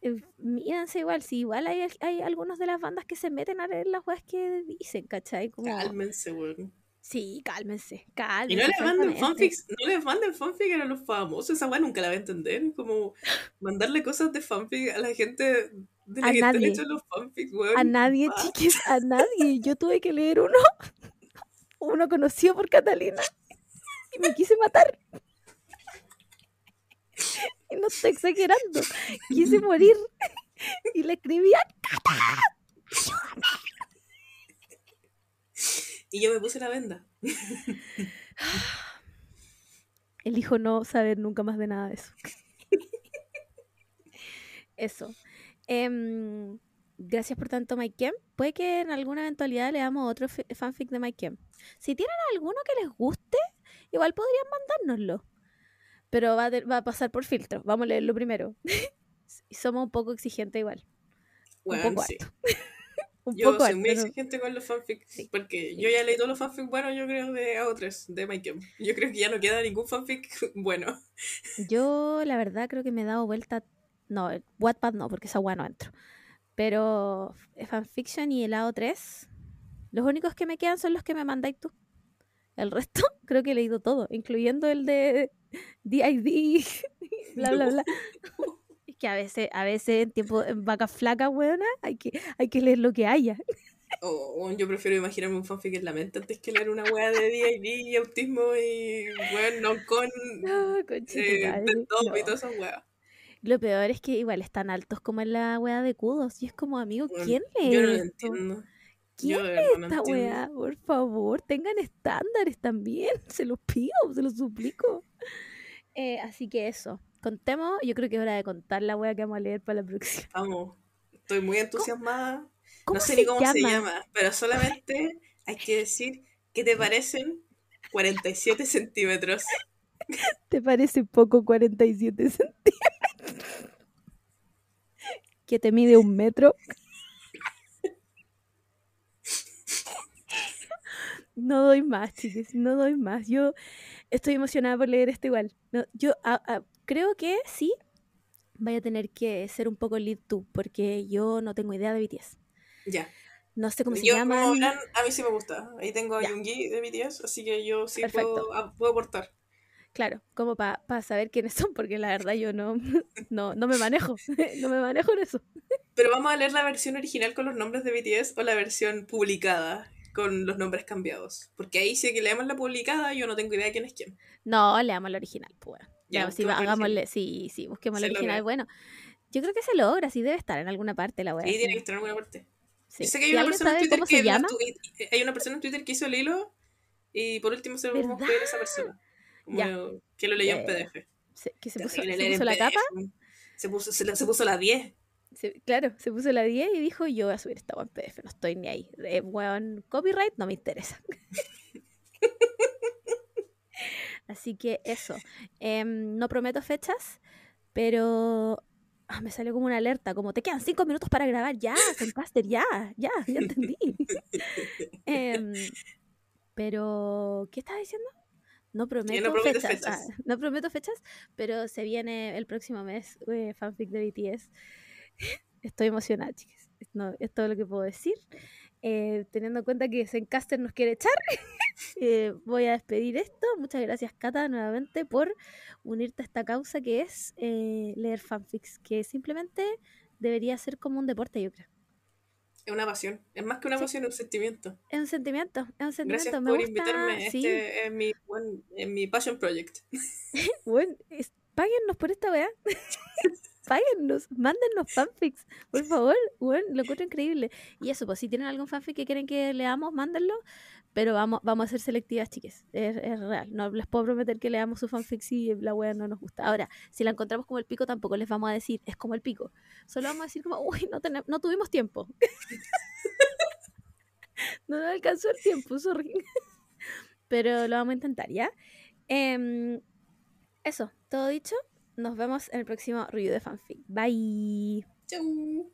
Eh, Mírense igual, si igual hay, hay algunos de las bandas que se meten a leer las weas que dicen, ¿cachai? Como, Cálmense, weón. Sí, cálmense, Y cálmense. no les manden fanfics, no les manden fanfic a los famosos, esa weá nunca la va a entender. Como mandarle cosas de fanfic a la gente de la A que están nadie. hechos los fanfics, weón. A nadie, Ah. chiques, a nadie. Yo tuve que leer uno, uno conocido por Catalina, y me quise matar. Y no estoy exagerando. Quise morir. Y le escribía, Y yo me puse la venda. elijo no saber nunca más de nada de eso. Eso. Em, gracias por tanto, Mike Kem. Puede que en alguna eventualidad leamos otro fi- fanfic de Mike Kem. Si tienen alguno que les guste, igual podrían mandárnoslo. Pero va de- va a pasar por filtro. Vamos a leerlo primero. Somos un poco exigentes igual. Un Weón, poco sí. un Yo poco soy muy exigente con los fanfics. Sí. Porque yo ya leí todos los fanfics buenos, yo creo, de AO3, de Mike Yo creo que ya no queda ningún fanfic bueno. Yo, la verdad, creo que me he dado vuelta. No, el Wattpad no, porque esa weá no entro. Pero eh, fanfiction y helado 3, los únicos que me quedan son los que me mandáis tú. El resto, creo que he leído todo, incluyendo el de DID, bla, bla, bla. Que a veces, a veces en tiempo, en vacas flacas, weona, hay que, hay que leer lo que haya. O o yo prefiero imaginarme un fanfic en la mente antes que leer una wea de DID y autismo y weón, no con No, eh, top y todas esas weas. Lo peor es que igual están altos como en la weá de cudos. Y es como, amigo, ¿quién lee Yo no lo entiendo. ¿Quién Yo verdad no esta weá? Por favor, tengan estándares también. Se los pido, se los suplico. Eh, así que eso. Contemos, yo creo que es hora de contar la weá que vamos a leer para la próxima. Vamos, estoy muy entusiasmada. ¿Cómo no sé ni cómo llama? se llama, pero solamente hay que decir que te parecen 47 centímetros. ¿Te parece poco 47 centímetros? ¿Que te mide un metro? No doy más, chiques, no doy más. Yo estoy emocionada por leer esto igual. No, yo ah, ah, creo que sí vaya a tener que ser un poco lead tú, porque yo no tengo idea de BTS. Ya. No sé cómo se Yo, como llaman. hablan, a mí sí me gusta. Ahí tengo a. Yoongi de BTS, así que yo sí puedo, a- puedo aportar. Claro, como para saber quiénes son, porque la verdad yo no, no, no me manejo. No me manejo en eso. Pero vamos a leer la versión original con los nombres de BTS o la versión publicada con los nombres cambiados. Porque ahí sí que leemos la publicada, yo no tengo idea de quién es quién. No, leamos la original, pues. Ya, sí, hagámosle, sí, sí, busquemos Se original. logra. Bueno, yo creo que se logra, sí debe estar en alguna parte la. Ahí sí. tiene que estar en alguna parte. Sí. Yo sé que hay una persona en Twitter que hay una persona en Twitter que hizo el hilo y por último se lo vamos a pedir a esa persona. Como Ya. que lo leyó en ya. PDF. se- que se puso, se puso la tapa, Se puso, se, se puso la 10. se- claro, se puso la 10 y dijo, yo voy a subir esta en PDF, no estoy ni ahí. Eh, weón, copyright no me interesa. Así que eso. Em, no prometo fechas, pero ah, me salió como una alerta, como te quedan cinco minutos para grabar, ya, Zencaster, ya, ya, ya entendí. Em, pero, ¿qué estás diciendo? No prometo prometes fechas. fechas. ah, no prometo fechas, pero se viene el próximo mes eh, fanfic de BTS. Estoy emocionada, chicas. No, es todo lo que puedo decir. Eh, teniendo en cuenta que Zencaster nos quiere echar, eh, voy a despedir esto. Muchas gracias, Cata, nuevamente por unirte a esta causa que es eh, leer fanfics, que simplemente debería ser como un deporte, yo creo. Es una pasión. Es más que una Sí. pasión, es un sentimiento. Es un sentimiento, es un sentimiento. Gracias Me por gusta, invitarme. sí. Este es mi, buen- es mi passion project. Bueno, es- páguennos por esta weá. páguennos, mándennos fanfics, por favor. Bueno, lo encuentro increíble. Y eso, pues si tienen algún fanfic que quieren que leamos, mándenlo. Pero vamos, vamos a ser selectivas, chiques. Es, es real. No les puedo prometer que leamos su fanfic si la weá no nos gusta. Ahora, si la encontramos como el pico, tampoco les vamos a decir, es como el pico. Solo vamos a decir como, uy, no, no tuvimos tiempo. no nos alcanzó el tiempo, sorry. Pero lo vamos a intentar, ¿ya? Em, eso, todo dicho. Nos vemos en el próximo review de fanfic. Bye. Chau.